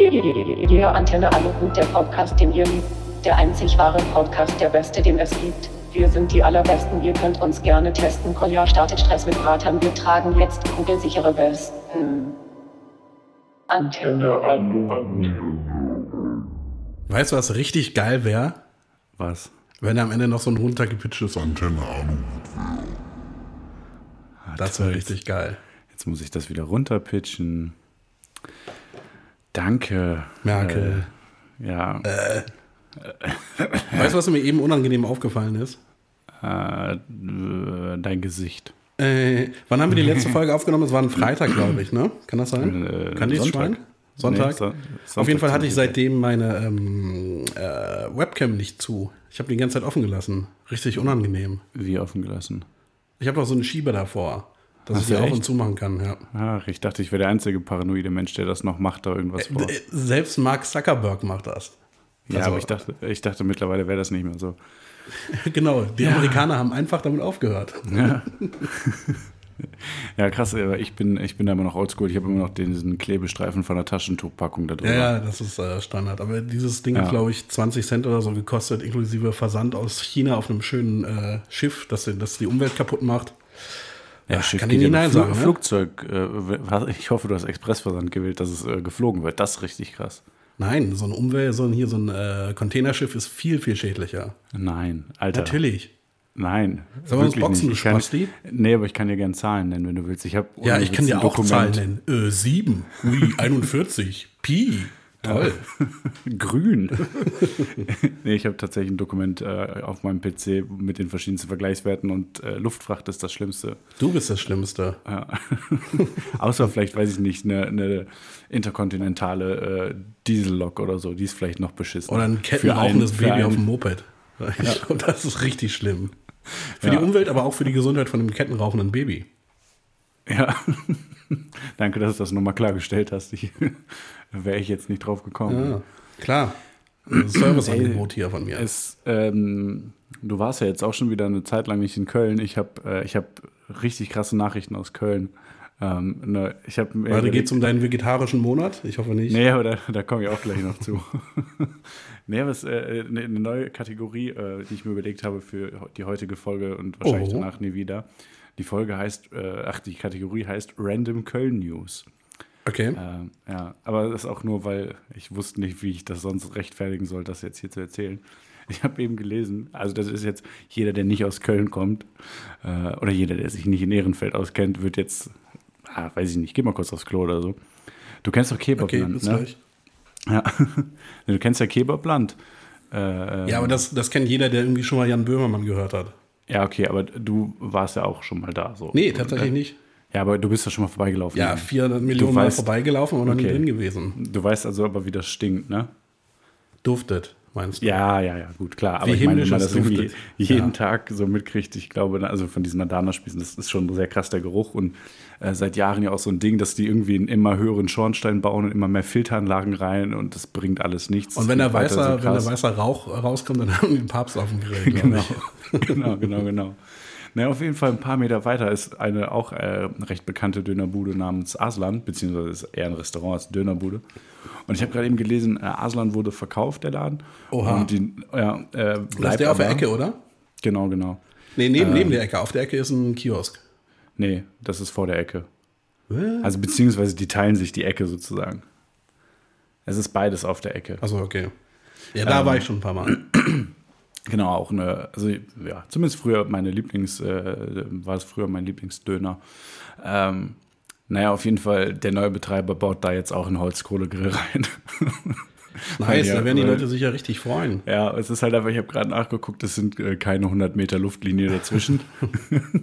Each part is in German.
Ihr Antenne Aluhut, der Podcast, den ihr liebt. Der einzig wahre Podcast, der beste, den es gibt. Wir sind die allerbesten, ihr könnt uns gerne testen. Kolja startet Stress mit Bratern. Wir tragen jetzt kugelsichere Westen. Antenne Aluhut. Weißt du, was richtig geil wäre? Was? Wenn am Ende noch so ein runtergepitchtes Antenne Aluhut Das wäre richtig geil. Jetzt muss ich das wieder runterpitchen. Danke. Merkel. Äh, ja. Äh. Weißt du, was mir eben unangenehm aufgefallen ist? Äh, dein Gesicht. Äh, wann haben wir die letzte Folge aufgenommen? Es war ein Freitag, glaube ich, ne? Kann das sein? Äh, Kann Sonntag. Schwein? Sonntag? Nee, Son- Auf jeden Fall hatte ich Sonntag. seitdem meine ähm, äh, Webcam nicht zu. Ich habe die ganze Zeit offen gelassen. Richtig unangenehm. Wie offen gelassen. Ich habe noch so einen Schieber davor, dass Ach ich die so, auf und zu machen kann. Ja. Ach, ich dachte, ich wäre der einzige paranoide Mensch, der das noch macht, da irgendwas vor. Äh, Selbst Mark Zuckerberg macht das. ja, also- aber ich dachte, ich dachte mittlerweile wäre das nicht mehr so. genau, die Amerikaner haben einfach damit aufgehört. Ja, krass, aber ich bin, ich bin da immer noch oldschool. Ich habe immer noch diesen Klebestreifen von der Taschentuchpackung da drüber. Ja, ja, das ist äh, Standard. Aber dieses Ding Ja. hat, glaube ich, 20 Cent oder so gekostet, inklusive Versand aus China auf einem schönen äh, Schiff, das, das die Umwelt kaputt macht. Ja, Schiff kann ich nicht Nein sagen, ne? Flugzeug. Äh, ich hoffe, du hast Expressversand gewählt, dass es äh, geflogen wird. Das ist richtig krass. Nein, so ein Umwelt, so ein, hier so ein äh, Containerschiff ist viel, viel schädlicher. Nein, Alter. Natürlich. Nein. Sollen wir uns boxen, nicht. du Spasti? Nee, aber ich kann dir gerne Zahlen nennen, wenn du willst. Ich hab Ja, ich kann dir auch Dokument. Zahlen nennen. Äh, 7, Ui, 41, Pi. Toll. Grün. nee, ich habe tatsächlich ein Dokument äh, auf meinem PC mit den verschiedensten Vergleichswerten und äh, Luftfracht ist das Schlimmste. Du bist das Schlimmste. Ja. Außer vielleicht, weiß ich nicht, eine, eine interkontinentale äh, Diesellok oder so, die ist vielleicht noch beschissen. Oder ein kettenrauchendes einen- Baby auf dem einen- Moped. Ich glaub, das ist richtig schlimm. Für Ja. die Umwelt, aber auch für die Gesundheit von dem kettenrauchenden Baby. Ja. Danke, dass du das nochmal klargestellt hast. Ich, wäre ich jetzt nicht drauf gekommen. Ja, klar. Serviceangebot hier von mir. Es, ähm, du warst ja jetzt auch schon wieder eine Zeit lang nicht in Köln. Ich habe äh, ich hab richtig krasse Nachrichten aus Köln. Ähm, ne, ich habe mir Warte, geht es um deinen vegetarischen Monat? Ich hoffe nicht. Nee, aber da, da komme ich auch gleich noch zu. nee, aber es ist äh, eine, eine neue Kategorie, äh, die ich mir überlegt habe für die heutige Folge und wahrscheinlich Oh. danach nie wieder. Die Folge heißt, äh, ach, die Kategorie heißt Random Köln News. Okay. Ähm, ja, aber das ist auch nur, weil ich wusste nicht, wie ich das sonst rechtfertigen soll, das jetzt hier zu erzählen. Ich habe eben gelesen, also das ist jetzt jeder, der nicht aus Köln kommt äh, oder jeder, der sich nicht in Ehrenfeld auskennt, wird jetzt, ah, weiß ich nicht, geh mal kurz aufs Klo oder so. Du kennst doch Okay, Kebabland, bis ne? gleich. Ja, du kennst ja Kebabland. Äh, Ja, aber das, das kennt jeder, der irgendwie schon mal Jan Böhmermann gehört hat. Ja, okay, aber du warst ja auch schon mal da. So. Nee, tatsächlich nicht. Ja, aber du bist ja schon mal vorbeigelaufen. Ja, 400 Millionen Mal weißt- vorbeigelaufen und noch nie drin gewesen. Du weißt also aber, wie das stinkt, ne? Duftet, meinst du? Ja, ja, ja, gut, klar. Aber Wie ich meine, wenn man das irgendwie jeden Ja. Tag so mitkriegt, ich glaube, also von diesen Madonna-Spießen, das ist schon sehr krass der Geruch und äh, seit Jahren ja auch so ein Ding, dass die irgendwie einen immer höheren Schornstein bauen und immer mehr Filteranlagen rein und das bringt alles nichts. Und wenn der, weißer, so wenn der weißer Rauch rauskommt, dann haben die den Papst auf dem Grill, Genau, ich. genau, genau, genau. Na, auf jeden Fall ein paar Meter weiter ist eine auch äh, recht bekannte Dönerbude namens Aslan, beziehungsweise ist eher ein Restaurant als Dönerbude. Und ich habe gerade eben gelesen, äh, Aslan wurde verkauft, der Laden. Oha. Und die, ja, äh, bleibt der auf der Ecke, oder? Genau, genau. Nee, neben, Ähm. neben der Ecke. Auf der Ecke ist ein Kiosk. Nee, das ist vor der Ecke. Also beziehungsweise die teilen sich die Ecke sozusagen. Es ist beides auf der Ecke. Achso, okay. Ja, da Ähm. war ich schon ein paar Mal. Genau, auch eine, also ja, zumindest früher meine Lieblings, äh, war es früher mein Lieblingsdöner. Ähm, naja, auf jeden Fall, der neue Betreiber baut da jetzt auch einen Holzkohlegrill rein. Nice, Ja, da werden die Leute sich ja richtig freuen. ja, es ist halt einfach, ich habe gerade nachgeguckt, es sind äh, keine 100 Meter Luftlinie dazwischen.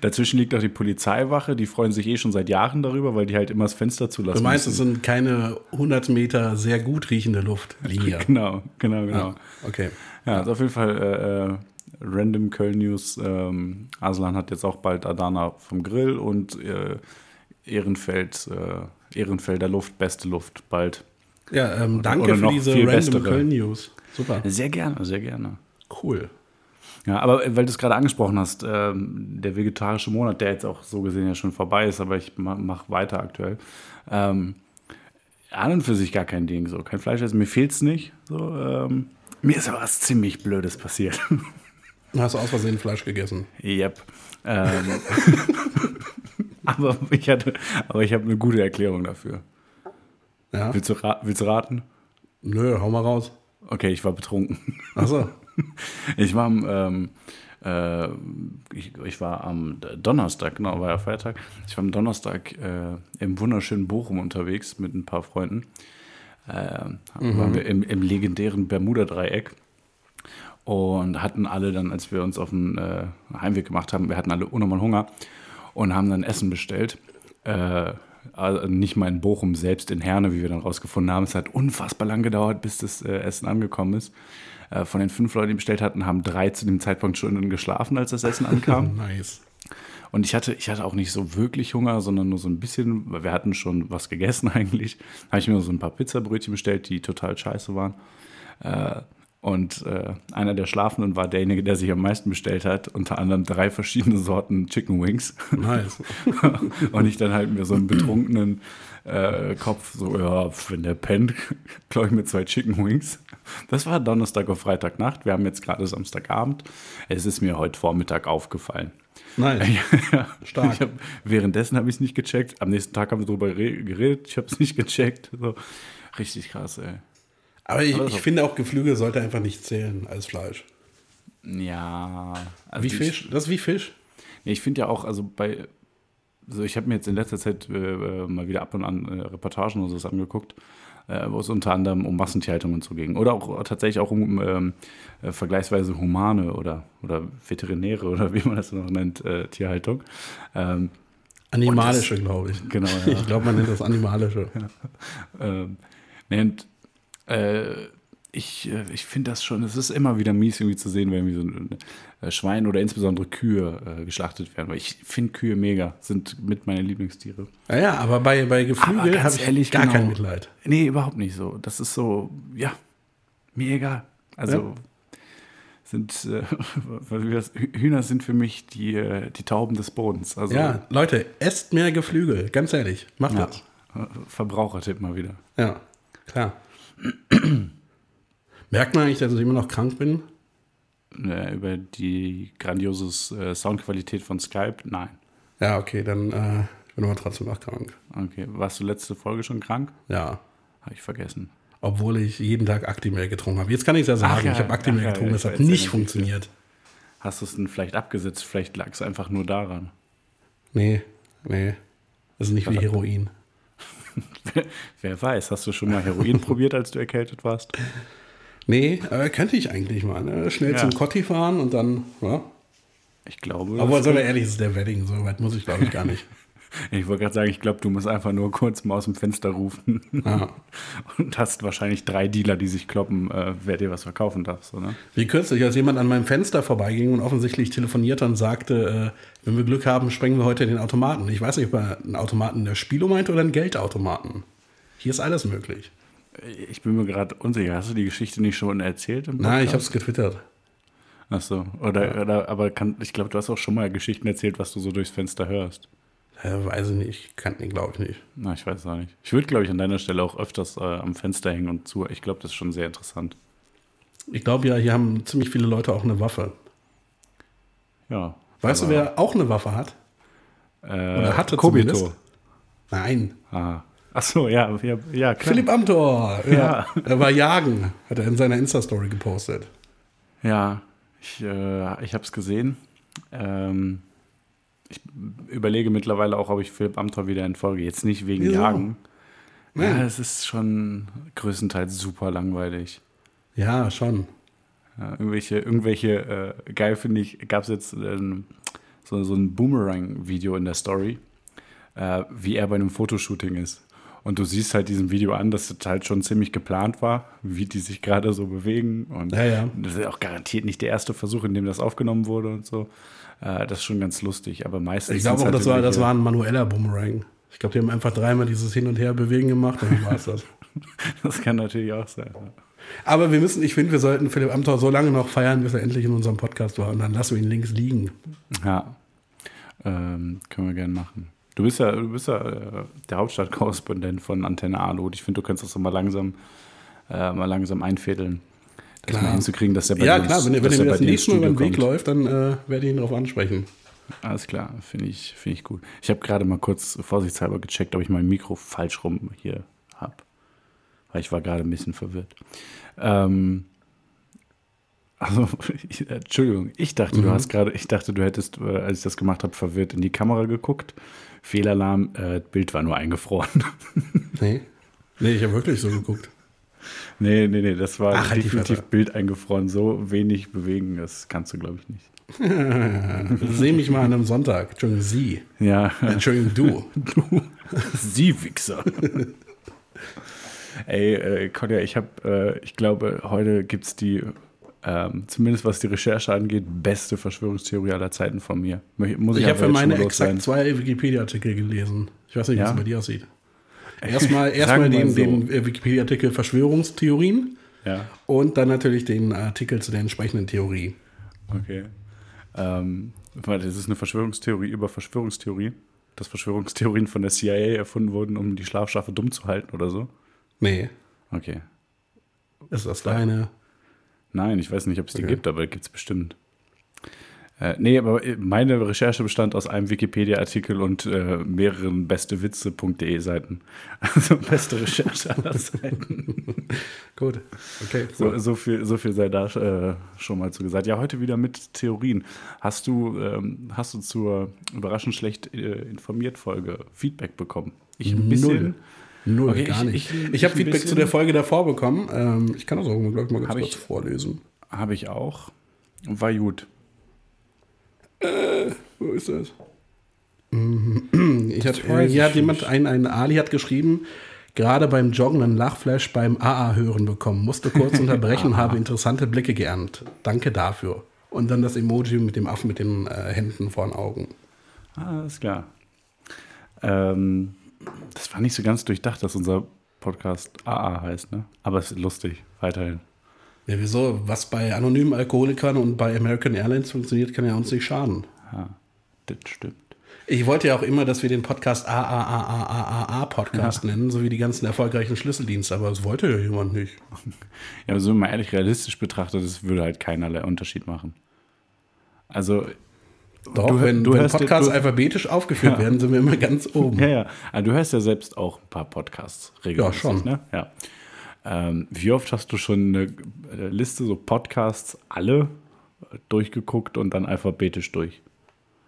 dazwischen liegt auch die Polizeiwache, die freuen sich eh schon seit Jahren darüber, weil die halt immer das Fenster zulassen Du meinst, müssen. es sind keine 100 Meter sehr gut riechende Luftlinie. Genau, genau, genau. Ah, okay. Ja, ist auf jeden Fall äh, äh, Random Köln News. Ähm, Aslan hat jetzt auch bald Adana vom Grill und äh, Ehrenfeld, äh, Ehrenfelder Luft, beste Luft bald. Ja, ähm, danke für diese Random bessere. Köln News. Super. Sehr gerne, sehr gerne. Cool. Ja, aber weil du es gerade angesprochen hast, ähm, der vegetarische Monat, der jetzt auch so gesehen ja schon vorbei ist, aber ich ma- mache weiter aktuell. Ähm, an und für sich gar kein Ding. So, kein Fleisch essen, mir fehlt es nicht. So, ähm, mir ist aber was ziemlich Blödes passiert. Hast du aus Versehen Fleisch gegessen? Yep. Ähm, aber ich hatte, aber ich habe eine gute Erklärung dafür. Ja. Willst du, willst du raten? Nö, hau mal raus. Okay, ich war betrunken. Achso. Ich war am, ähm, äh, ich, ich war am Donnerstag, genau, war ja Feiertag. Ich war am Donnerstag äh, im wunderschönen Bochum unterwegs mit ein paar Freunden. Äh, waren wir im, im legendären Bermuda-Dreieck und hatten alle dann, als wir uns auf den äh, Heimweg gemacht haben, wir hatten alle unnormal Hunger und haben dann Essen bestellt. Äh, also nicht mal in Bochum, selbst in Herne, wie wir dann rausgefunden haben. Es hat unfassbar lang gedauert, bis das äh, Essen angekommen ist. Äh, von den fünf Leuten, die bestellt hatten, haben drei zu dem Zeitpunkt schon geschlafen, als das Essen ankam. nice. Und ich hatte, ich hatte auch nicht so wirklich Hunger, sondern nur so ein bisschen, weil wir hatten schon was gegessen eigentlich. Habe ich mir so ein paar Pizzabrötchen bestellt, die total scheiße waren. Äh, und äh, einer der Schlafenden war derjenige, der sich am meisten bestellt hat, unter anderem drei verschiedene Sorten Chicken Wings. Nice. und ich dann halt mir so einen betrunkenen äh, Kopf, so, ja, wenn der pennt, glaube ich mir zwei Chicken Wings. Das war Donnerstag auf Freitagnacht. Wir haben jetzt gerade Samstagabend. Es ist mir heute Vormittag aufgefallen. Ja, Stark. Ich hab, währenddessen habe ich es nicht gecheckt. Am nächsten Tag haben wir darüber re- geredet. Ich habe es nicht gecheckt. So. Richtig krass, ey. Aber ich, ich finde auch Geflügel sollte einfach nicht zählen als Fleisch. Ja. Also Wie ich- Fisch? Das ist wie Fisch. Nee, ich finde ja auch, also bei, so ich habe mir jetzt in letzter Zeit äh, äh, mal wieder ab und an äh, Reportagen und so angeguckt, wo es unter anderem um Massentierhaltung und so ging. Oder auch tatsächlich auch um ähm, äh, vergleichsweise humane oder, oder veterinäre oder wie man das noch nennt, äh, Tierhaltung. Ähm, Animalische, glaube ich. genau, ja. Ich glaube, man nennt das animalische. ähm, nee, und, äh, ich, äh, ich finde das schon, es ist immer wieder mies irgendwie zu sehen, wenn irgendwie so ein äh, Schwein oder insbesondere Kühe äh, geschlachtet werden. Weil ich finde Kühe mega, sind mit meine Lieblingstiere. Ja, ja, aber bei, bei Geflügel habe ich ehrlich, gar genau. kein Mitleid. Nee, überhaupt nicht so. Das ist so, ja, mir egal. Also Ja. sind, äh, Hühner sind für mich die, die Tauben des Bodens. Also Ja, Leute, esst mehr Geflügel. Ganz ehrlich, macht ja, das. Verbrauchertipp mal wieder. Ja, klar. Merkt man eigentlich, dass ich immer noch krank bin? Äh, über die grandiose äh, Soundqualität von Skype? Nein. Ja, okay, dann äh, ich bin aber trotzdem noch krank. Okay, warst du letzte Folge schon krank? Ja, Habe ich vergessen. obwohl ich jeden Tag Actimel getrunken habe. Jetzt kann ich es ja sagen, ja, ich habe Actimel ja, getrunken, das hat ja nicht, funktioniert. Hast du es denn vielleicht abgesetzt? Vielleicht lag es einfach nur daran. Nee, nee. Das ist nicht wie Heroin. Wer weiß, hast du schon mal Heroin probiert, als du erkältet warst? Nee, äh, könnte ich eigentlich mal. Ne? Schnell Ja. zum Cotti fahren und dann, ja. Ich glaube. Aber er ehrlich, ist der Wedding, so weit muss ich glaube ich gar nicht. Ich wollte gerade sagen, ich glaube, du musst einfach nur kurz mal aus dem Fenster rufen und hast wahrscheinlich drei Dealer, die sich kloppen, äh, wer dir was verkaufen darf. So, ne? Wie kürzlich, als jemand an meinem Fenster vorbeiging und offensichtlich telefonierte und sagte, äh, wenn wir Glück haben, sprengen wir heute den Automaten. Ich weiß nicht, ob er einen Automaten der Spielo meinte oder einen Geldautomaten. Hier ist alles möglich. Ich bin mir gerade unsicher. Hast du die Geschichte nicht schon erzählt? Im Nein, ich habe es getwittert. Ach so. Oder, oder aber kann, ich glaube, du hast auch schon mal Geschichten erzählt, was du so durchs Fenster hörst. Äh, weiß ich nicht, kann den glaube ich nicht. Na, ich weiß es auch nicht. Ich würde, glaube ich, an deiner Stelle auch öfters äh, am Fenster hängen und zu. Ich glaube, das ist schon sehr interessant. Ich glaube ja, hier haben ziemlich viele Leute auch eine Waffe. Ja. Weißt du, wer auch eine Waffe hat? äh, Oder hatte Kobito. zumindest? Nein. Ah. Ach so, ja, ja, ja klar. Philipp Amthor. Ja. Ja. Er war jagen, hat er in seiner Insta-Story gepostet. Ja, ich, äh, ich habe es gesehen. Ähm, ich überlege mittlerweile auch, ob ich Philipp Amthor wieder entfolge. Jetzt nicht wegen Wieso? Jagen. Ja, es ist schon größtenteils super langweilig. Ja, schon. Ja, irgendwelche, irgendwelche äh, geil finde ich, gab es jetzt ähm, so, so ein Boomerang-Video in der Story, äh, wie er bei einem Fotoshooting ist. Und du siehst halt diesem Video an, dass das halt schon ziemlich geplant war, wie die sich gerade so bewegen. Und Ja, ja. das ist auch garantiert nicht der erste Versuch, in dem das aufgenommen wurde und so. Äh, das ist schon ganz lustig, aber meistens. Ich glaube auch, halt das war, das war ein manueller Boomerang. Ich glaube, die haben einfach dreimal dieses Hin- und Her-Bewegen gemacht und war es das. Das kann natürlich auch sein. ja. Aber wir müssen, ich finde, wir sollten Philipp Amthor so lange noch feiern, bis er endlich in unserem Podcast war. Und dann lassen wir ihn links liegen. Ja, ähm, können wir gerne machen. Du bist ja, du bist ja äh, der Hauptstadtkorrespondent von Antenne Alu. Ich finde, du kannst das so mal langsam, äh, mal langsam einfädeln. Das Klar. mal hinzukriegen, dass der bei Ja, dir klar, wenn, wenn er mir das nächste Mal über den Weg kommt. läuft, dann äh, werde ich ihn darauf ansprechen. Alles klar, finde ich, finde ich gut. Ich habe gerade mal kurz vorsichtshalber gecheckt, ob ich mein Mikro falsch rum hier habe. Weil ich war gerade ein bisschen verwirrt. Ähm, also, ich, Entschuldigung, ich dachte, du hast gerade, ich dachte, du hättest, äh, als ich das gemacht habe, verwirrt in die Kamera geguckt. Fehlalarm, äh, Bild war nur eingefroren. Nee. Nee, ich habe wirklich so geguckt. nee, nee, nee, das war Ach, halt definitiv. Bild eingefroren. So wenig bewegen, das kannst du, glaube ich, nicht. Seh mich mal an einem Sonntag. Entschuldigung, Sie. Ja, Entschuldigung, du. Sie Wichser. Ey, äh, Kolja, ich habe, äh, ich glaube, heute gibt es die, ähm, zumindest was die Recherche angeht, beste Verschwörungstheorie aller Zeiten von mir. Muss ich, Ich habe für meine exakt loswerden. zwei Wikipedia-Artikel gelesen. Ich weiß nicht, wie Ja? es bei dir aussieht. Erstmal, erstmal den, so. den äh, Wikipedia-Artikel Verschwörungstheorien Ja, und dann natürlich den Artikel zu der entsprechenden Theorie. okay. Ähm, das ist eine Verschwörungstheorie über Verschwörungstheorien. Dass Verschwörungstheorien von der CIA erfunden wurden, um die Schlafschafe dumm zu halten oder so. Nee, Okay. ist das deine. Nein, ich weiß nicht, ob es die Okay. gibt, aber gibt es bestimmt. Äh, nee, aber meine Recherche bestand aus einem Wikipedia-Artikel und äh, mehreren bestewitze.de Seiten. Also beste Recherche aller Zeiten. Gut. Okay. So, so, viel, so viel sei da äh, schon mal zu gesagt. Ja, heute wieder mit Theorien. Hast du, ähm, hast du zur überraschend schlecht äh, informiert Folge Feedback bekommen? Ich ein bisschen. Null. Null, Okay, gar ich- nicht. ich- Ich, ich habe Feedback zu der Folge davor bekommen. Ähm, ich kann das auch, glaube ich, mal ganz Hab kurz ich- vorlesen. Habe ich auch. War gut. Wo ist das? Ich hat, hier hat jemand, ein, ein Ali hat geschrieben, gerade beim Joggen einen Lachflash beim AA-Hören bekommen. Musste kurz unterbrechen, habe interessante Blicke geerntet. Danke dafür. Und dann das Emoji mit dem Affen mit den äh, Händen vor den Augen. Ah, alles klar. Ähm, das war nicht so ganz durchdacht, dass unser Podcast AA heißt, ne? Aber es ist lustig, weiterhin. Ja, wieso? Was bei anonymen Alkoholikern und bei American Airlines funktioniert, kann ja uns nicht schaden. Ja, das stimmt. Ich wollte ja auch immer, dass wir den Podcast AAAAAA Podcast nennen, so wie die ganzen erfolgreichen Schlüsseldienste, aber das wollte ja jemand nicht. Ja, aber so mal ehrlich realistisch betrachtet, das würde halt keinerlei Unterschied machen. Also, Doch, Du wenn, du wenn Podcasts du- alphabetisch aufgeführt werden, sind wir immer ganz oben. ja, ja. Aber du hörst ja selbst auch ein paar Podcasts regelmäßig, Ja, schon. Ne? Ja. Ähm, wie oft hast du schon eine Liste so Podcasts alle durchgeguckt und dann alphabetisch durch?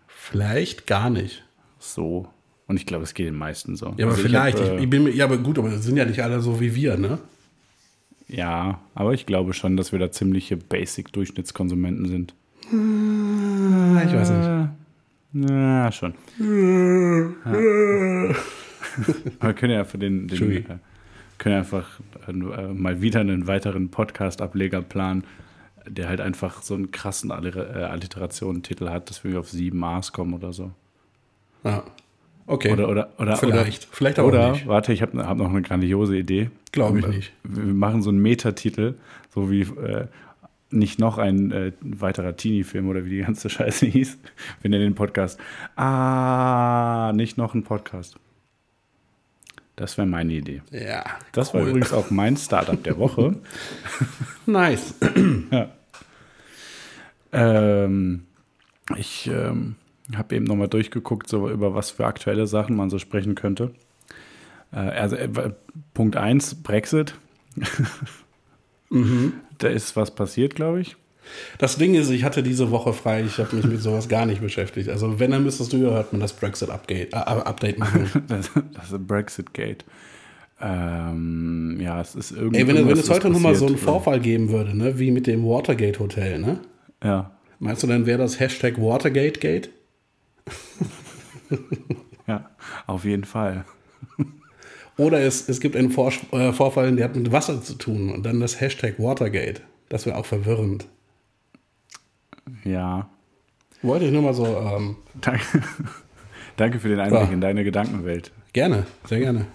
Vielleicht gar nicht. So. Und ich glaube, es geht den meisten so. Ja, aber Also ich vielleicht. hab, Ich, äh, ich bin ja, aber gut, aber sind ja nicht alle so wie wir, ne? Ja, aber ich glaube schon, dass wir da ziemliche Basic-Durchschnittskonsumenten sind. Ah, Ich weiß nicht. Na, schon. ja. Wir können ja für den, den äh, können einfach äh, mal wieder einen weiteren Podcast-Ableger planen, der halt einfach so einen krassen äh, Alliterationen-Titel hat, dass wir auf sieben A's kommen oder so. Ja. Okay. Oder, oder, oder, Vielleicht. Oder, Vielleicht aber oder, nicht. warte, ich habe hab noch eine grandiose Idee. Glaube ich Wir- nicht. Wir machen so einen Metatitel, so wie äh, nicht noch ein äh, weiterer Teenie-Film oder wie die ganze Scheiße hieß. Wir nennen den Podcast. Ah, nicht noch ein Podcast. Das wäre meine Idee. Ja. Das war cool. übrigens auch mein Startup der Woche. Nice. Ähm, ich ähm, habe eben nochmal durchgeguckt, so über was für aktuelle Sachen man so sprechen könnte. Äh, also äh, Punkt 1, Brexit. Da ist was passiert, glaube ich. Das Ding ist, ich hatte diese Woche frei, ich habe mich mit sowas gar nicht beschäftigt. Also wenn, dann müsstest du ja hört man das Brexit-Update äh, Update machen. Das, das ist Brexit Gate. Ähm, ja, es ist irgendwie. Ey, wenn, es- wenn es heute nochmal so einen. Vorfall geben würde, ne, wie mit dem Watergate Hotel, ne? Ja, Meinst du, dann wäre das Hashtag Watergate Gate? ja, auf jeden Fall. Oder es, es gibt einen Vor äh, Vorfall, der hat mit Wasser zu tun und dann das Hashtag Watergate. Das wäre auch verwirrend. Ja. Wollte ich nur mal so, ähm, Danke, Danke für den Einblick Ja. in deine Gedankenwelt. gerne, sehr gerne.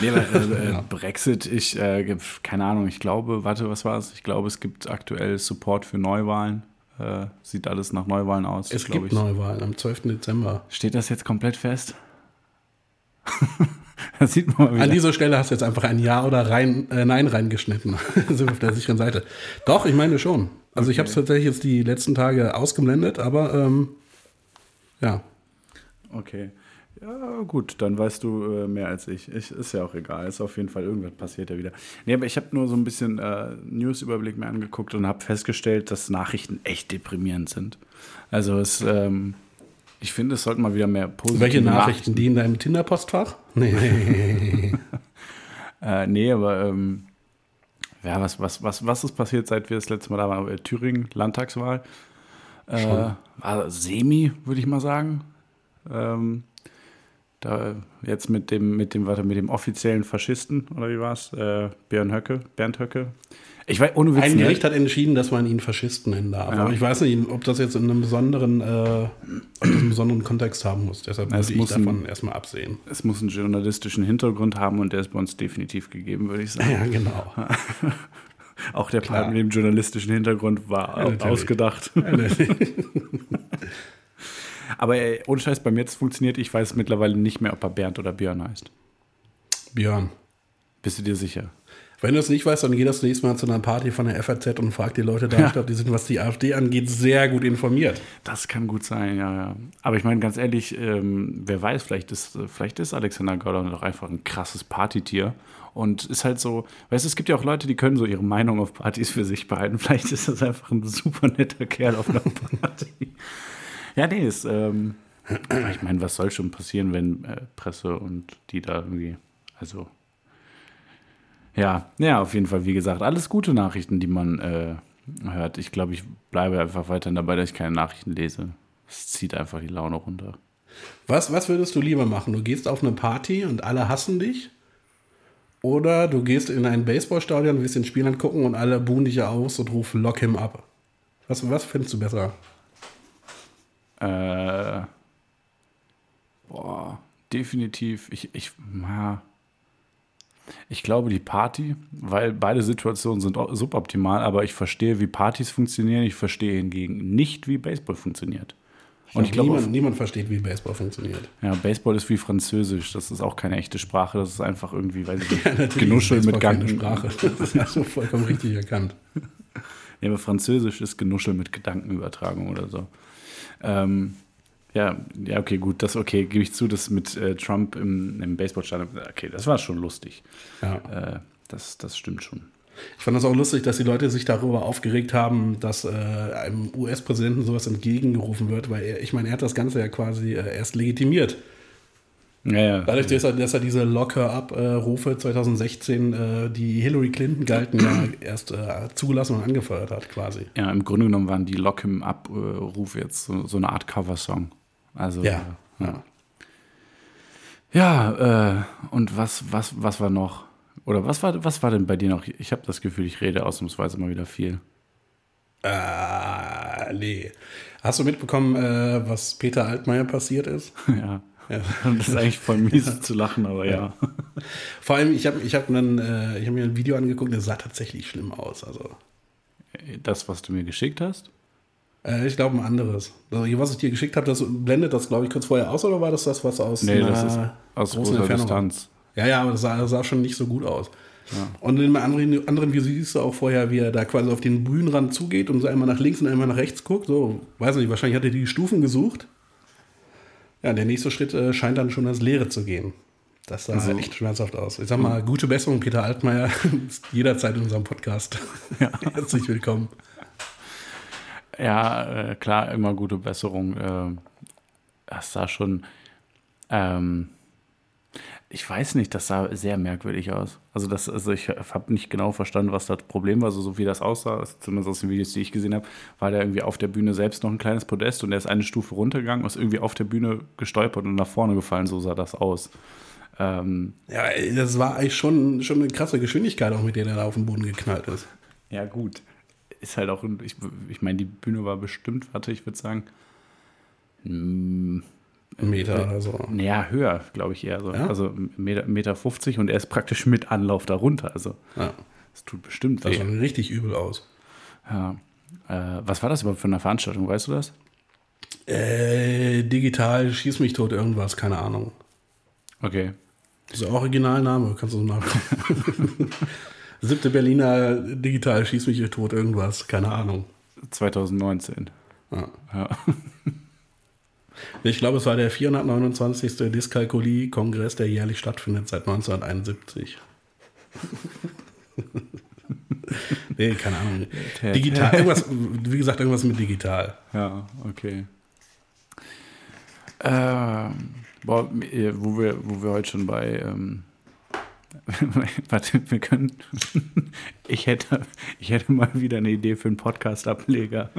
Nee, aber, äh, äh, Brexit, ich, äh, keine Ahnung, ich glaube, warte, was war es? Ich glaube, es gibt aktuell Support für Neuwahlen. Äh, sieht alles nach Neuwahlen aus. Es gibt ich. Neuwahlen am 12. Dezember. Steht das jetzt komplett fest? da sieht man mal wieder. An dieser Stelle hast du jetzt einfach ein Ja oder rein, äh, Nein reingeschnitten. sind wir auf der sicheren Seite. Doch, ich meine schon. Also ich habe es tatsächlich jetzt die letzten Tage ausgeblendet, aber ähm, ja. Okay. Ja, gut, dann weißt du äh, mehr als ich. ich. Ist ja auch egal. Ist auf jeden Fall irgendwas passiert ja wieder. Nee, aber ich habe nur so ein bisschen äh, News-Überblick mir angeguckt und habe festgestellt, dass Nachrichten echt deprimierend sind. Also es, ähm, ich finde, es sollten mal wieder mehr positive Welche Nachrichten? Die in deinem Tinder-Postfach? Nee. Äh, nee, aber ähm, ja, was, was, was, was ist passiert, seit wir das letzte Mal da waren? Äh, Thüringen, Landtagswahl. Äh, war semi, würde ich mal sagen. Ähm, da jetzt mit dem, mit dem, warte, mit dem offiziellen Faschisten, oder wie war's? Äh, Björn Höcke, Bernd Höcke. Ich weiß, ohne Witz, Ein ne? Gericht hat entschieden, dass man ihn Faschisten nennen darf. Ja. Aber ich weiß nicht, ob das jetzt in einem besonderen, äh, einen besonderen Kontext haben muss. Deshalb Es ich muss ein- davon erstmal absehen. es muss einen journalistischen Hintergrund haben und der ist bei uns definitiv gegeben, würde ich sagen. Ja, genau. Auch der. Part mit dem journalistischen Hintergrund war Ja, ausgedacht. Aber ey, ohne Scheiß, bei mir jetzt funktioniert, ich weiß mittlerweile nicht mehr, ob er Bernd oder Björn heißt. Björn. Bist du dir sicher? Wenn du es nicht weißt, dann geh das nächste Mal zu einer Party von der FAZ und frag die Leute da. Ich glaube, die sind, was die AfD angeht, sehr gut informiert. Das kann gut sein, ja, ja. Aber ich meine, ganz ehrlich, ähm, wer weiß, vielleicht ist, vielleicht ist Alexander Gordon doch einfach ein krasses Partytier. Und ist halt so, weißt du, es gibt ja auch Leute, die können so ihre Meinung auf Partys für sich behalten. Vielleicht ist das einfach ein super netter Kerl auf einer Party. ja, nee, ist, ähm, ich meine, was soll schon passieren, wenn äh, Presse und die da irgendwie, also, ja, ja, auf jeden Fall, wie gesagt, alles gute Nachrichten, die man äh, hört. Ich glaube, ich bleibe einfach weiterhin dabei, dass ich keine Nachrichten lese. Es zieht einfach die Laune runter. Was, was würdest du lieber machen? Du gehst auf eine Party und alle hassen dich? Oder du gehst in ein Baseballstadion, willst den Spiel angucken und alle buhen dich aus und rufen Lock him up. Was, was findest du besser? Äh, boah, definitiv. Ich, ich. Ich glaube die Party, weil beide Situationen sind suboptimal, aber ich verstehe, wie Partys funktionieren. Ich verstehe hingegen nicht, wie Baseball funktioniert. Und ich glaube, niemand, niemand versteht, wie Baseball funktioniert. ja, Baseball ist wie Französisch. Das ist auch keine echte Sprache. Das ist einfach irgendwie, weiß ich nicht, Natürlich Genuschel mit Gedanken. Sprache. Das hast du vollkommen richtig erkannt. Ja, aber Französisch ist Genuschel mit Gedankenübertragung oder so. Ähm, ja, ja, okay, gut, das okay, gebe ich zu, das mit äh, Trump im, im Baseballstadion, okay, das war schon lustig. Ja. Äh, das, das stimmt schon. Ich fand das auch lustig, dass die Leute sich darüber aufgeregt haben, dass äh, einem US-Präsidenten sowas entgegengerufen wird, weil er, ich meine, er hat das Ganze ja quasi äh, erst legitimiert. Ja, ja. Dadurch, dass er, dass er diese Locker-up-Rufe 2016, äh, die Hillary Clinton galten, ja erst äh, zugelassen und angefeuert hat, quasi. ja, im Grunde genommen waren die Lock him Up-Rufe jetzt so, so eine Art Coversong. Also, Ja. äh, ja. Ja, äh, und was, was, was war noch? Oder was war, was war denn bei dir noch? Ich habe das Gefühl, ich rede ausnahmsweise mal wieder viel. Äh, nee. Hast du mitbekommen, äh, was Peter Altmaier passiert ist? ja. Ja. Das ist eigentlich voll mies zu lachen, aber ja. Vor allem, ich habe ich hab äh, ich hab mir ein Video angeguckt, das sah tatsächlich schlimm aus. Also, Das, was du mir geschickt hast? Äh, ich glaube ein anderes. Also, was ich dir geschickt habe, das blendet das, glaube ich, kurz vorher aus, oder war das das, was aus Nee, das ist aus großer Entfernung? Distanz. Ja, ja, aber das sah, das sah schon nicht so gut aus. Und in einem anderen, anderen Video siehst du auch vorher, wie er da quasi auf den Bühnenrand zugeht und so einmal nach links und einmal nach rechts guckt. So, weiß nicht, wahrscheinlich hat er die Stufen gesucht. Ja, der nächste Schritt äh, scheint dann schon ins Leere zu gehen. Das sah Also- echt schmerzhaft aus. Ich sag mal, gute Besserung, Peter Altmaier. jederzeit in unserem Podcast. Herzlich willkommen. Ja, äh, klar, immer gute Besserung. Äh, das sah schon. Ähm, ich weiß nicht, das sah sehr merkwürdig aus. Also, das, also ich habe nicht genau verstanden, was das Problem war. Also, so wie das aussah, zumindest aus den Videos, die ich gesehen habe, war der irgendwie auf der Bühne selbst noch ein kleines Podest und er ist eine Stufe runtergegangen, ist irgendwie auf der Bühne gestolpert und nach vorne gefallen. So sah das aus. Ähm, Ja, das war eigentlich schon, schon eine krasse Geschwindigkeit, auch mit der er da auf den Boden geknallt ist. Ja, gut. Ist halt auch, ich, ich meine, die Bühne war bestimmt, warte, ich würde sagen, mm, Ein Meter oder so. naja, höher, glaube ich eher so. Ja? Also Meter, Meter 50 und er ist praktisch mit Anlauf darunter. Also, Ja, es tut bestimmt das sah schon richtig übel aus. Ja. Äh, was war das überhaupt für eine Veranstaltung, weißt du das? Äh, digital, schieß mich tot, irgendwas, keine Ahnung. Okay. Das ist der Originalname, kannst du so nachgucken. Siebte Berliner Digital, schieß mich hier tot, irgendwas, keine Ahnung. 2019. Ja. Ja. Ich glaube, es war der 429. Dyskalkulie-Kongress, der jährlich stattfindet seit 1971. nee, keine Ahnung. Digital, irgendwas, wie gesagt, irgendwas mit digital. Ja, okay. Ähm, boah, wo wir, wo wir heute schon bei, ähm, warte, wir können, ich hätte, ich hätte mal wieder eine Idee für einen Podcast-Ableger.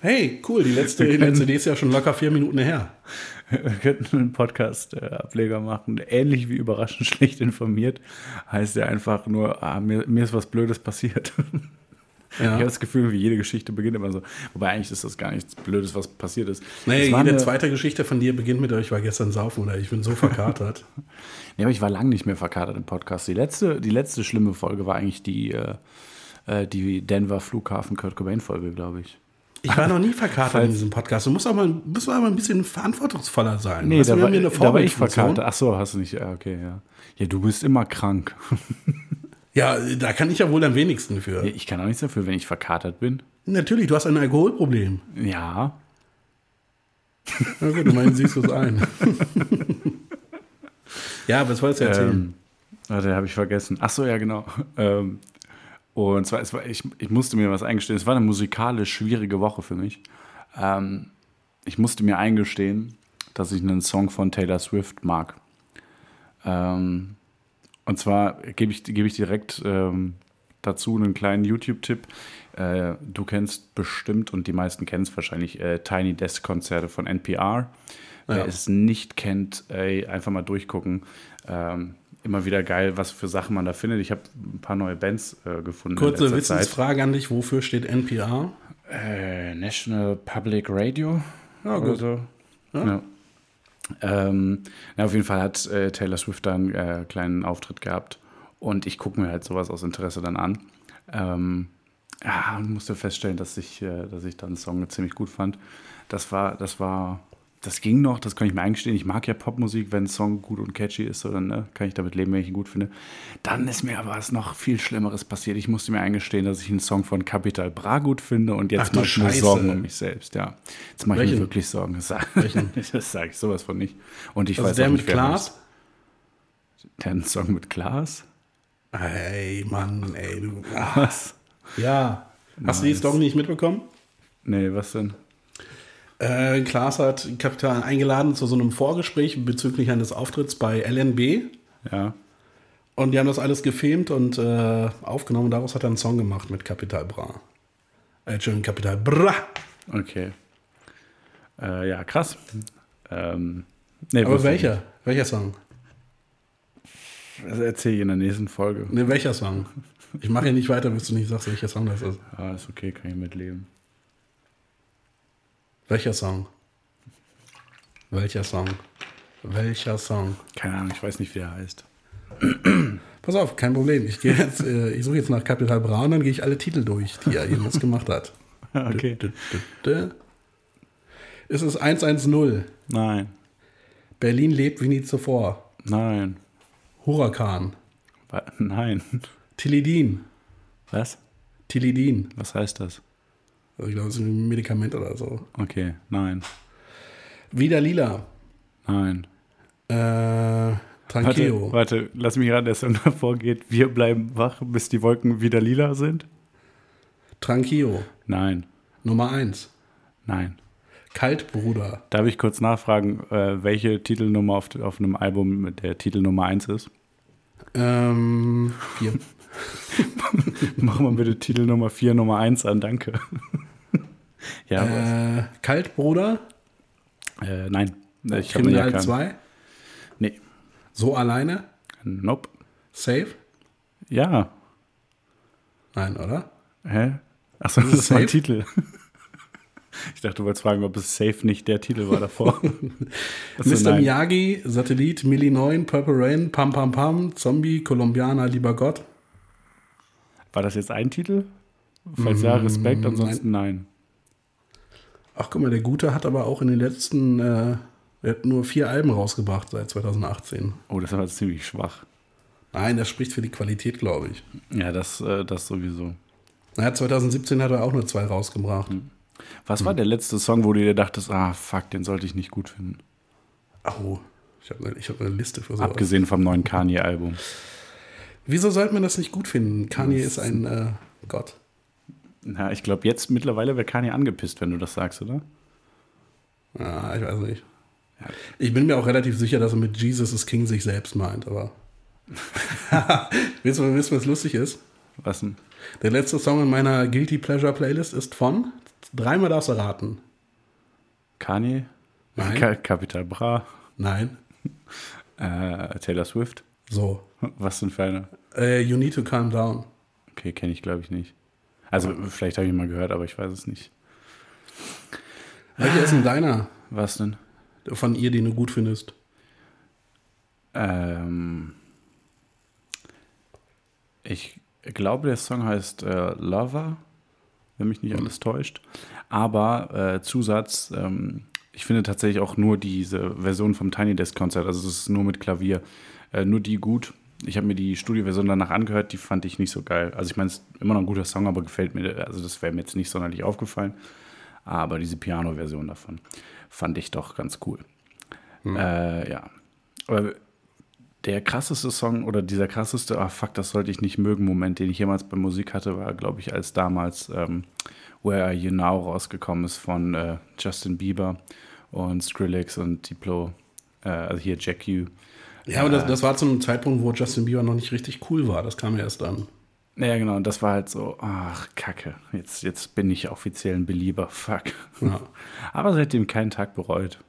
Hey, cool, die letzte, die letzte Idee ist ja schon locker vier Minuten her. Wir könnten einen Podcast-Ableger machen, ähnlich wie überraschend schlecht informiert. Heißt ja einfach nur, ah, mir, mir ist was Blödes passiert. Ich habe das Gefühl, wie jede Geschichte beginnt immer so. Wobei eigentlich ist das gar nichts Blödes, was passiert ist. War jede eine- zweite Geschichte von dir beginnt mit, ich war gestern saufen oder ich bin so verkatert. Nee, aber ich war lange nicht mehr verkatert im Podcast. Die letzte, die letzte schlimme Folge war eigentlich die, äh, äh, die Denver Flughafen Kurt Cobain Folge, glaube ich. Ich war noch nie verkatert Falls- in diesem Podcast. Du musst auch mal, musst mal ein bisschen verantwortungsvoller sein. Nee, da war, da war ich verkatert. Ach so, hast du nicht. Ja, okay, ja. Ja, du bist immer krank. Ja, da kann ich ja wohl am wenigsten für. Ich kann auch nichts dafür, wenn ich verkatert bin. Natürlich, du hast ein Alkoholproblem. Ja. Na gut, du meinst, siehst du es ein. ja, was wolltest du erzählen? Ähm, warte, habe ich vergessen. Ach so, ja, genau. Ähm, und zwar, war, ich, ich musste mir was eingestehen. Es war eine musikalisch schwierige Woche für mich. Ähm, ich musste mir eingestehen, dass ich einen Song von Taylor Swift mag. Ähm, und zwar gebe ich, gebe ich direkt ähm, dazu einen kleinen YouTube-Tipp. Äh, du kennst bestimmt, und die meisten kennen es wahrscheinlich, äh, Tiny Desk Konzerte von NPR. Wer Ja. es nicht kennt, ey, einfach mal durchgucken. Ähm, immer wieder geil, was für Sachen man da findet. Ich habe ein paar neue Bands äh, gefunden. Kurze. Wissensfrage an dich, wofür steht NPR? Äh, National Public Radio. Ja, gut. So. Ja. Ähm, na, auf jeden Fall hat äh, Taylor Swift da einen äh, kleinen Auftritt gehabt. Und ich gucke mir halt sowas aus Interesse dann an. Ähm, ja, musste feststellen, dass ich, äh, dass ich dann einen Song ziemlich gut fand. Das war, das war, das ging noch, das kann ich mir eingestehen. Ich mag ja Popmusik, wenn ein Song gut und catchy ist, dann ne, kann ich damit leben, wenn ich ihn gut finde. Dann ist mir aber was noch viel Schlimmeres passiert. Ich musste mir eingestehen, dass ich einen Song von Capital Bra gut finde und jetzt mache ich mir. Sorgen um mich selbst, ja. Jetzt mache ich mir wirklich Sorgen. Das, sage ich sowas von nicht. Und ich Also weiß der auch mit nicht, wer Klaas? Der einen Song mit Klaas? Ey, Mann, ey, du. Was? ja. Hast du die Nice. Story nicht mitbekommen? Nee, was denn? Äh, Klaas hat Kapital eingeladen zu so einem Vorgespräch bezüglich eines Auftritts bei LNB. Ja. Und die haben das alles gefilmt und äh, aufgenommen. Daraus hat er einen Song gemacht mit Capital Bra. Äh, Entschuldigung, Capital Bra. Okay. Äh, ja, krass. Ähm, nee, Aber welcher? Welcher Song? Das erzähle ich in der nächsten Folge. Ne, welcher Song? Ich mache hier nicht weiter, bis du nicht sagst, welcher Song das ist. Ah, ist okay, kann ich mitleben. Welcher Song? Welcher Song? Welcher Song? Keine Ahnung, ich weiß nicht, wie der heißt. Pass auf, kein Problem. Ich gehe jetzt, äh, ich suche jetzt nach Capital Bra und dann gehe ich alle Titel durch, die er jemals gemacht hat. Okay. Dü, dü. Es ist 110. Nein, Berlin lebt wie nie zuvor. nein, Hurakan. Nein. Tilidin. Was? Tilidin. Was heißt das? Also ich glaube, das ist ein Medikament oder so. Okay, nein, Wieder lila. nein. Äh, Warte, Tranqueo. warte, lass mich gerade, der Song davor geht. Wir bleiben wach, bis die Wolken wieder lila sind. Tranqueo. Nein, Nummer 1. nein. Kaltbruder. Darf ich kurz nachfragen, äh, welche Titelnummer auf, auf einem Album mit der Titel Nummer 1 ist? Ähm, 4. Mach mal bitte Titel Nummer 4, Nummer 1 an, danke. Ja, äh, Kaltbruder. was? Äh, nein, ich Kriminal erkannt. 2. Nee, So alleine. nope. Safe. Ja, Nein, oder? hä? Achso, das ist mein? Titel. Ich dachte, du wolltest fragen, ob es safe nicht der Titel war davor. Mr. nein. Miyagi, Satellit, Milli 9, Purple Rain, Pam Pam Pam, Zombie, Kolumbianer, lieber Gott. War das jetzt ein Titel? Falls ja, Respekt, ansonsten nein. Ach, guck mal, der Gute hat aber auch in den letzten, äh, Er hat nur vier Alben rausgebracht seit 2018. Oh, das war ziemlich schwach. Nein, das spricht für die Qualität, glaube ich. Ja, das, äh, das sowieso. Naja, 2017 hat er auch nur zwei rausgebracht. Was war der letzte Song, wo du dir dachtest, ah, fuck, den sollte ich nicht gut finden? Oh, ich habe eine, hab eine Liste für sowas. Abgesehen vom neuen Kanye-Album. Wieso sollte man das nicht gut finden? Kanye ist ein äh, Gott. Na, ich glaube, jetzt mittlerweile wäre Kanye angepisst, wenn du das sagst, oder? Ja, ich weiß nicht. Ich bin mir auch relativ sicher, dass er mit Jesus is King sich selbst meint, aber. willst, du, du, was lustig ist? Was denn? Der letzte Song in meiner Guilty Pleasure Playlist ist von. Dreimal darfst du raten. Kanye? Nein. Ka Capital Bra? Nein. Äh, Taylor Swift? So. Was denn für eine? Äh, you need to calm down. Okay, kenne ich glaube ich nicht. Also, vielleicht habe ich mal gehört, aber ich weiß es nicht. Welcher ist denn deiner Was denn? von ihr, den du gut findest? Ähm, ich glaube, der Song heißt äh, Lover, wenn mich nicht alles täuscht. Aber äh, Zusatz, ähm, ich finde tatsächlich auch nur diese Version vom Tiny Desk Konzert, also es ist nur mit Klavier, äh, nur die gut. Ich habe mir die Studioversion danach angehört, die fand ich nicht so geil. Also ich meine, es ist immer noch ein guter Song, aber gefällt mir, also das wäre mir jetzt nicht sonderlich aufgefallen. Aber diese Piano-Version davon fand ich doch ganz cool. Äh, ja. Aber der krasseste Song oder dieser krasseste, ah fuck, das sollte ich nicht mögen, Moment, den ich jemals bei Musik hatte, war, glaube ich, als damals ähm, Where Are You Now rausgekommen ist von äh, Justin Bieber und Skrillex und Diplo, äh, also hier Jack U. Ja, aber das, das war zu einem Zeitpunkt, wo Justin Bieber noch nicht richtig cool war. Das kam erst dann. Ja, genau, und das war halt so, ach, kacke, jetzt, jetzt bin ich offiziell ein Belieber, fuck. Ja. Aber seitdem keinen Tag bereut.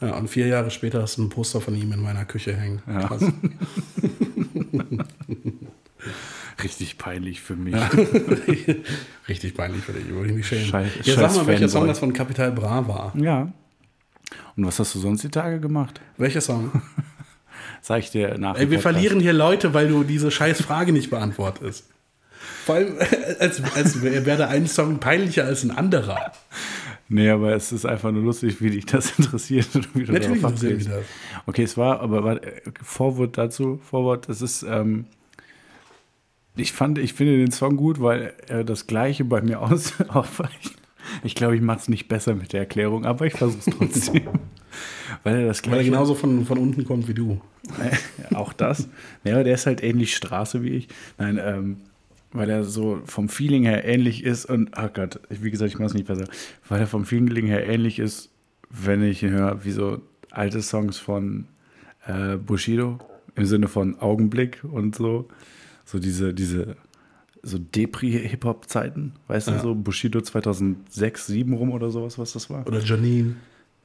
Ja, und vier Jahre später hast du ein Poster von ihm in meiner Küche hängen. Ja. Krass. Richtig peinlich für mich. Richtig peinlich für dich, würde ich mich schämen. Scheiß- ja, sag mal, welcher. Song das von Capital Bra war. Ja. Und was hast du sonst die Tage gemacht? Welcher Song? Sag ich dir nach. Ey, wir verlieren hier Leute, weil du diese scheiß Frage nicht beantwortest. Vor allem, als, als wäre der ein Song peinlicher als ein anderer. Nee, aber es ist einfach nur lustig, wie dich das interessiert und wie du Natürlich darauf interessiert das. Okay, es war, aber war, äh, Vorwort dazu, Vorwort, es ist, ähm, ich fand, ich finde den Song gut, weil er das Gleiche bei mir aus. Ich glaube, ich mache es nicht besser mit der Erklärung, aber ich versuche es trotzdem. Weil er das Weil er genauso von, von unten kommt wie du. Auch das. Ja, aber der ist halt ähnlich Straße wie ich. Nein, ähm, weil er so vom Feeling her ähnlich ist und, oh Gott, wie gesagt, ich mache es nicht besser. Weil er vom Feeling her ähnlich ist, wenn ich ihn höre, wie so alte Songs von äh, Bushido im Sinne von Augenblick und so. So diese, diese so Depri-Hip-Hop-Zeiten, weißt Ja. du, so Bushido 2006, 2007 rum oder sowas, was das war. Oder Janine.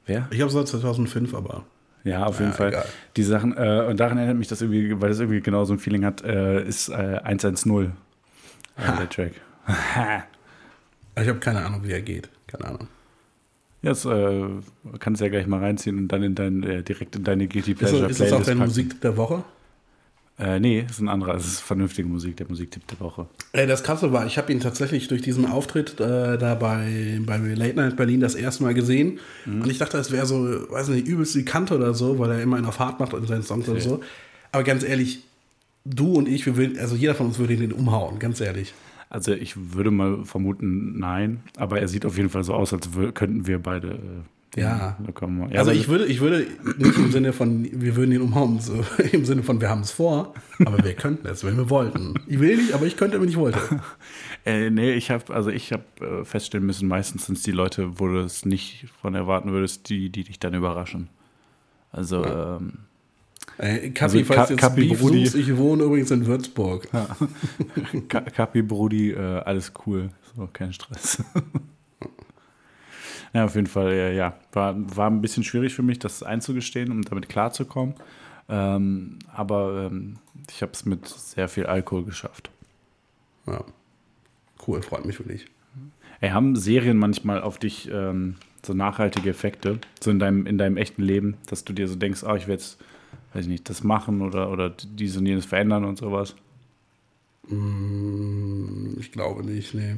Wer? Ich habe seit 2005, aber. Ja, auf jeden Ja, Fall. egal. Die Sachen, äh, und daran erinnert mich das irgendwie, weil das irgendwie genau so ein Feeling hat, äh, ist äh, 110, äh, der Track. Ich habe keine Ahnung, wie er geht. Keine Ahnung. Jetzt äh, kannst du ja gleich mal reinziehen und dann in dein, äh, direkt in deine Guilty Ist, Pleasure das- ist das auch deine packen. Musik der Woche? Äh, nee, ist ein anderer. Es ist vernünftige Musik, der Musiktipp der Woche. Ey, das Krasse war, ich habe ihn tatsächlich durch diesen Auftritt äh, da bei, bei Late Night Berlin das erste Mal gesehen. Und ich dachte, es wäre so, weiß nicht, übelst die Kante oder so, weil er immer in der Fahrt macht in seinen Songs oder Okay. so. Aber ganz ehrlich, du und ich, wir würden, also jeder von uns würde den umhauen, ganz ehrlich. Also ich würde mal vermuten, nein, aber er sieht auf jeden Fall so aus, als könnten wir beide. Äh, Ja. Ja, also ich würde, ich würde nicht im Sinne von, wir würden ihn umhauen, so, im Sinne von, wir haben es vor, aber wir könnten es, wenn wir wollten. Ich will nicht, aber ich könnte, wenn ich wollte. Äh, nee, ich habe also ich habe äh, feststellen müssen, meistens sind es die Leute, wo du es nicht von erwarten würdest, die, die dich dann überraschen. Also ähm, Ey, Kapi, Also, falls Ka- Kapi Beef Brudi. suchst, ich wohne übrigens in Würzburg. Ka- Kapi, Brudi, äh, alles cool, so kein Stress. Ja, auf jeden Fall, äh, ja, war, war ein bisschen schwierig für mich, das einzugestehen, um damit klarzukommen. Ähm, aber ähm, ich habe es mit sehr viel Alkohol geschafft. Ja. Cool, freut mich für dich. Ey, haben Serien manchmal auf dich ähm, so nachhaltige Effekte, so in deinem, in deinem echten Leben, dass du dir so denkst, oh, ich werde jetzt, weiß ich nicht, das machen oder, oder dies und jenes verändern und sowas? Mm, Ich glaube nicht, nee.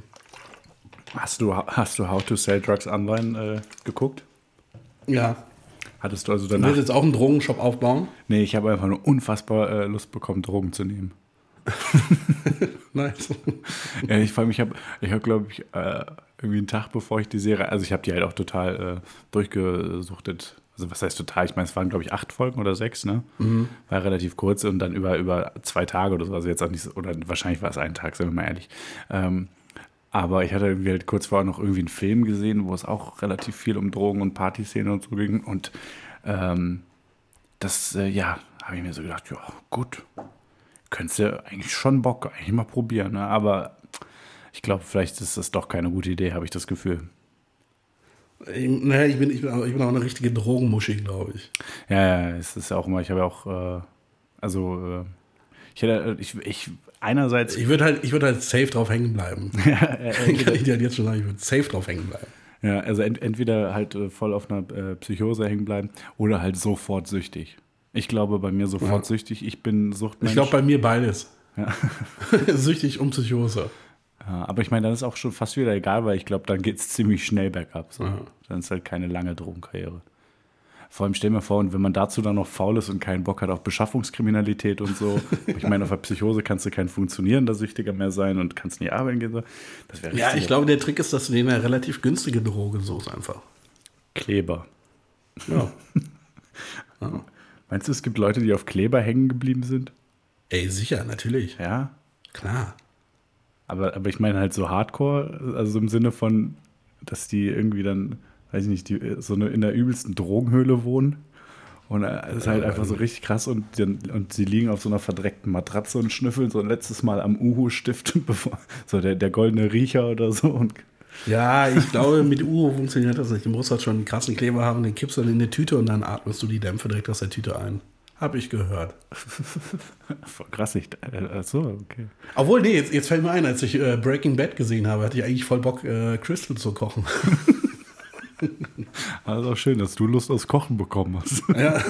Hast du, hast du How to Sell Drugs Online äh, geguckt? Ja. Hattest du also Du danach? willst jetzt auch einen Drogenshop aufbauen? Nee, ich habe einfach nur unfassbar äh, Lust bekommen, Drogen zu nehmen. Nice. Ja, ich vor allem, ich habe, ich hab, glaube ich, äh, irgendwie einen Tag bevor ich die Serie, also ich habe die halt auch total äh, durchgesuchtet. Also was heißt total? Ich meine, es waren, glaube ich, acht Folgen oder sechs, ne? War relativ kurz und dann über, über zwei Tage oder so. Also jetzt auch nicht so, oder wahrscheinlich war es ein Tag, sind wir mal ehrlich. Ähm, aber ich hatte irgendwie halt kurz vorher noch irgendwie einen Film gesehen, wo es auch relativ viel um Drogen und Partyszenen und so ging. Und ähm, das, äh, ja, habe ich mir so gedacht, ja, gut, könntest du eigentlich schon Bock, eigentlich mal probieren. Ne? Aber ich glaube, vielleicht ist das doch keine gute Idee, habe ich das Gefühl. Ich, naja, ich bin, ich, bin auch, ich bin auch eine richtige Drogenmuschi, glaube ich. Ja, ja, es ist ja auch immer, ich habe ja auch, äh, also, äh, ich hätte, ich, ich einerseits, Ich würde halt, ich halt safe drauf hängen bleiben. Kann ich dir halt jetzt schon sagen, ich würde safe drauf hängen bleiben. ja, also ent, entweder halt äh, voll auf einer äh, Psychose hängen bleiben oder halt sofort süchtig. Ich glaube, bei mir sofort Ja. süchtig, ich bin Suchtmensch. Ich glaube, bei mir beides. Süchtig und Psychose. Ja, aber ich meine, dann ist auch schon fast wieder egal, weil ich glaube, dann geht es ziemlich schnell bergab. So. Ja. Dann ist halt keine lange Drogenkarriere. Vor allem stell mir vor, und wenn man dazu dann noch faul ist und keinen Bock hat auf Beschaffungskriminalität und so. ich meine, auf der Psychose kannst du kein funktionierender Süchtiger mehr sein und kannst nie arbeiten gehen. Das wäre Ja, ich glaube, der Trick ist, dass du eine relativ günstige Droge suchst einfach. Kleber. Ja. Meinst du, es gibt Leute, die auf Kleber hängen geblieben sind? Ey, sicher, natürlich. Ja. Klar. Aber, aber ich meine halt so Hardcore, also im Sinne von, dass die irgendwie dann, weiß ich nicht, die, so eine, in der übelsten Drogenhöhle wohnen. Und es ist halt einfach so richtig krass und, und sie liegen auf so einer verdreckten Matratze und schnüffeln so ein letztes Mal am Uhu-Stift, bevor so der, der goldene Riecher oder so. Und Ja, ich glaube, mit Uhu funktioniert das nicht. Du musst halt schon einen krassen Kleber haben, den kippst du dann in eine Tüte und dann atmest du die Dämpfe direkt aus der Tüte ein. Hab ich gehört. voll krass, ich, äh, ach so, okay. Obwohl, nee, jetzt, jetzt fällt mir ein, als ich äh, Breaking Bad gesehen habe, hatte ich eigentlich voll Bock, äh, Crystal zu kochen. Also schön, dass du Lust aufs Kochen bekommen hast. ja.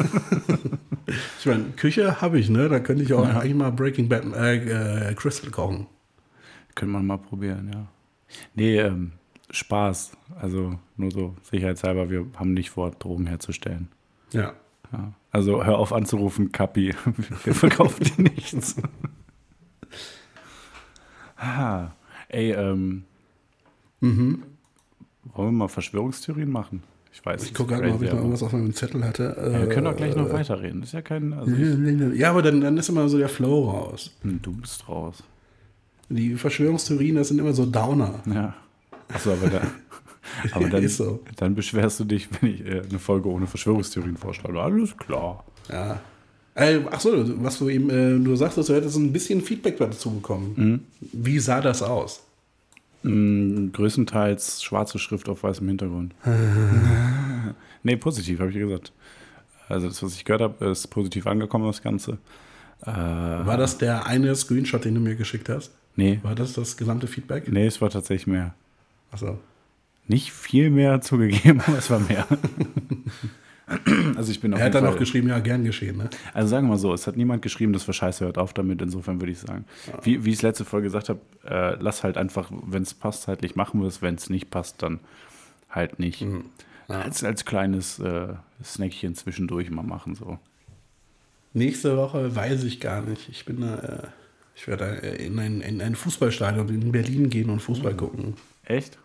Ich meine, Küche habe ich, ne? Da könnte ich auch eigentlich mal Breaking Bad, äh, äh, Crystal kochen. Könnte man mal probieren, ja. Nee, ähm, Spaß. Also nur so sicherheitshalber, wir haben nicht vor, Drogen herzustellen. Ja. Ja. Also hör auf anzurufen, Kapi. Wir verkaufen dir nichts. ah, ey, ähm, wollen wir mal Verschwörungstheorien machen? Ich weiß. Ich es gucke gerade mal, ob ich noch irgendwas auf meinem Zettel hatte. ja, wir können auch gleich noch Äh, weiterreden. Das ist ja kein. Also ich, Ja, aber dann, dann ist immer so der Flow raus. Hm, du bist raus. Die Verschwörungstheorien, das sind immer so Downer. Ja. Achso, aber, da, aber dann, so. dann beschwerst du dich, wenn ich äh, eine Folge ohne Verschwörungstheorien vorschlage. Alles klar. Ja. Äh, ach so, was du eben, äh, du sagtest, du hättest ein bisschen Feedback dazu bekommen. Wie sah das aus? Mm, größtenteils schwarze Schrift auf weißem Hintergrund. nee, positiv, habe ich gesagt. Also das, was ich gehört habe, ist positiv angekommen, das Ganze. Äh, War das der eine Screenshot, den du mir geschickt hast? nee, War das das gesamte Feedback? nee, es war tatsächlich mehr. Achso. Nicht viel mehr zugegeben, aber es war mehr. also ich bin auf Er hat dann Fall, auch geschrieben, ja, gern geschehen, ne? Also sagen wir mal so, es hat niemand geschrieben, das war scheiße, hört auf damit. Insofern würde ich sagen, wie, wie ich es letzte Folge gesagt habe, äh, lass halt einfach, wenn es passt, zeitlich machen wir es. Wenn es nicht passt, dann halt nicht. Als, als kleines äh, Snackchen zwischendurch mal machen. so. Nächste Woche weiß ich gar nicht. Ich bin da, äh, ich werde äh, in ein, in ein Fußballstadion in Berlin gehen und Fußball gucken. Echt?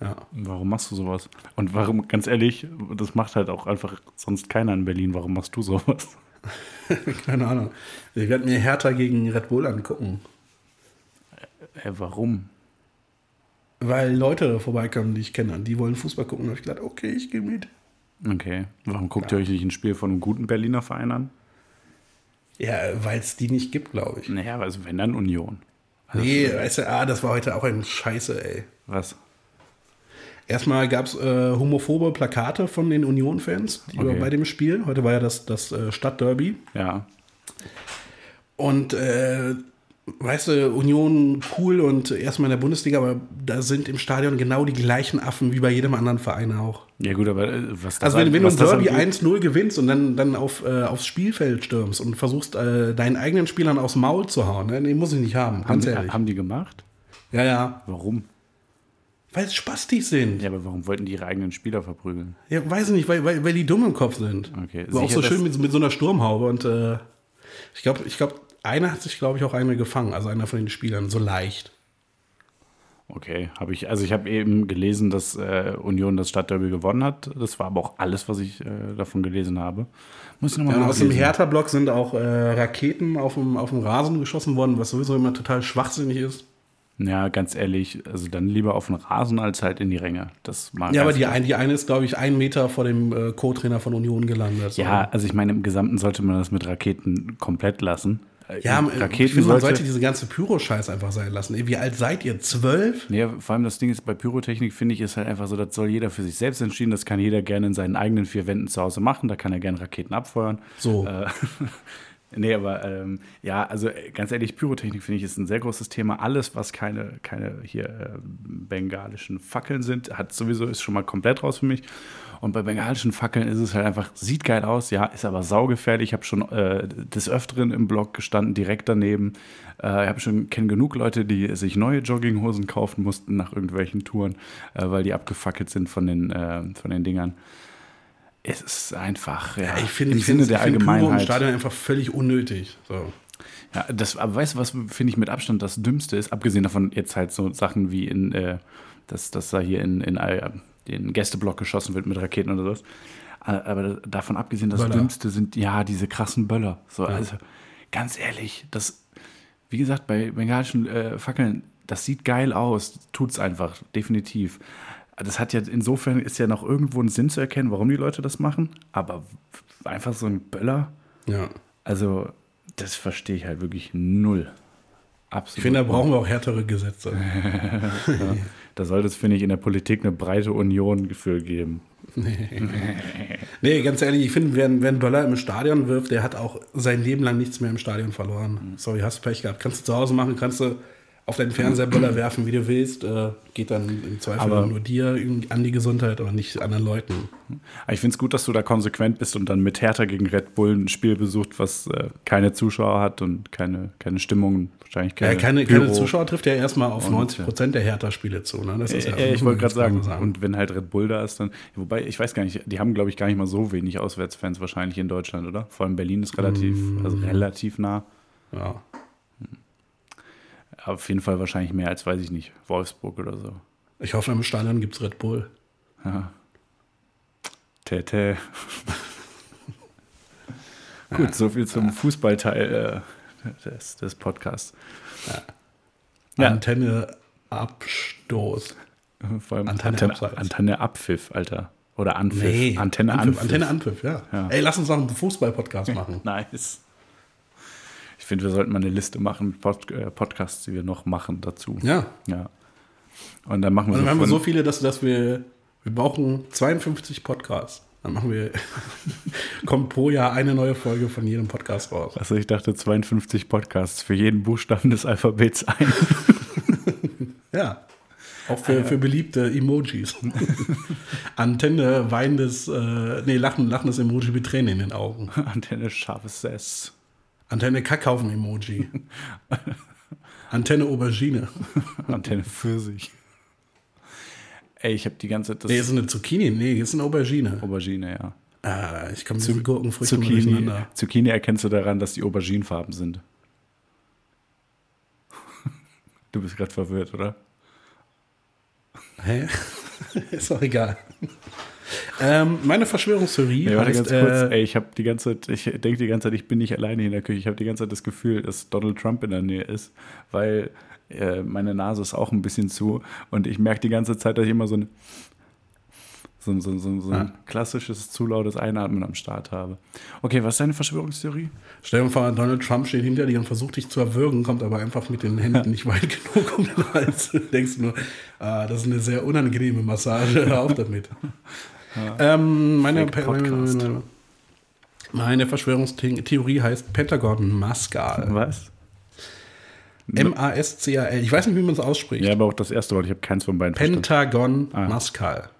Ja. Warum machst du sowas? Und warum, ganz ehrlich, das macht halt auch einfach sonst keiner in Berlin. Warum machst du sowas? Keine Ahnung. Ich werde mir Hertha gegen Red Bull angucken. Äh, warum? Weil Leute vorbeikommen, die ich kenne, die wollen Fußball gucken. Da habe ich gedacht, okay, ich gehe mit. Okay. Warum guckt ihr euch nicht ein Spiel von einem guten Berliner Verein an? Ja, weil es die nicht gibt, glaube ich. Naja, also wenn dann Union. Also, Nee, weißt du, ah, das war heute auch ein Scheiße, ey. Was? Erstmal gab es äh, homophobe Plakate von den Union-Fans Okay. bei dem Spiel. Heute war ja das, das äh, Stadtderby. Ja. Und äh, weißt du, Union cool und erstmal in der Bundesliga, aber da sind im Stadion genau die gleichen Affen wie bei jedem anderen Verein auch. Ja, gut, aber äh, was das Also wenn, wenn du ein Derby angeht- 1-0 gewinnst und dann, dann auf, äh, aufs Spielfeld stürmst und versuchst, äh, deinen eigenen Spielern aufs Maul zu hauen, ne? den muss ich nicht haben, haben, ganz die- ehrlich. haben die gemacht? Ja, ja, Warum? Weil es Spastis sind. Ja, aber warum wollten die ihre eigenen Spieler verprügeln? Ja, weiß ich nicht, weil, weil, weil die dumm im Kopf sind. Okay, War auch so schön mit, mit so einer Sturmhaube und äh, ich glaube, ich glaub, einer hat sich, glaube ich, auch einmal gefangen, also einer von den Spielern, so leicht. Okay, habe ich, also ich habe eben gelesen, dass äh, Union das Stadtderby gewonnen hat. Das war aber auch alles, was ich äh, davon gelesen habe. Muss ich nochmal Ja, aus dem. Hertha-Block sind auch äh, Raketen auf dem, auf dem Rasen geschossen worden, was sowieso immer total schwachsinnig ist. Ja, ganz ehrlich, also dann lieber auf den Rasen als halt in die Ränge. Das mag Ja, aber die, ein, die eine ist, glaube ich, einen Meter vor dem äh, Co-Trainer von Union gelandet. Ja, also ich meine, im Gesamten sollte man das mit Raketen komplett lassen. Äh, ja Raketen ich finde, man sollte, sollte diese ganze Pyro-Scheiß einfach sein lassen. Wie alt seid ihr? Zwölf? Nee, vor allem das Ding ist, bei Pyrotechnik finde ich, ist halt einfach so, das soll jeder für sich selbst entschieden. Das kann jeder gerne in seinen eigenen vier Wänden zu Hause machen. Da kann er gerne Raketen abfeuern. So. Äh, nee, aber ähm, ja, also äh, ganz ehrlich, Pyrotechnik finde ich ist ein sehr großes Thema. Alles, was keine, keine hier äh, bengalischen Fackeln sind, hat sowieso ist schon mal komplett raus für mich. Und bei bengalischen Fackeln ist es halt einfach, sieht geil aus, ja, ist aber saugefährlich. Ich habe schon äh, des Öfteren im Blog gestanden, direkt daneben. Äh, ich habe schon, kenne genug Leute, die sich neue Jogginghosen kaufen mussten nach irgendwelchen Touren, äh, weil die abgefackelt sind von den, äh, von den Dingern. Es ist einfach, ja, ich finde im ich Sinne find, der ich find Pyro im Allgemeinheit. Stadion einfach völlig unnötig. So. Ja, das, aber weißt du, was finde ich mit Abstand das Dümmste ist? Abgesehen davon jetzt halt so Sachen wie in, äh, dass, dass da hier in, in äh, den Gästeblock geschossen wird mit Raketen oder sowas. Aber davon abgesehen, das Böller. Dümmste sind ja diese krassen Böller. So, also ganz ehrlich, das, wie gesagt, bei bengalischen äh, Fackeln, das sieht geil aus, tut's einfach, definitiv. Das hat ja insofern ist ja noch irgendwo ein Sinn zu erkennen, warum die Leute das machen, aber einfach so ein Böller. Ja. Also, das verstehe ich halt wirklich null. Absolut. Ich finde, da brauchen wir auch härtere Gesetze. Da sollte es, finde ich, in der Politik eine breite Union für geben. Nee, ganz ehrlich, ich finde, wer, wer einen Böller im Stadion wirft, der hat auch sein Leben lang nichts mehr im Stadion verloren. Sorry, hast du Pech gehabt. Kannst du zu Hause machen, kannst du auf deinen Fernseher Böller werfen, wie du willst. Äh, geht dann im Zweifel Aber- nur dir an die Gesundheit, aber nicht anderen Leuten. Ich finde es gut, dass du da konsequent bist und dann mit Hertha gegen Red Bull ein Spiel besucht, was äh, keine Zuschauer hat und keine, keine Stimmung, wahrscheinlich keine, Ja, keine, keine. Zuschauer trifft ja erstmal auf Und, 90 Prozent der Hertha-Spiele zu. Ne? Das ist Ja, ja, ich wollte gerade sagen, man und wenn halt Red Bull da ist, dann, wobei, ich weiß gar nicht, die haben, glaube ich, gar nicht mal so wenig Auswärtsfans wahrscheinlich in Deutschland, oder? Vor allem Berlin ist relativ, Mm. also relativ nah. ja. Auf jeden Fall wahrscheinlich mehr als, weiß ich nicht, Wolfsburg oder so. Ich hoffe, im Stadion gibt es Red Bull. Tete. Gut, so viel zum Fußballteil äh, des, des Podcasts. Ja. Antenne Abstoß. Vor allem Antenne Antenne, Abseits. Antenne Abpfiff, Alter. Oder Anpfiff. Antenne Anpfiff. Anpfiff. Antenne Anpfiff, ja. Ja. Ey, lass uns noch einen Fußball-Podcast machen. Nice. Ich finde, wir sollten mal eine Liste machen mit Pod äh, Podcasts, die wir noch machen dazu. Ja. Ja. Und dann machen wir Und dann so haben wir so viele, dass, dass wir, wir brauchen 52 Podcasts. Dann machen wir, kommt pro Jahr eine neue Folge von jedem Podcast raus. Also ich dachte 52 Podcasts für jeden Buchstaben des Alphabets ein. Ja. Auch für, für beliebte Emojis. Antenne, weinendes, äh, nee, lachen, lachendes Emoji mit Tränen in den Augen. Antenne scharfes S. Antenne Kackhaufen-Emoji. Antenne Aubergine. Antenne Pfirsich. Ey, ich habe die ganze Zeit das Nee, ist eine Zucchini. Nee, ist eine Aubergine. Aubergine, ja. Ah, ich komme diesen Gurkenfrüchten Zucchini. Zucchini erkennst du daran, dass die Auberginenfarben sind. Du bist gerade verwirrt, oder? Hä? ist doch egal. Ähm, meine Verschwörungstheorie warte heißt, ganz kurz. äh, Ey, ich habe die ganze Zeit, ich denke die ganze Zeit, ich bin nicht alleine in der Küche. Ich habe die ganze Zeit das Gefühl, dass Donald Trump in der Nähe ist, weil äh, meine Nase ist auch ein bisschen zu und ich merke die ganze Zeit, dass ich immer so ein so, so, so, so ein Ah. klassisches, zu lautes Einatmen am Start habe. Okay, was ist deine Verschwörungstheorie? Stell dir vor, Donald Trump steht hinter dir und versucht dich zu erwürgen, kommt aber einfach mit den Händen nicht weit genug um den Hals. Du denkst nur, ah, das ist eine sehr unangenehme Massage, hör auf damit. Ähm, meine, meine, Verschwörungstheorie heißt Pentagon Mascal. Was? M-A-S-C-A-L. Ich weiß nicht, wie man es ausspricht. Ja, aber auch das erste Wort. Ich habe keins von beiden verstanden. Pentagon Ah. Mascal.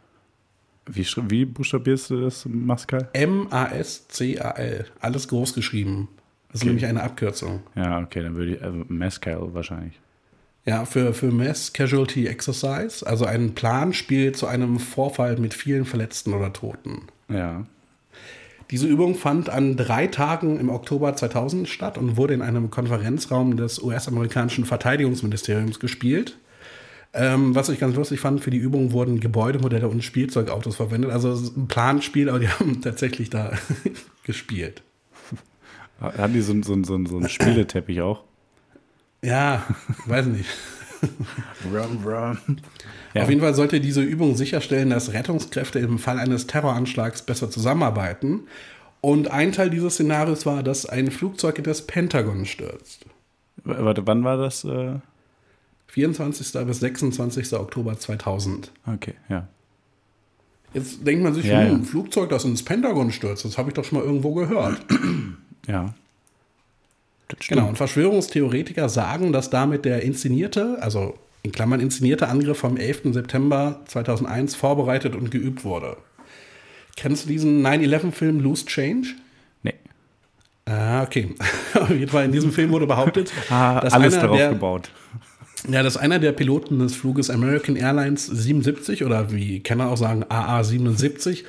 Wie, wie buchstabierst du das, Mascal? M-A-S-C-A-L. Alles groß geschrieben. Das ist Okay. nämlich eine Abkürzung. Ja, okay, dann würde ich, also Mescal wahrscheinlich. Ja, für, für Mass Casualty Exercise, also ein Planspiel zu einem Vorfall mit vielen Verletzten oder Toten. Ja. Diese Übung fand an drei Tagen im Oktober 2000 statt und wurde in einem Konferenzraum des US-amerikanischen Verteidigungsministeriums gespielt. Ähm, was ich ganz lustig fand, für die Übung wurden Gebäudemodelle und Spielzeugautos verwendet. Also ein Planspiel, aber die haben tatsächlich da gespielt. Hatten die so, so, so, so einen Spieleteppich auch? Ja, weiß nicht. Run, run. Ja. Auf jeden Fall sollte diese Übung sicherstellen, dass Rettungskräfte im Fall eines Terroranschlags besser zusammenarbeiten. Und ein Teil dieses Szenarios war, dass ein Flugzeug in das Pentagon stürzt. Warte, wann war das? Äh 24. bis 26. Oktober 2000. Okay, ja. Jetzt denkt man sich, Ja, hm, ja. ein Flugzeug, das ins Pentagon stürzt, das habe ich doch schon mal irgendwo gehört. Ja. Genau, und Verschwörungstheoretiker sagen, dass damit der inszenierte, also in Klammern inszenierte Angriff vom 11. September 2001 vorbereitet und geübt wurde. Kennst du diesen 9-11-Film Loose Change? Nee. Ah, okay. Auf jeden Fall in diesem Film wurde behauptet, Ah, dass, alles einer darauf der, gebaut. ja, dass einer der Piloten des Fluges American Airlines 77 oder wie Kenner auch sagen AA 77,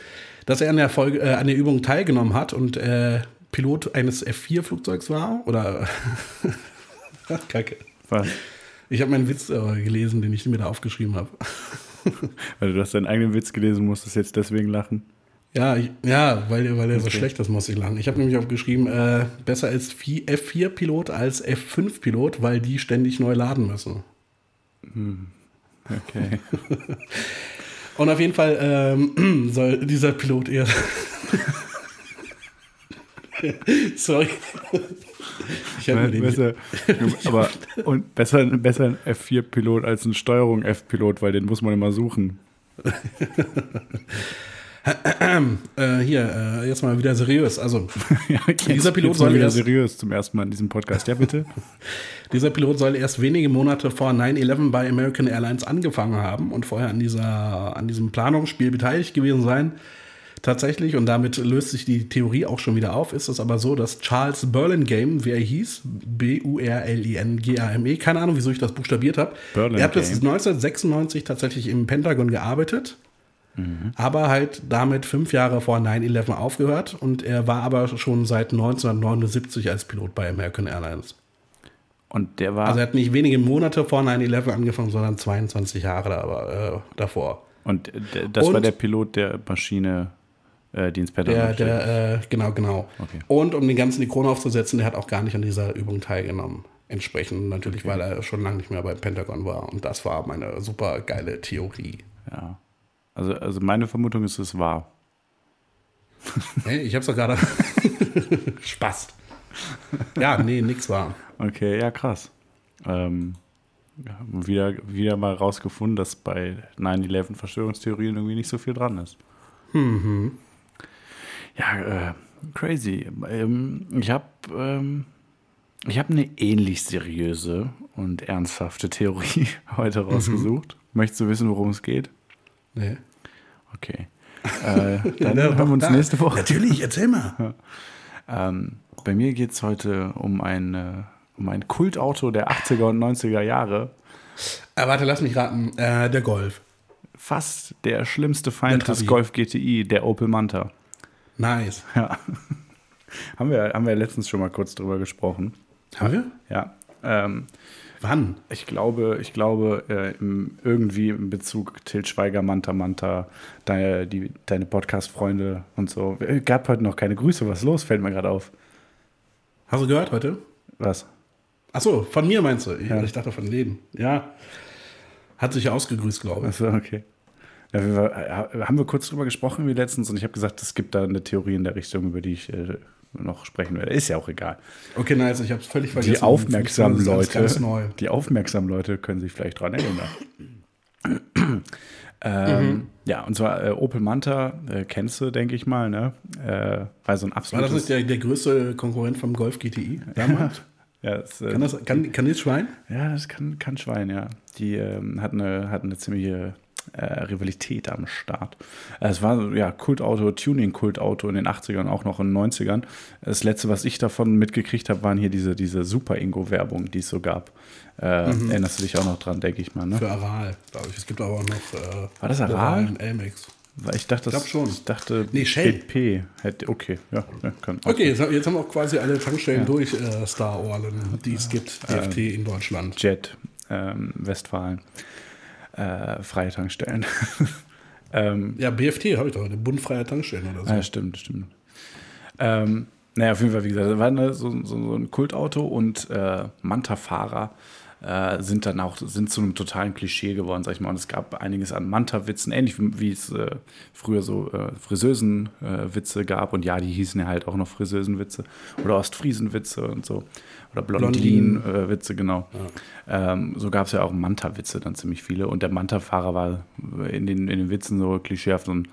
dass er an der, Folge, äh, an der Übung teilgenommen hat und äh, Pilot eines F4-Flugzeugs war oder Ach, Kacke. Was? Ich habe meinen Witz äh, gelesen, den ich mir da aufgeschrieben habe. Weil du hast deinen eigenen Witz gelesen, musstest jetzt deswegen lachen. Ja, ich, ja, weil, weil er so Okay. schlecht ist, muss ich lachen. Ich habe nämlich aufgeschrieben, äh, besser als Vi- F4-Pilot als F5-Pilot, weil die ständig neu laden müssen. Okay. Und auf jeden Fall ähm, soll dieser Pilot eher. Sorry. Ich habe den. besser, aber und besser, besser ein F4-Pilot als ein Steuerung F-Pilot, weil den muss man immer suchen. Äh, hier, äh, jetzt mal wieder seriös. Also, Ja, Dieser Pilot soll wieder erst- seriös zum ersten Mal in diesem Podcast. Ja, bitte. dieser Pilot soll erst wenige Monate vor 9-11 bei American Airlines angefangen haben und vorher an, dieser, an diesem Planungsspiel beteiligt gewesen sein. Tatsächlich, und damit löst sich die Theorie auch schon wieder auf, ist es aber so, dass Charles Burlingame, wie er hieß, B-U-R-L-I-N-G-A-M-E, keine Ahnung, wieso ich das buchstabiert habe, er hat bis 1996 tatsächlich im Pentagon gearbeitet, aber halt damit fünf Jahre vor 9-11 aufgehört und er war aber schon seit 1979 als Pilot bei American Airlines. Und der war Also er hat nicht wenige Monate vor 9-11 angefangen, sondern 22 Jahre aber, äh, davor. und der, das war Und- der Pilot der Maschine, äh, die ins Pentagon Der, der, äh, genau, genau. Okay. Und um den ganzen die Krone aufzusetzen, der hat auch gar nicht an dieser Übung teilgenommen. Entsprechend natürlich, weil er schon lange nicht mehr beim Pentagon war. Und das war meine super geile Theorie. Ja. Also, also meine Vermutung ist, es war. Hey, ich hab's doch gerade. Spaß. Ja, nee, nix war. Okay, ja, krass. Ähm, ja, wieder, wieder mal rausgefunden, dass bei 9-11 Verschwörungstheorien irgendwie nicht so viel dran ist. Ja, äh, crazy. Ähm, ich habe ähm, ich hab eine ähnlich seriöse und ernsthafte Theorie heute rausgesucht. Möchtest du wissen, worum es geht? Nee. Okay. Äh, dann Ja, hören wir uns doch, nächste Woche. Natürlich, erzähl mal. Ähm, bei mir geht es heute um ein, äh, um ein Kultauto der 80er und 90er Jahre. Äh, warte, lass mich raten. Äh, der Golf. Fast der schlimmste Feind des. Golf GTI, der Opel Manta. Nice. Ja. haben, wir, haben wir letztens schon mal kurz drüber gesprochen. Haben wir? Ja. Ähm, Wann? ich glaube, ich glaube äh, im, irgendwie in Bezug Til Schweiger, Manta Manta, deine, die, deine Podcast-Freunde und so. Äh, Gab heute noch keine Grüße. Was ist los? Fällt mir gerade auf. Hast du gehört heute? Was? Achso, von mir meinst du? Ich, Ja. ich dachte von denen. Ja. Hat sich ausgegrüßt, glaube ich. Achso, okay. Wir, äh, haben wir kurz drüber gesprochen wie letztens und ich habe gesagt, es gibt da eine Theorie in der Richtung, über die ich äh, noch sprechen werde. Ist ja auch egal. Okay, nice, ich habe es völlig vergessen. Die aufmerksamen Das Leute, Ganz die aufmerksamen Leute können sich vielleicht dran erinnern. ähm, Ja, und zwar äh, Opel Manta, äh, kennst du, denke ich mal, ne? Äh, war so ein War das absolutes. nicht der, der größte Konkurrent vom Golf GTI damals? ja, es, äh, kann, das, kann, kann das Schwein? ja, das kann, kann Schwein, ja. Die ähm, hat, eine, hat eine ziemliche äh, Rivalität am Start. Es war ja Kultauto, Tuning-Kultauto in den 80ern, auch noch in den 90ern. Das letzte, was ich davon mitgekriegt habe, waren hier diese, diese Super-Ingo-Werbung, die es so gab. Äh, mhm. Erinnerst du dich auch noch dran, denke ich mal. Ne? Für Aral, glaube ich. Es gibt aber auch noch. Äh, war das Aral? Weil ich dachte, ich schon. Ich dachte, nee, Shell. BP hätte. Okay, ja, kann. Okay, jetzt, jetzt, haben wir auch quasi alle Tankstellen ja. durch, äh, Star Orlen, die es gibt, DFT ähm, in Deutschland. Jet, ähm, Westfalen, äh, freie Tankstellen. ähm, ja, BFT habe ich doch, eine Bund freier Tankstellen oder so. Ja, stimmt, stimmt. Ähm, naja, auf jeden Fall, wie gesagt, da war eine, so, so, so, ein Kultauto und äh, Manta-Fahrer äh, sind dann auch sind zu einem totalen Klischee geworden, sag ich mal. Und es gab einiges an Manta-Witzen, ähnlich wie, wie es äh, früher so äh, Friseusen-Witze gab. Und ja, die hießen ja halt auch noch Friseusen-Witze oder Ostfriesen-Witze und so. Oder Blondinen-Witze, genau. Ja. Ähm, so gab es ja auch Manta-Witze dann ziemlich viele. Und der Manta-Fahrer war in den, in den Witzen so klischeehaft so ein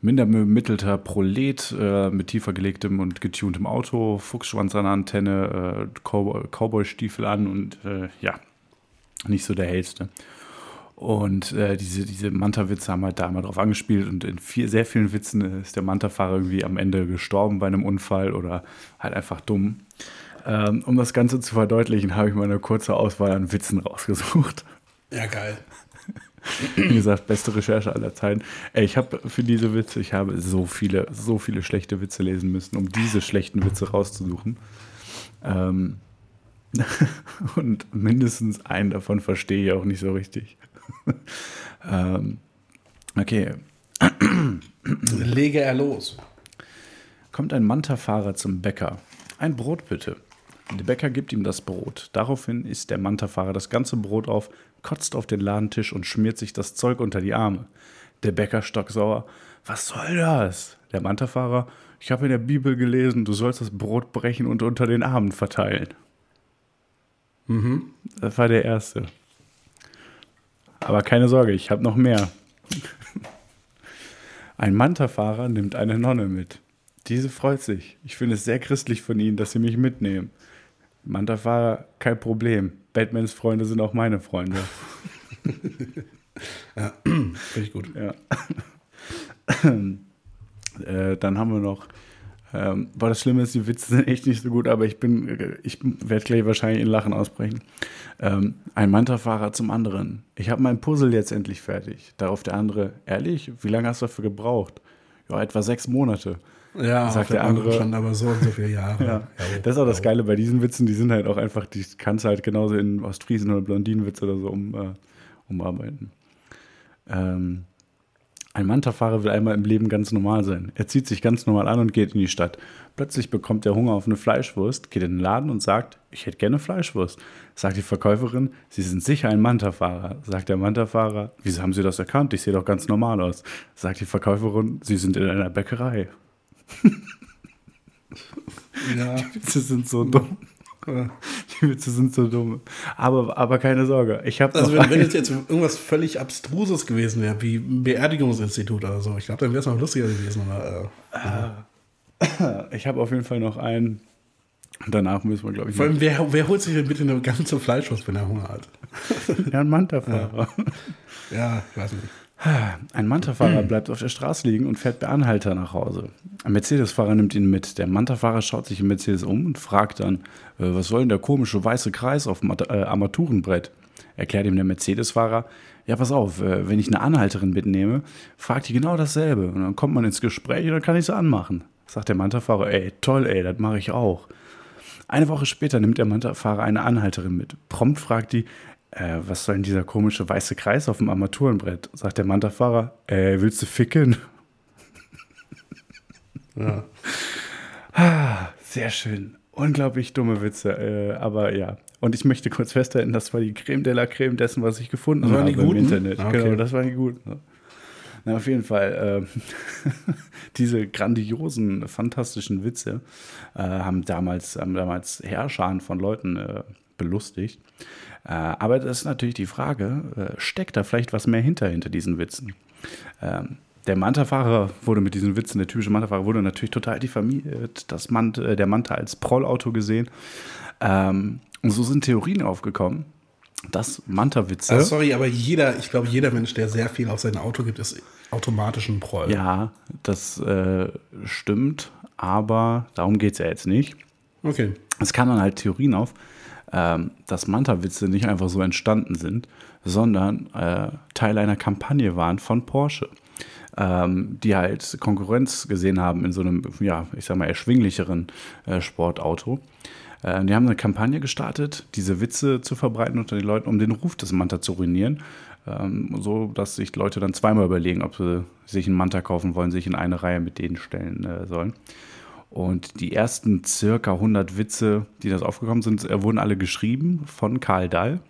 minder bemittelter Prolet äh, mit tiefer gelegtem und getuntem Auto, Fuchsschwanz an der Antenne, äh, Cowboy-Stiefel an und äh, ja, nicht so der hellste. Und äh, diese, diese Manta-Witze haben halt da mal drauf angespielt und in viel, sehr vielen Witzen ist der Manta-Fahrer irgendwie am Ende gestorben bei einem Unfall oder halt einfach dumm. Ähm, um das Ganze zu verdeutlichen, habe ich mal eine kurze Auswahl an Witzen rausgesucht. Ja, geil. Wie gesagt, beste Recherche aller Zeiten. Ey, ich habe für diese Witze, ich habe so viele, so viele schlechte Witze lesen müssen, um diese schlechten Witze rauszusuchen. Ähm, und mindestens einen davon verstehe ich auch nicht so richtig. ähm, okay. Lege er los. Kommt ein Manta-Fahrer zum Bäcker. Ein Brot bitte. Der Bäcker gibt ihm das Brot. Daraufhin isst der Manta-Fahrer das ganze Brot auf, kotzt auf den Ladentisch und schmiert sich das Zeug unter die Arme. Der Bäcker stocksauer. Was soll das? Der Mantafahrer. Ich habe in der Bibel gelesen, du sollst das Brot brechen und unter den Armen verteilen. Mhm. Das war der erste. Aber keine Sorge, ich habe noch mehr. Ein Mantafahrer nimmt eine Nonne mit. Diese freut sich. Ich finde es sehr christlich von Ihnen, dass Sie mich mitnehmen. Mantafahrer, kein Problem. Batmans Freunde sind auch meine Freunde. ja, finde ich gut. Ja. äh, dann haben wir noch. Ähm, boah, das Schlimme ist, die Witze sind echt nicht so gut, aber ich bin, ich werde gleich wahrscheinlich in Lachen ausbrechen. Ähm, ein Manta-Fahrer zum anderen. Ich habe mein Puzzle jetzt endlich fertig. Darauf der andere, ehrlich, wie lange hast du dafür gebraucht? Ja, etwa sechs Monate. Ja, sagt der andere. Schon aber so und so viele Jahre. ja. ja. Das ist auch das Geile bei diesen Witzen, die sind halt auch einfach, die kannst du halt genauso in Ostfriesen oder Blondinenwitze oder so um, äh, umarbeiten. Ähm, ein Manta-Fahrer will einmal im Leben ganz normal sein. Er zieht sich ganz normal an und geht in die Stadt. Plötzlich bekommt er Hunger auf eine Fleischwurst, geht in den Laden und sagt, ich hätte gerne Fleischwurst. Sagt die Verkäuferin, Sie sind sicher ein Manta-Fahrer. Sagt der Manta-Fahrer, wieso haben Sie das erkannt? Ich sehe doch ganz normal aus. Sagt die Verkäuferin, Sie sind in einer Bäckerei. Ja. Die Witze sind so dumm. Die Witze sind so dumm. Aber, aber keine Sorge. Ich habe also wenn, wenn jetzt, jetzt irgendwas völlig Abstruses gewesen wäre, wie ein Beerdigungsinstitut oder so, ich glaube, dann wäre es noch lustiger gewesen. Aber, äh, ich habe auf jeden Fall noch einen. Danach müssen wir, glaube ich. Vor allem, wer, wer holt sich denn bitte eine ganze Fleischwurst, wenn er Hunger hat? ja, ein Manta-Fahrer. Ja. ja, ich weiß nicht. Ein Manta-Fahrer bleibt auf der Straße liegen und fährt per Anhalter nach Hause. Ein Mercedes-Fahrer nimmt ihn mit. Der Manta-Fahrer schaut sich im Mercedes um und fragt dann, äh, was soll denn der komische weiße Kreis auf dem äh, Armaturenbrett? Erklärt ihm der Mercedes-Fahrer, ja, pass auf, äh, wenn ich eine Anhalterin mitnehme, fragt die genau dasselbe. Und dann kommt man ins Gespräch und dann kann ich sie anmachen. Sagt der Manta-Fahrer, ey, toll, ey, das mache ich auch. Eine Woche später nimmt der Manta-Fahrer eine Anhalterin mit. Prompt fragt die, äh, was soll denn dieser komische weiße Kreis auf dem Armaturenbrett? Sagt der Manta-Fahrer, äh, willst du ficken? Ja. Ah, sehr schön. Unglaublich dumme Witze, äh, aber ja. Und ich möchte kurz festhalten, das war die Creme de la Creme dessen, was ich gefunden das habe im Internet. Ah, okay. Genau, das waren die guten. Na, auf jeden Fall, äh, diese grandiosen, fantastischen Witze äh, haben, damals, haben damals Herrscher von Leuten äh, belustigt. Äh, aber das ist natürlich die Frage, äh, steckt da vielleicht was mehr hinter, hinter diesen Witzen? Ähm, der Manta-Fahrer wurde mit diesen Witzen, der typische Manta-Fahrer wurde natürlich total diffamiert, das Mant, äh, der Manta als Prollauto gesehen. Ähm, und so sind Theorien aufgekommen, Das Manta-Witze. Ah, sorry, aber jeder, ich glaube, jeder Mensch, der sehr viel auf sein Auto gibt, ist automatisch ein Proll. Ja, das äh, stimmt, aber darum geht es ja jetzt nicht. Okay. Es kam dann halt Theorien auf, ähm, dass Manta-Witze nicht einfach so entstanden sind, sondern äh, Teil einer Kampagne waren von Porsche, ähm, die halt Konkurrenz gesehen haben in so einem, ja, ich sag mal, erschwinglicheren äh, Sportauto. Äh, die haben eine Kampagne gestartet, diese Witze zu verbreiten unter den Leuten, um den Ruf des Manta zu ruinieren. Ähm, so dass sich Leute dann zweimal überlegen, ob sie sich einen Manta kaufen wollen, sich in eine Reihe mit denen stellen äh, sollen. Und die ersten circa 100 Witze, die das aufgekommen sind, äh, wurden alle geschrieben von Karl Dahl.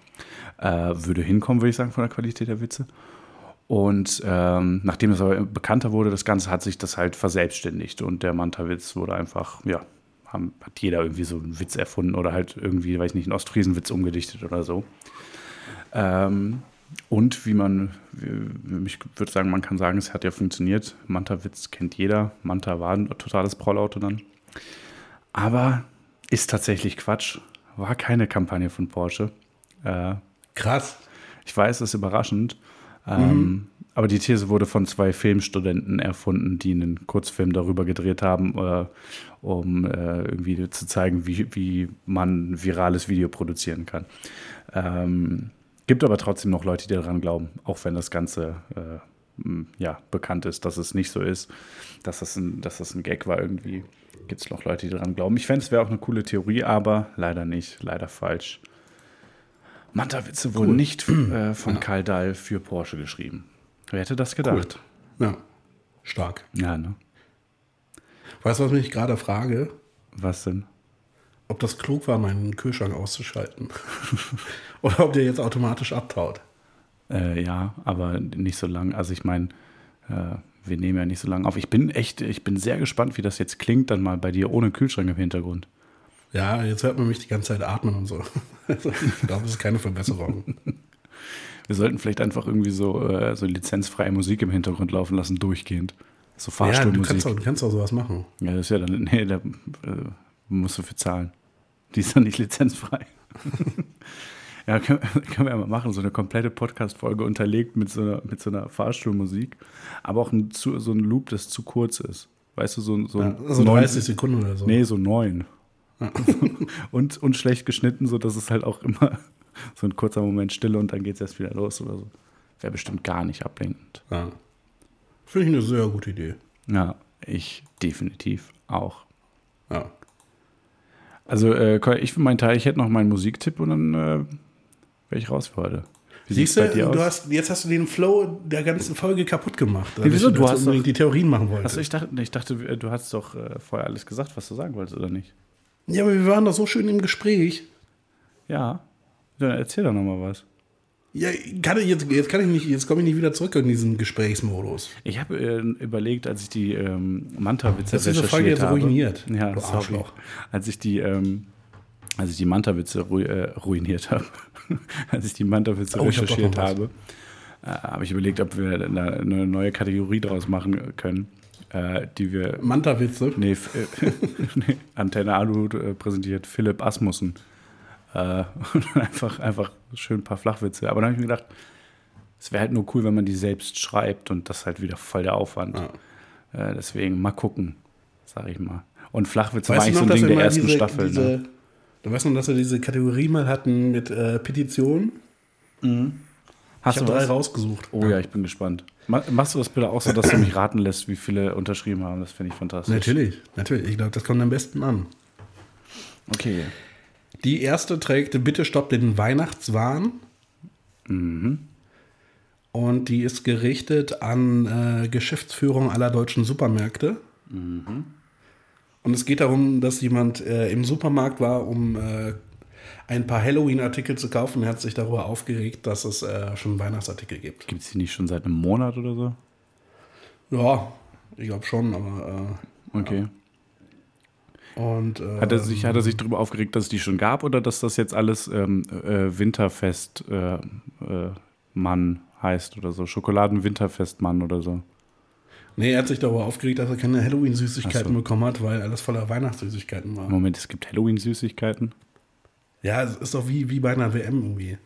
Äh, würde hinkommen, würde ich sagen, von der Qualität der Witze. Und ähm, nachdem es aber bekannter wurde, das Ganze hat sich das halt verselbstständigt. Und der Manta-Witz wurde einfach, ja, haben, hat jeder irgendwie so einen Witz erfunden oder halt irgendwie, weiß ich nicht, einen Ostfriesenwitz umgedichtet oder so. Ähm, und wie man, ich würde sagen, man kann sagen, es hat ja funktioniert. Manta-Witz kennt jeder. Manta war ein totales Prollauto dann. Aber ist tatsächlich Quatsch. War keine Kampagne von Porsche. Äh, Krass. ich weiß, das ist überraschend. Ähm, aber die These wurde von zwei Filmstudenten erfunden, die einen Kurzfilm darüber gedreht haben, äh, um äh, irgendwie zu zeigen, wie, wie man ein virales Video produzieren kann. Ähm, gibt aber trotzdem noch Leute, die daran glauben, auch wenn das Ganze äh, ja, bekannt ist, dass es nicht so ist, dass das ein, dass das ein Gag war irgendwie. Gibt es noch Leute, die daran glauben. Ich fände, es wäre auch eine coole Theorie, aber leider nicht, leider falsch. Manta-Witze wurden nicht äh, von Karl Dahl für Porsche geschrieben. Wer hätte das gedacht? Ja. Stark. Ja, ne? Weißt du, was mich gerade frage? Was denn? Ob das klug war, meinen Kühlschrank auszuschalten. Oder ob der jetzt automatisch abtaut. Äh, ja, aber nicht so lang. Also ich meine, äh, wir nehmen ja nicht so lange auf. Ich bin echt, ich bin sehr gespannt, wie das jetzt klingt, dann mal bei dir ohne Kühlschrank im Hintergrund. Ja, jetzt hört man mich die ganze Zeit atmen und so. Also ich glaube, das ist keine Verbesserung. Wir sollten vielleicht einfach irgendwie so, äh, so lizenzfreie Musik im Hintergrund laufen lassen, durchgehend. So Ja, du Fahrstuhlmusik. kannst, auch, du kannst auch sowas machen. Ja, das ist ja dann, nee, da äh, musst du für zahlen. Die ist dann nicht lizenzfrei. ja, können, können wir ja mal machen, so eine komplette Podcast-Folge unterlegt mit so, einer, mit so einer Fahrstuhlmusik, aber auch ein, zu, so ein Loop, das zu kurz ist. Weißt du, so, so Ja, also neun- 30 Sekunden oder so. Nee, so neun. und, und schlecht geschnitten, so dass es halt auch immer so ein kurzer Moment Stille und dann geht es erst wieder los oder so. Wäre bestimmt gar nicht ablenkend. Ja. Finde ich eine sehr gute Idee. Ja, ich definitiv auch. Ja. Also, äh, ich für meinen Teil, ich hätte noch meinen Musiktipp und dann äh, wäre ich raus für heute. Wie Siehst du, du hast, jetzt hast du den Flow der ganzen Folge kaputt gemacht. Nee, wieso? Du hast unbedingt doch- die Theorien machen wolltest. Achso, ich dachte, ich dachte, du hast doch äh, vorher alles gesagt, was du sagen wolltest, oder nicht? Ja, aber wir waren doch so schön im Gespräch. Ja. Dann erzähl doch nochmal was. Ja, kann jetzt, jetzt kann ich nicht, jetzt komme ich nicht wieder zurück in diesen Gesprächsmodus. Ich habe äh, überlegt, als ich die ähm, Manta-Witze Das ist diese Folge recherchiert jetzt habe. ruiniert, Ja, du. Arschloch. Als ich die, ähm, als ich die Manta-Witze ru äh, ruiniert habe, als ich die Manta-Witze Oh, hab recherchiert was. habe, äh, habe ich überlegt, ob wir eine, neue Kategorie daraus machen können, äh, die wir Manta-Witze. Nee, äh, nee, Antenne Alu äh, präsentiert Philipp Asmussen. Äh, und einfach, einfach schön ein paar Flachwitze. Aber dann habe ich mir gedacht, es wäre halt nur cool, wenn man die selbst schreibt und das halt wieder voll der Aufwand. Äh, deswegen mal gucken, sage ich mal. Und Flachwitze war Weißt du eigentlich so ein Ding der ersten diese, Staffel. diese, ne? Du weißt noch, dass wir diese Kategorie mal hatten mit äh, Petitionen? Hast ich du habe drei was? rausgesucht. Oh ja, ich bin gespannt. Ma- Machst du das bitte auch so, dass du mich raten lässt, wie viele unterschrieben haben? Das finde ich fantastisch. Natürlich, natürlich. Ich glaube, das kommt am besten an. Okay. Die erste trägt Bitte stopp den Weihnachtswahn. Mhm. Und die ist gerichtet an äh, Geschäftsführung aller deutschen Supermärkte. Mhm. Und es geht darum, dass jemand äh, im Supermarkt war, um äh, ein paar Halloween-Artikel zu kaufen. Er hat sich darüber aufgeregt, dass es äh, schon Weihnachtsartikel gibt. Gibt es die nicht schon seit einem Monat oder so? Ja, ich glaube schon, aber. Okay. Äh, und, äh, Hat er sich, hat er sich darüber aufgeregt, dass es die schon gab oder dass das jetzt alles ähm, äh, Winterfest äh, äh, heißt oder so? Schokoladen-Winterfest-Mann oder so. Nee, er hat sich darüber aufgeregt, dass er keine Halloween-Süßigkeiten so. bekommen hat, weil alles voller Weihnachtssüßigkeiten war. Moment, es gibt Halloween-Süßigkeiten. Ja, es ist doch wie, wie bei einer WM irgendwie.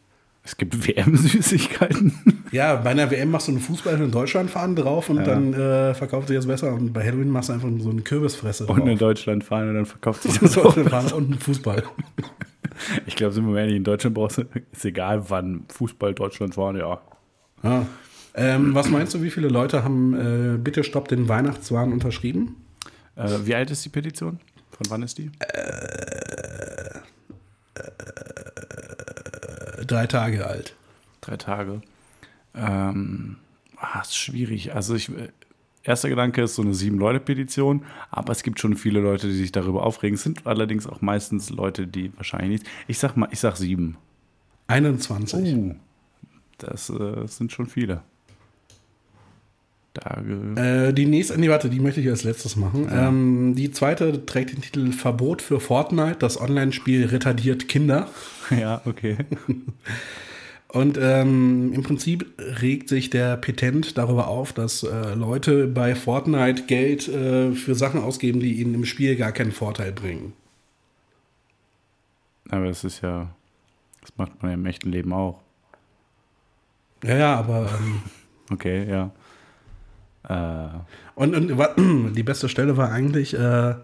Es gibt WM-Süßigkeiten. Ja, bei einer WM machst du einen Fußball in Deutschland fahren drauf und Ja. dann äh, verkauft sich das besser. Und bei Halloween machst du einfach so eine Kürbisfresse Und in drauf. Deutschland fahren und dann verkauft sich das auch. fahren und einen Fußball. Ich glaube, sind wir mal ehrlich, in Deutschland brauchst du, ist egal wann Fußball Deutschland fahren, ja. Ja. Ähm, was meinst du, wie viele Leute haben äh, Bitte Stopp den Weihnachtswahn unterschrieben? Äh, wie alt ist die Petition? Von wann ist die? Äh, drei Tage alt. Drei Tage. Ähm, ah, ist schwierig. Also ich, äh, erster Gedanke ist so eine Sieben-Leute-Petition, aber es gibt schon viele Leute, die sich darüber aufregen. Es sind allerdings auch meistens Leute, die wahrscheinlich nicht. Ich sag mal, ich sag sieben. 21. Uh, das äh, sind schon viele. Äh, die nächste, nee, warte, die möchte ich als letztes machen. Ähm, die zweite trägt den Titel Verbot für Fortnite. Das Online-Spiel retardiert Kinder. Ja, okay. Und ähm, im Prinzip regt sich der Petent darüber auf, dass äh, Leute bei Fortnite Geld äh, für Sachen ausgeben, die ihnen im Spiel gar keinen Vorteil bringen. Aber das ist ja, das macht man ja im echten Leben auch. Ja, ja, aber ähm, Okay, ja. Äh, und, und die beste Stelle war eigentlich äh,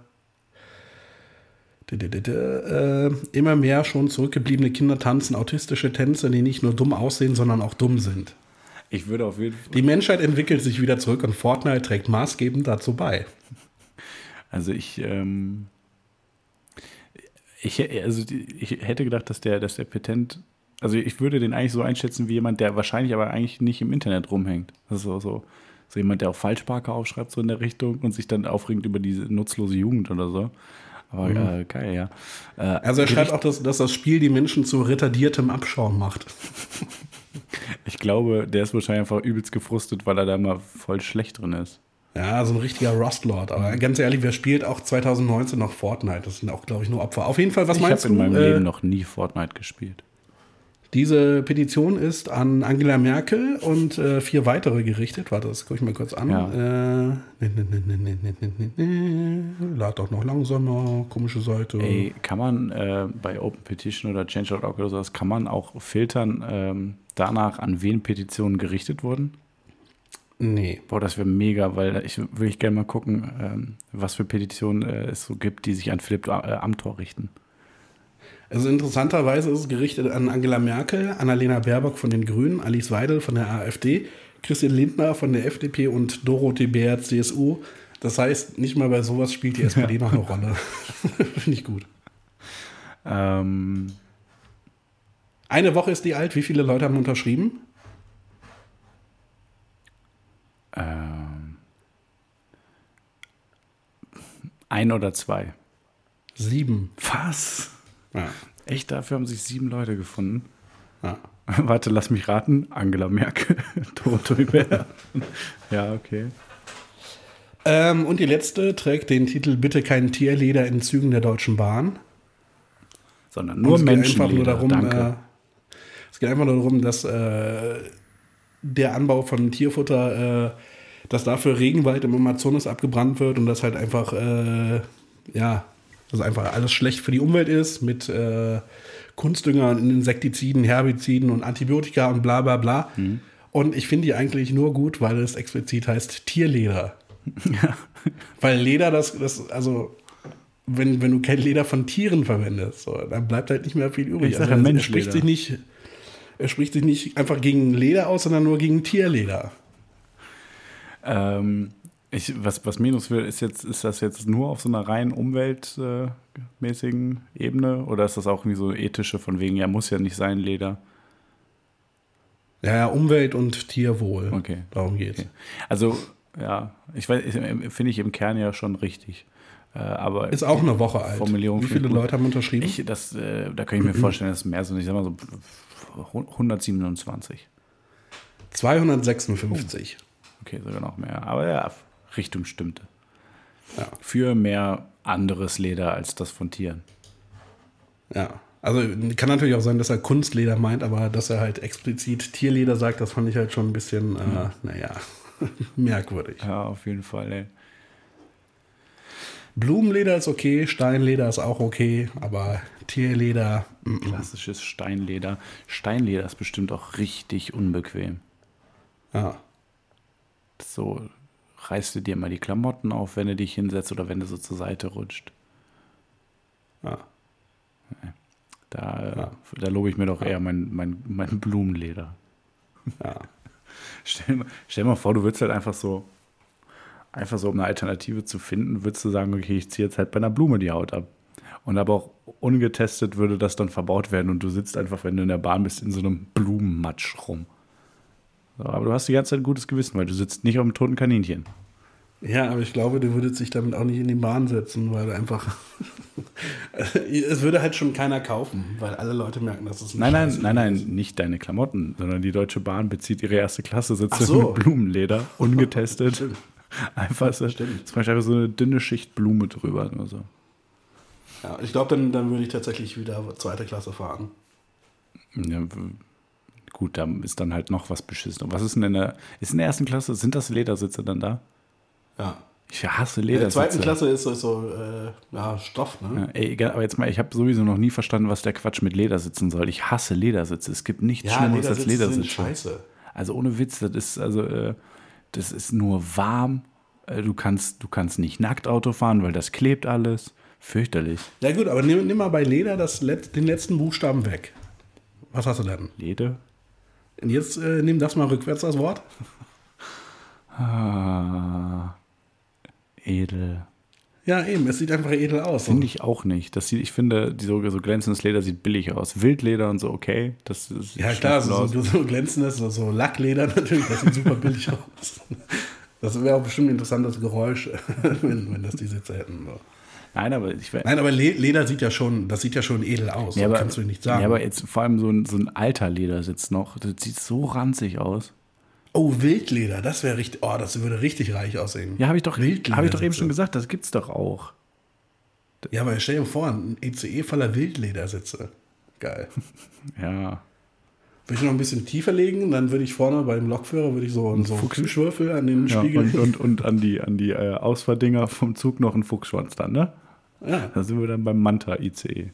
äh, immer mehr schon zurückgebliebene Kinder tanzen autistische Tänze, die nicht nur dumm aussehen, sondern auch dumm sind. ich würde auf jeden Fall. Die Menschheit entwickelt sich wieder zurück und Fortnite trägt maßgebend dazu bei. Also ich, ähm, ich, also ich hätte gedacht, dass der, dass der Petent, also ich würde den eigentlich so einschätzen wie jemand, der wahrscheinlich aber eigentlich nicht im Internet rumhängt. Das ist so, so, so jemand, der auch Falschparker aufschreibt, so in der Richtung und sich dann aufregt über diese nutzlose Jugend oder so. Aber äh, geil, ja. Äh, Also er schreibt auch, dass, dass das Spiel die Menschen zu retardiertem Abschaum macht. Ich glaube, der ist wahrscheinlich einfach übelst gefrustet, weil er da mal voll schlecht drin ist. Ja, so ein richtiger Rustlord. Aber ganz ehrlich, wer spielt auch 2019 noch Fortnite? Das sind auch, glaube ich, nur Opfer. Auf jeden Fall, was ich meinst habe in du? meinem Äh, Leben noch nie Fortnite gespielt. Diese Petition ist an Angela Merkel und äh, vier weitere gerichtet. Warte, das gucke ich mal kurz an. Ja. Äh, lad doch noch langsamer, komische Seite. Ey, kann man äh, bei Open Petition oder Change.org oder sowas, kann man auch filtern ähm, danach, an wen Petitionen gerichtet wurden? Nee. Boah, das wäre mega, weil ich würde ich gerne mal gucken, ähm, was für Petitionen äh, es so gibt, die sich an Philipp äh, Amthor richten. Also interessanterweise ist es gerichtet an Angela Merkel, Annalena Baerbock von den Grünen, Alice Weidel von der AfD, Christian Lindner von der FDP und Dorothee Bär, CSU. Das heißt, nicht mal bei sowas spielt die SPD noch eine Rolle. Finde ich gut. Ähm, Eine Woche ist die alt. Wie viele Leute haben unterschrieben? ähm, ein oder zwei. Sieben. Was? Ja. Echt, dafür haben sich sieben Leute gefunden. ja. Warte, lass mich raten. Angela Merkel, Dorothee Bär. ja, okay. Ähm, und die letzte trägt den Titel Bitte kein Tierleder in Zügen der Deutschen Bahn. Sondern nur es geht Menschen. einfach nur darum, Danke. Äh, es geht einfach nur darum, dass äh, der Anbau von Tierfutter, äh, dass dafür Regenwald im Amazonas abgebrannt wird und das halt einfach, äh, ja, dass einfach alles schlecht für die Umwelt ist mit äh, Kunstdüngern, Insektiziden, Herbiziden und Antibiotika und bla bla bla. Mhm. Und ich finde die eigentlich nur gut, weil es explizit heißt Tierleder. Weil Leder, das, das also wenn, wenn du kein Leder von Tieren verwendest, so, dann bleibt halt nicht mehr viel übrig. Ich sag also, ja er spricht sich nicht, er spricht sich nicht einfach gegen Leder aus, sondern nur gegen Tierleder. Ähm, ich, was, was Minus will, ist jetzt, ist das jetzt nur auf so einer rein umweltmäßigen Ebene oder ist das auch irgendwie so ethische von wegen, ja, muss ja nicht sein, Leder? Ja, ja, Umwelt und Tierwohl. Okay. Darum geht's. Okay. Also, ja, ich weiß, ich- finde ich im Kern ja schon richtig. Äh, aber Ist auch eine Woche alt. Formulierung Wie viele. Leute haben unterschrieben? Ich, das, äh, da kann ich mir vorstellen, dass es mehr sind. Ich sag mal so 127. 256. Okay, sogar noch mehr. Aber ja, Richtung stimmte. Ja. Für mehr anderes Leder als das von Tieren. Ja. Also kann natürlich auch sein, dass er Kunstleder meint, aber dass er halt explizit Tierleder sagt, das fand ich halt schon ein bisschen, äh, naja, merkwürdig. Ja, auf jeden Fall, ey. Blumenleder ist okay, Steinleder ist auch okay, aber Tierleder. mm, Klassisches Steinleder. Steinleder ist bestimmt auch richtig unbequem. Ja. So reißt du dir mal die Klamotten auf, wenn du dich hinsetzt oder wenn du so zur Seite rutscht. Ja. Da, äh, da lobe ich mir doch eher mein, mein, mein Blumenleder. Ja. Stell, mal- stell mal vor, du würdest halt einfach so, einfach so, um eine Alternative zu finden, würdest du sagen, okay, ich ziehe jetzt halt bei einer Blume die Haut ab. Und aber auch ungetestet würde das dann verbaut werden und du sitzt einfach, wenn du in der Bahn bist, in so einem Blumenmatsch rum. Aber du hast die ganze Zeit ein gutes Gewissen, weil du sitzt nicht auf einem toten Kaninchen. Ja, aber ich glaube, du würdest dich damit auch nicht in die Bahn setzen, weil einfach. es würde halt schon keiner kaufen, weil alle Leute merken, dass es ein Nein, nein, nein, nein, nicht deine Klamotten, sondern die Deutsche Bahn bezieht ihre erste Klasse Sitze so. mit Blumenleder, ungetestet. Einfach so, Stimmt. zum Beispiel einfach so eine dünne Schicht Blume drüber oder so. Ja, ich glaube, dann, dann würde ich tatsächlich wieder zweite Klasse fahren. Ja, gut, da ist dann halt noch was beschissen. Und was ist denn in der, ist in der ersten Klasse, sind das Ledersitze dann da? Ja. Ich hasse In der Ledersitze. zweiten Klasse ist so, so äh, ja, Stoff, ne? Ja, ey, egal, aber jetzt mal, ich habe sowieso noch nie verstanden, was der Quatsch mit Ledersitzen soll. Ich hasse Ledersitze. Es gibt nichts Schlimmeres als Ledersitze sind Ledersitze. scheiße. Also ohne Witz, das ist also äh, das ist nur warm. Äh, Du kannst, du kannst nicht nackt Auto fahren, weil das klebt alles. Fürchterlich. Ja gut, aber nimm, nimm mal bei Leder das den letzten Buchstaben weg. Was hast du denn? Leder? Und jetzt äh, nimm das mal rückwärts das Wort. Ah, edel. Ja, eben, es sieht einfach edel aus. Finde ich auch nicht. Das sieht, ich finde, die so, so glänzendes Leder sieht billig aus. Wildleder und so, okay. Das ist Ja, klar, so, so, so glänzendes, so, so Lackleder natürlich, das sieht super billig aus. Das wäre auch bestimmt ein interessantes Geräusch, wenn, wenn das die Sitze hätten. So. Nein, aber ich Nein, aber Le Leder sieht ja schon, das sieht ja schon edel aus. ja, so aber, kannst du nicht sagen. Ja, aber jetzt vor allem so ein, so ein alter Ledersitz noch. Das sieht so ranzig aus. oh, Wildleder, das wäre richtig, oh, das würde richtig reich aussehen. Ja, habe ich doch, Wildleder habe ich doch eben schon gesagt. Das gibt's doch auch. Ja, aber stell dir vor, ein ECE voller Wildledersitze. Geil. Ja. Würde ich noch ein bisschen tiefer legen, dann würde ich vorne beim Lokführer würde ich so, so Fuchs- Fuchswürfel an den Ja, Spiegel. und, und, und an die, an die äh, Ausfahrdinger vom Zug noch ein Fuchsschwanz dann, ne? Ja. Da sind wir dann beim Manta ICE.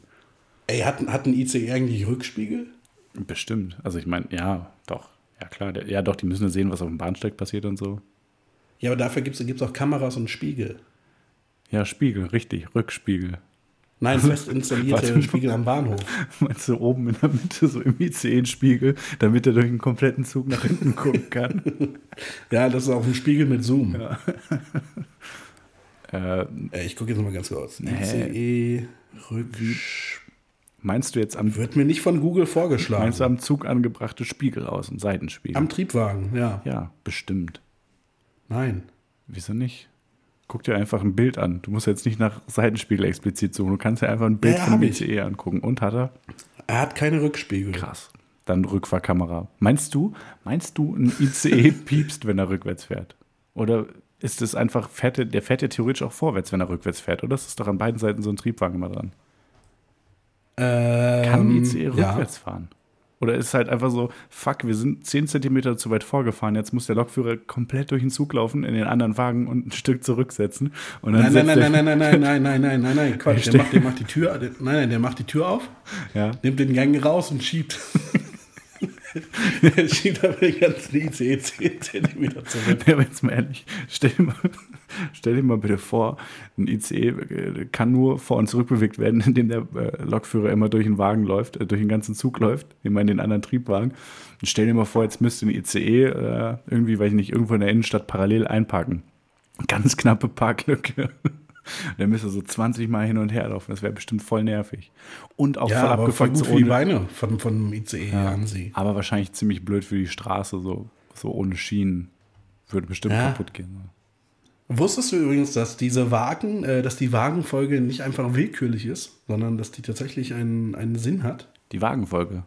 Ey, hat, hat ein ICE eigentlich Rückspiegel? Bestimmt. Also ich meine, ja, doch. Ja klar, ja doch, die müssen ja sehen, was auf dem Bahnsteig passiert und so. Ja, aber dafür gibt es auch Kameras und Spiegel. Ja, Spiegel, richtig, Rückspiegel. Nein, fest installierte. Spiegel am Bahnhof. Meinst du oben in der Mitte so im ICE ein Spiegel, damit er durch den kompletten Zug nach hinten gucken kann? Ja, das ist auch ein Spiegel mit Zoom. Äh, Ey, ich gucke jetzt mal ganz kurz. ICE Rück. meinst du jetzt am, Wird mir nicht von Google vorgeschlagen. meinst du am Zug angebrachte Spiegel aus, ein Seitenspiegel? Am Triebwagen, ja. ja, bestimmt. Nein. Wieso nicht? Guck dir einfach ein Bild an. Du musst jetzt nicht nach Seitenspiegel explizit suchen. Du kannst dir einfach ein Bild Ja, vom. ICE angucken. Und hat er? Er hat keine Rückspiegel. Krass. Dann Rückfahrkamera. Meinst du, meinst du, ein ICE piepst, wenn er rückwärts fährt? Oder ist es einfach, fährt der, fährt ja theoretisch auch vorwärts, wenn er rückwärts fährt, oder? Das ist doch an beiden Seiten so ein Triebwagen immer dran. Ähm, Kann ICE ja. rückwärts fahren? Oder ist es halt einfach so, fuck, wir sind 10 Zentimeter zu weit vorgefahren, jetzt muss der Lokführer komplett durch den Zug laufen, in den anderen Wagen und ein Stück zurücksetzen. Und dann Nein, nein, nein, nein, nein, nein, nein, nein, nein, nein, nein, Quatsch. Der macht, der macht die Tür, der, nein, nein, der macht die Tür auf, Ja. nimmt den Gang raus und schiebt. der schiebt aber den ganzen ICE 10 Zentimeter zurück. Ja, aber jetzt mal ehrlich, stell dir mal, stell dir mal bitte vor, ein ICE kann nur vor und zurück bewegt werden, indem der äh, Lokführer immer durch den Wagen läuft, äh, durch den ganzen Zug läuft, immer in den anderen Triebwagen. Und stell dir mal vor, jetzt müsste ein ICE äh, irgendwie, weiß ich nicht, irgendwo in der Innenstadt parallel einparken. Ganz knappe Parklücke. Der müsste so 20 Mal hin und her laufen. Das wäre bestimmt voll nervig. Und auch Ja, voll aber voll abgefuckt. gut so für die Beine von, von ICE ja, an sie. aber wahrscheinlich ziemlich blöd für die Straße, so, so ohne Schienen. Würde bestimmt Ja. kaputt gehen. Wusstest du übrigens, dass diese Wagen, äh, dass die Wagenfolge nicht einfach willkürlich ist, sondern dass die tatsächlich einen, einen Sinn hat? Die Wagenfolge.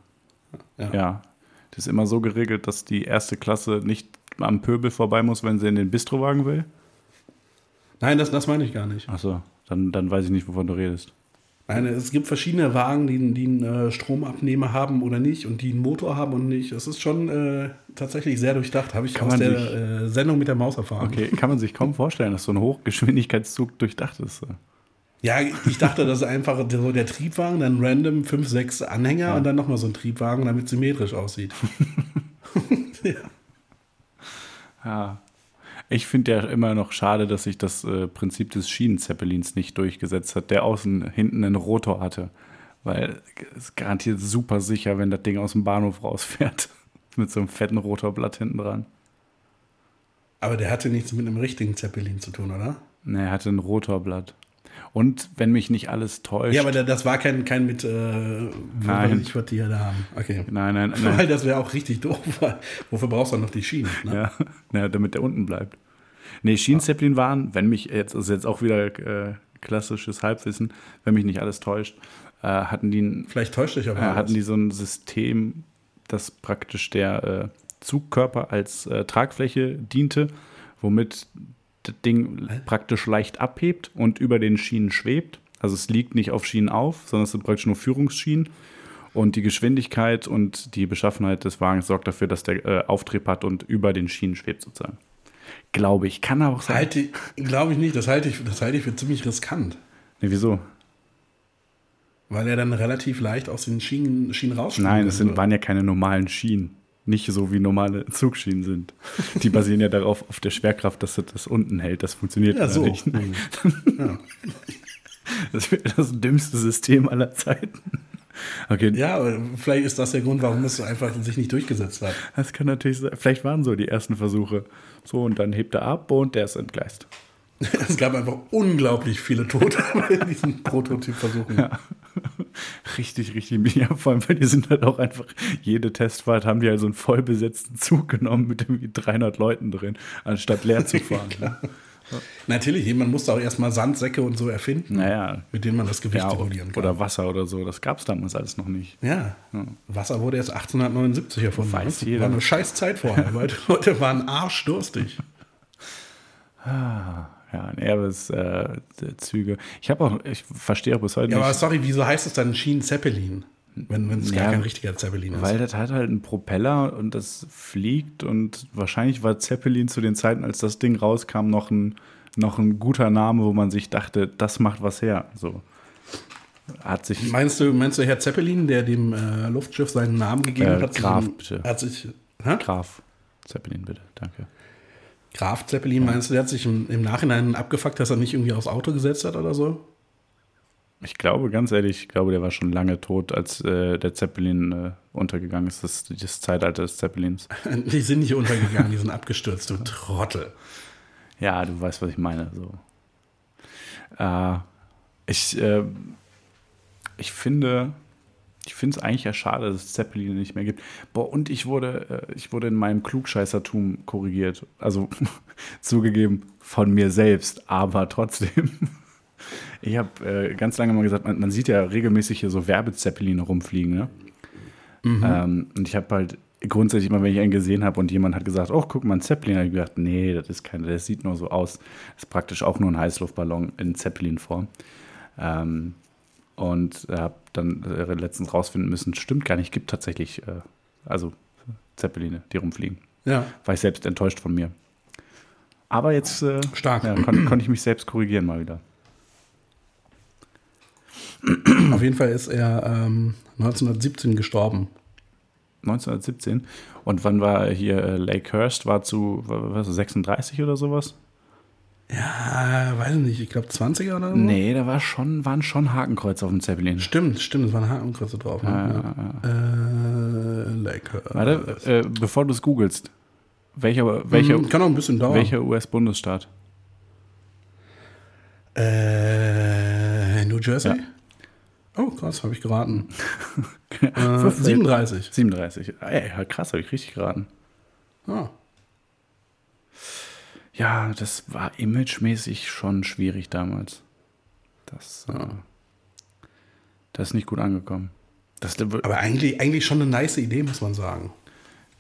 Ja. Ja. Das ist immer so geregelt, dass die erste Klasse nicht am Pöbel vorbei muss, wenn sie in den Bistrowagen will. Nein, das, das meine ich gar nicht. Achso, dann, dann weiß ich nicht, wovon du redest. Nein, es gibt verschiedene Wagen, die, die einen äh, Stromabnehmer haben oder nicht und die einen Motor haben und nicht. Es ist schon äh, tatsächlich sehr durchdacht, habe ich Kann aus der sich- äh, Sendung mit der Maus erfahren. Okay, kann man sich kaum vorstellen, dass so ein Hochgeschwindigkeitszug durchdacht ist. Ja, ich dachte, das ist einfach so der Triebwagen, dann random 5, 6 Anhänger und dann nochmal so ein Triebwagen, damit es symmetrisch aussieht. ja. Ja. Ich finde ja immer noch schade, dass sich das äh, Prinzip des Schienenzeppelins nicht durchgesetzt hat, der außen hinten einen Rotor hatte. Weil es ist garantiert super sicher, wenn das Ding aus dem Bahnhof rausfährt. Mit so einem fetten Rotorblatt hinten dran. Aber der hatte nichts mit einem richtigen Zeppelin zu tun, oder? Ne, er hatte ein Rotorblatt. Und wenn mich nicht alles täuscht. Ja, aber das war kein, kein mit, äh, Nein. ich, was die hier da haben. Okay. nein, nein, Weil nein. das wäre auch richtig doof. weil Wofür brauchst du dann noch die Schienen? Ne? ja, ja, damit der unten bleibt. Nee, Schienenzeppelin waren, wenn mich jetzt, ist jetzt auch wieder äh, klassisches Halbwissen, wenn mich nicht alles täuscht, äh, hatten die ein Vielleicht täuscht dich aber äh, hatten die so ein System, das praktisch der äh, Zugkörper als äh, Tragfläche diente, womit das Ding praktisch leicht abhebt und über den Schienen schwebt. Also es liegt nicht auf Schienen auf, sondern es sind praktisch nur Führungsschienen. Und die Geschwindigkeit und die Beschaffenheit des Wagens sorgt dafür, dass der äh, Auftrieb hat und über den Schienen schwebt sozusagen. Glaube ich. Kann aber auch sein. Halte, glaube ich nicht, das halte ich, das halte ich für ziemlich riskant. Nee, wieso? Weil er dann relativ leicht aus den Schienen, Schienen rausspringt. Nein, es sind, waren ja keine normalen Schienen. Nicht so wie normale Zugschienen sind. Die basieren ja darauf, auf der Schwerkraft, dass das das unten hält. Das funktioniert Ja, so. nicht. Ja. Das wäre das dümmste System aller Zeiten. Okay, ja, aber vielleicht ist das der Grund, warum es einfach sich nicht durchgesetzt hat. das kann natürlich sein. Vielleicht waren so die ersten Versuche. So, und dann hebt er ab und der ist entgleist. Es gab einfach unglaublich viele Tote bei diesen Prototypversuchen. Ja. Richtig, richtig. Ja, vor allem, weil die sind halt auch einfach, jede Testfahrt haben die halt so einen vollbesetzten Zug genommen mit irgendwie 300 Leuten drin, anstatt leer zu fahren. ne? Natürlich, man musste auch erstmal Sandsäcke und so erfinden, Naja, mit denen man das Gewicht ja, regulieren kann. oder Wasser oder so, das gab es damals alles noch nicht. ja. Wasser wurde erst 1879 erfunden. Weiß Das jeder. War eine scheiß Zeit vorher, weil die Leute waren arschdurstig. Ja, ein Erbes äh, Züge. Ich habe auch, ich verstehe auch bis heute Ja, aber nicht, sorry, wieso heißt es dann Schienen-Zeppelin? Wenn wenn es Ja, gar kein richtiger Zeppelin ist. weil das hat halt einen Propeller und das fliegt und wahrscheinlich war Zeppelin zu den Zeiten, als das Ding rauskam, noch ein, noch ein guter Name, wo man sich dachte, das macht was her. So. Hat sich Meinst du, meinst du Herr Zeppelin, der dem äh, Luftschiff seinen Namen gegeben Äh, hat? Graf, bitte. Hat sich, hä? Graf Zeppelin, bitte, danke. Graf Zeppelin, meinst du, der hat sich im, im Nachhinein abgefuckt, dass er nicht irgendwie aufs Auto gesetzt hat oder so? Ich glaube, ganz ehrlich, ich glaube, der war schon lange tot, als äh, der Zeppelin äh, untergegangen ist. Das, das Zeitalter des Zeppelins. Die sind nicht untergegangen, die sind abgestürzt, du Trottel. Ja, du weißt, was ich meine. So. Äh, ich, äh, ich finde, ich finde es eigentlich ja schade, dass es Zeppeline nicht mehr gibt. Boah, und ich wurde, äh, ich wurde in meinem Klugscheißertum korrigiert. Also zugegeben von mir selbst, aber trotzdem. Ich habe äh, ganz lange mal gesagt, man, man sieht ja regelmäßig hier so Werbezeppeline rumfliegen, ne? Ähm, und ich habe halt grundsätzlich immer, wenn ich einen gesehen habe und jemand hat gesagt, oh, guck mal, ein Zeppelin, habe ich gedacht, nee, das ist keiner, das sieht nur so aus. Das ist praktisch auch nur ein Heißluftballon in Zeppelin-Form. Ähm, und habe dann äh, letztens rausfinden müssen, stimmt gar nicht, gibt tatsächlich, äh, also Zeppeline, die rumfliegen. Ja, War ich selbst enttäuscht von mir. Aber jetzt äh, Stark. Ja, kon konnte ich mich selbst korrigieren mal wieder. auf jeden Fall ist er ähm, 1917 gestorben. 1917. Und wann war hier äh, Lakehurst? War zu war, was, 36 oder sowas? Ja, weiß ich nicht, ich glaube 20er oder so? Nee, da war schon, waren schon Hakenkreuze auf dem Zeppelin. Stimmt, stimmt, es waren Hakenkreuze drauf. Ne? Ja, ja. Äh, lecker. Warte, äh, bevor du es googelst, welcher, welcher, Hm, Kann auch ein bisschen dauern. welcher US-Bundesstaat? Äh, New Jersey? Ja. Oh, krass, habe ich geraten. äh, 37. 37. Ey, ja, krass, habe ich richtig geraten. Ah. Ja, das war imagemäßig schon schwierig damals. Das, äh, das ist nicht gut angekommen. Das, Aber eigentlich, eigentlich schon eine nice Idee, muss man sagen.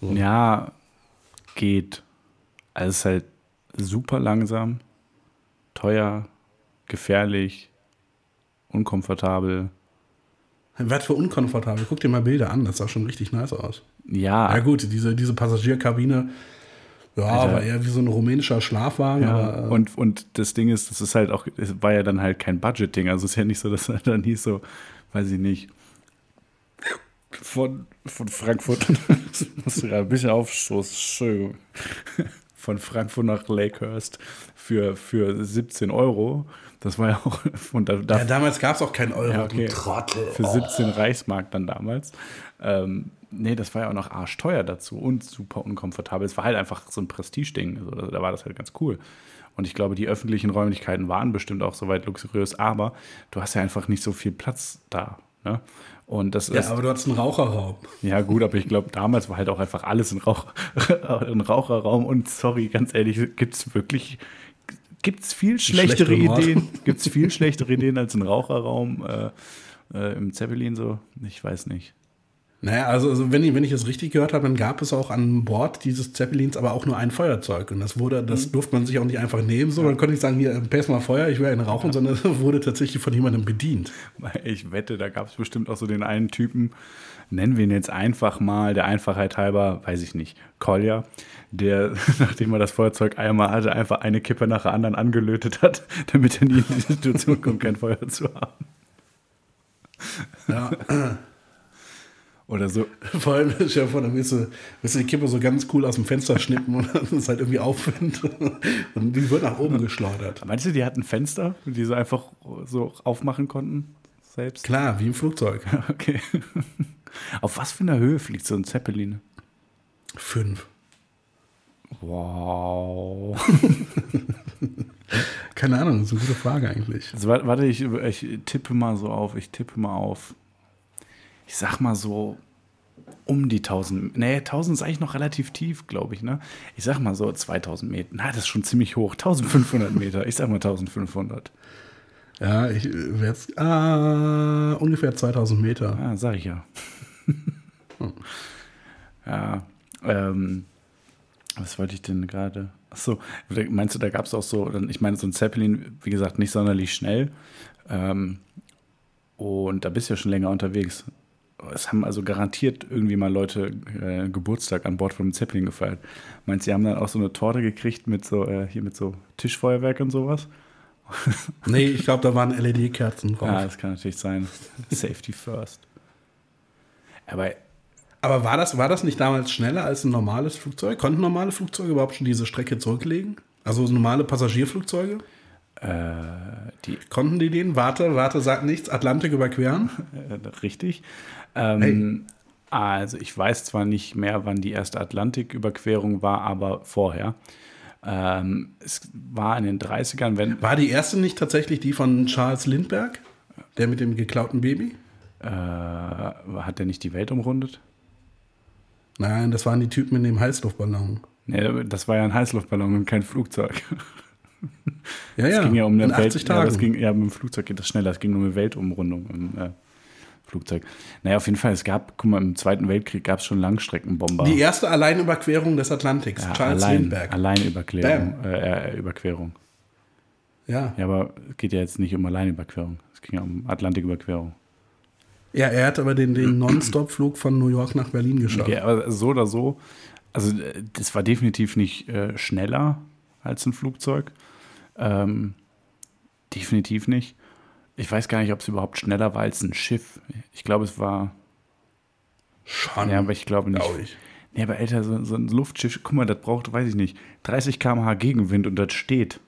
Ja, geht. Also es ist halt super langsam, teuer, gefährlich unkomfortabel. Was für unkomfortabel. Guck dir mal Bilder an, das sah schon richtig nice aus. Ja, Ja gut, diese, diese Passagierkabine, ja, Alter. war eher wie so ein rumänischer Schlafwagen. ja. aber, äh, und, und das Ding ist, das ist halt auch, es war ja dann halt kein Budget-Ding. Also es ist ja nicht so, dass er dann hieß so, weiß ich nicht, von, von Frankfurt, das musst du gerade ein bisschen aufstoßen, Entschuldigung. von Frankfurt nach Lakehurst für, für 17 Euro. Das war ja auch, und da, da ja, damals gab es auch keinen Euro, Ja, okay. Trottel. für 17 Reichsmark dann damals. Ähm, nee, das war ja auch noch arschteuer dazu und super unkomfortabel. Es war halt einfach so ein Prestigeding. Also, da, war das halt ganz cool. Und ich glaube, die öffentlichen Räumlichkeiten waren bestimmt auch soweit luxuriös, aber du hast ja einfach nicht so viel Platz da. Ne? Und das Ja, ist. aber du hattest einen Raucherraum. Ja, gut, aber ich glaube, damals war halt auch einfach alles ein, Rauch, ein Raucherraum. Und sorry, ganz ehrlich, gibt es wirklich. Gibt es viel schlechtere Ort. Ideen? Gibt es viel schlechtere Ideen als ein Raucherraum äh, äh, im Zeppelin so? Ich weiß nicht. Naja, also, also wenn, ich, wenn ich es richtig gehört habe, dann gab es auch an Bord dieses Zeppelins aber auch nur ein Feuerzeug. Und das wurde, Mhm. das durfte man sich auch nicht einfach nehmen. So, dann konnte ich sagen, hier, pass mal Feuer, ich will einen rauchen, sondern es wurde tatsächlich von jemandem bedient. Ich wette, da gab es bestimmt auch so den einen Typen, nennen wir ihn jetzt einfach mal, der Einfachheit halber, weiß ich nicht, Kolja, der, nachdem er das Feuerzeug einmal hatte, einfach eine Kippe nach der anderen angelötet hat, damit er nie in die Situation kommt, kein Feuer zu haben. Ja. Oder so. Vor allem, stell dir vor, dann willst du, willst du die Kippe so ganz cool aus dem Fenster schnippen und dann ist halt irgendwie Aufwind und die wird nach oben geschleudert. Meinst du, die hatten Fenster, die sie einfach so aufmachen konnten? Selbst? Klar, wie im Flugzeug. Okay. Auf was für einer Höhe fliegt so ein Zeppelin? Fünf. Wow. Keine Ahnung, das ist eine gute Frage eigentlich. Also, wa- warte, ich, ich tippe mal so auf. Ich tippe mal auf. Ich sag mal so um die 1000. Nee, 1000 ist eigentlich noch relativ tief, glaube ich, ne? Ich sag mal so 2000 Meter. Na, das ist schon ziemlich hoch. 1500 Meter. Ich sag mal 1500. Ja, ich werde jetzt ah, ungefähr 2000 Meter. Ja, sag ich ja. ja, ähm, was wollte ich denn gerade? Achso, meinst du, da gab es auch so, ich meine, so ein Zeppelin, wie gesagt, nicht sonderlich schnell. Ähm, und da bist du ja schon länger unterwegs. Es haben also garantiert irgendwie mal Leute äh, Geburtstag an Bord von einem Zeppelin gefeiert. Meinst du, die haben dann auch so eine Torte gekriegt mit so, äh, hier mit so Tischfeuerwerk und sowas? Nee, ich glaube, da waren LED-Kerzen drauf. Ja, das kann natürlich sein. Safety first. Aber Aber war das, war das nicht damals schneller als ein normales Flugzeug? Konnten normale Flugzeuge überhaupt schon diese Strecke zurücklegen? Also normale Passagierflugzeuge? äh, die Konnten die den? Warte, warte, sagt nichts. Atlantik überqueren? Richtig. Ähm, Also ich weiß zwar nicht mehr, wann die erste Atlantiküberquerung war, aber vorher. Ähm, es war in den 30ern, wenn War die erste nicht tatsächlich die von Charles Lindbergh? Der mit dem geklauten Baby? äh, hat der nicht die Welt umrundet? Nein, das waren die Typen in dem Heißluftballon. Nee, das war ja ein Heißluftballon und kein Flugzeug. Ja, Es ja. ging ja um in eine 80 Welt. Ja, Tagen. das ging, ja, mit dem Flugzeug geht das schneller. Es ging um eine Weltumrundung im äh, Flugzeug. Naja, auf jeden Fall, es gab, guck mal, im Zweiten Weltkrieg gab es schon Langstreckenbomber. die erste Alleinüberquerung des Atlantiks. ja, Charles allein, Lindbergh. Alleinüberquerung. Äh, Überquerung. Ja. Ja, aber es geht ja jetzt nicht um Alleinüberquerung. Es ging ja um Atlantiküberquerung. ja, er hat aber den, den Non-Stop-Flug von New York nach Berlin geschafft. Okay, aber so oder so, also äh, das war definitiv nicht äh, schneller als ein Flugzeug. Ähm, definitiv nicht. Ich weiß gar nicht, ob es überhaupt schneller war als ein Schiff. Ich glaube, es war. Schon. Ja, aber ich glaube nicht. Glaub ich. Nee, aber Alter, so, so ein Luftschiff, guck mal, das braucht, weiß ich nicht, 30 km/h Gegenwind und das steht,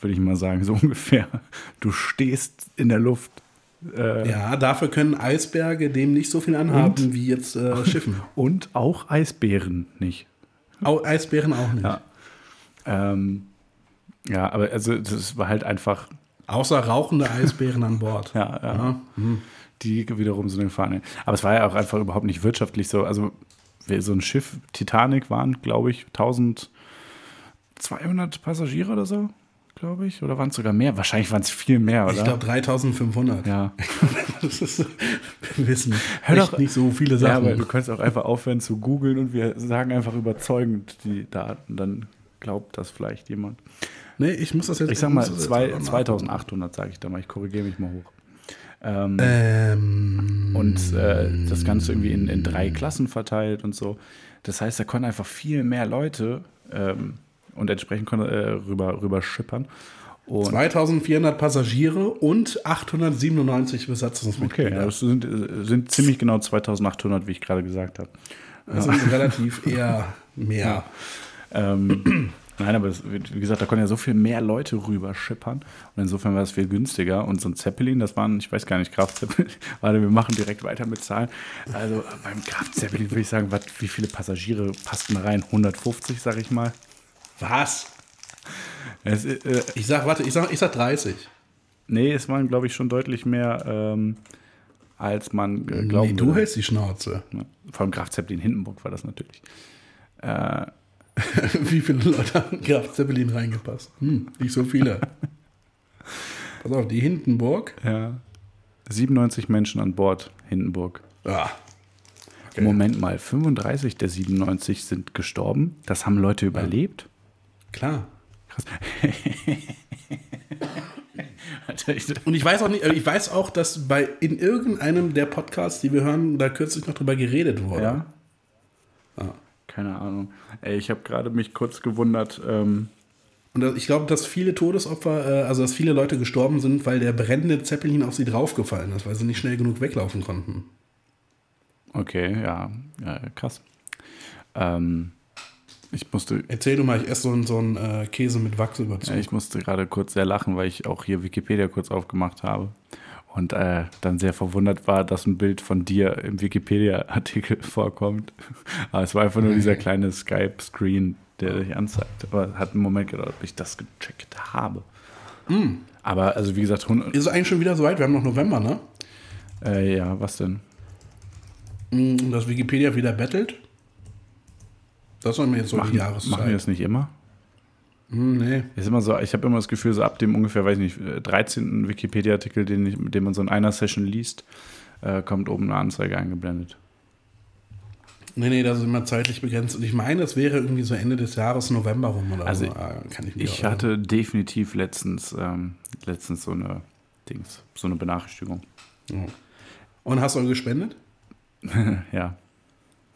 würde ich mal sagen, so ungefähr. Du stehst in der Luft. Äh, Ja, dafür können Eisberge dem nicht so viel anhaben wie jetzt äh, Schiffen. Und auch Eisbären nicht. Au Eisbären auch nicht. Ja. Ähm, ja, aber also das war halt einfach, Außer rauchende Eisbären an Bord. ja, ja, Ja. die wiederum so eine Fahne. Aber es war ja auch einfach überhaupt nicht wirtschaftlich so. Also so ein Schiff, Titanic waren, glaube ich, 1200 Passagiere oder so, glaube ich. Oder waren es sogar mehr? Wahrscheinlich waren es viel mehr, oder? Ich glaube 3500. ja. Das ist, wir wissen Hör doch- nicht so viele ja, Sachen. aber du kannst auch einfach aufhören zu googeln und wir sagen einfach überzeugend die Daten. Dann glaubt das vielleicht jemand. Nee, ich muss das jetzt Ich sag mal zwei, auch nachgucken. 2800, sage ich da mal. Ich korrigiere mich mal hoch. Ähm, Ähm, und äh, das Ganze irgendwie in, in drei Klassen verteilt und so. Das heißt, da konnten einfach viel mehr Leute ähm, und entsprechend konnte äh, rüber, rüber schippern. Und 2400 Passagiere und 897 okay, Besatzungsmitglieder. ja, das sind, äh, sind ziemlich genau 2800, wie ich gerade gesagt habe. Das sind relativ eher mehr. Ähm, nein, aber es, wie gesagt, da konnten ja so viel mehr Leute rüber schippern. Und insofern war es viel günstiger. Und so ein Zeppelin, das waren, ich weiß gar nicht, Graf Zeppelin. Warte, wir machen direkt weiter mit Zahlen. Also beim Graf Zeppelin würde ich sagen, was, wie viele Passagiere passten da rein? 150, sag ich mal. Was? Es, äh, Ich sag, warte, ich sag, ich sag 30. nee, es waren, glaube ich, schon deutlich mehr, ähm, als man äh, glauben Nee, du hältst die Schnauze. Ja, Vor allem Graf Zeppelin Hindenburg war das natürlich. Äh, Wie viele Leute haben Graf Zeppelin reingepasst? Hm, nicht so viele. Pass auf, die Hindenburg. ja. 97 Menschen an Bord Hindenburg. Ah, Okay. Moment mal, 35 der 97 sind gestorben. Das haben Leute überlebt. klar. Krass. Und ich weiß auch nicht, äh, ich weiß auch, dass bei in irgendeinem der Podcasts, die wir hören, da kürzlich noch drüber geredet wurde. ja? Ja. Keine Ahnung. Ey, ich habe gerade mich kurz gewundert. Ähm, Und ich glaube, dass viele Todesopfer, äh, also dass viele Leute gestorben sind, weil der brennende Zeppelin auf sie draufgefallen ist, weil sie nicht schnell genug weglaufen konnten. okay, ja, ja krass. Ähm, ich musste Erzähl du mal, ich esse so einen, so einen äh, Käse mit Wachsüberzug. Ja, ich musste gerade kurz sehr lachen, weil ich auch hier Wikipedia kurz aufgemacht habe und äh, dann sehr verwundert war, dass ein Bild von dir im Wikipedia-Artikel vorkommt. Aber es war einfach nur dieser kleine Skype-Screen, der dich anzeigt. Aber hat einen Moment gedauert, bis ich das gecheckt habe. Aber also wie gesagt, 100, Ist eigentlich schon wieder soweit? Wir haben noch November, ne? äh, ja, was denn? Mm, Dass Wikipedia wieder bettelt. Das sollen wir jetzt so die Machen, Jahreszeit. machen wir das nicht immer? Hm, nee. Ist immer so, ich habe immer das Gefühl, so ab dem ungefähr, weiß ich nicht, 13. Wikipedia-Artikel, den, ich- den man so in einer Session liest, äh, kommt oben eine Anzeige eingeblendet. Nee, nee, das ist immer zeitlich begrenzt. Und ich meine, es wäre irgendwie so Ende des Jahres, November rum oder Also so. Ah, kann ich Ich hatte definitiv letztens, ähm, letztens so eine Dings, so eine Benachrichtigung. Ja. Und hast du gespendet? ja.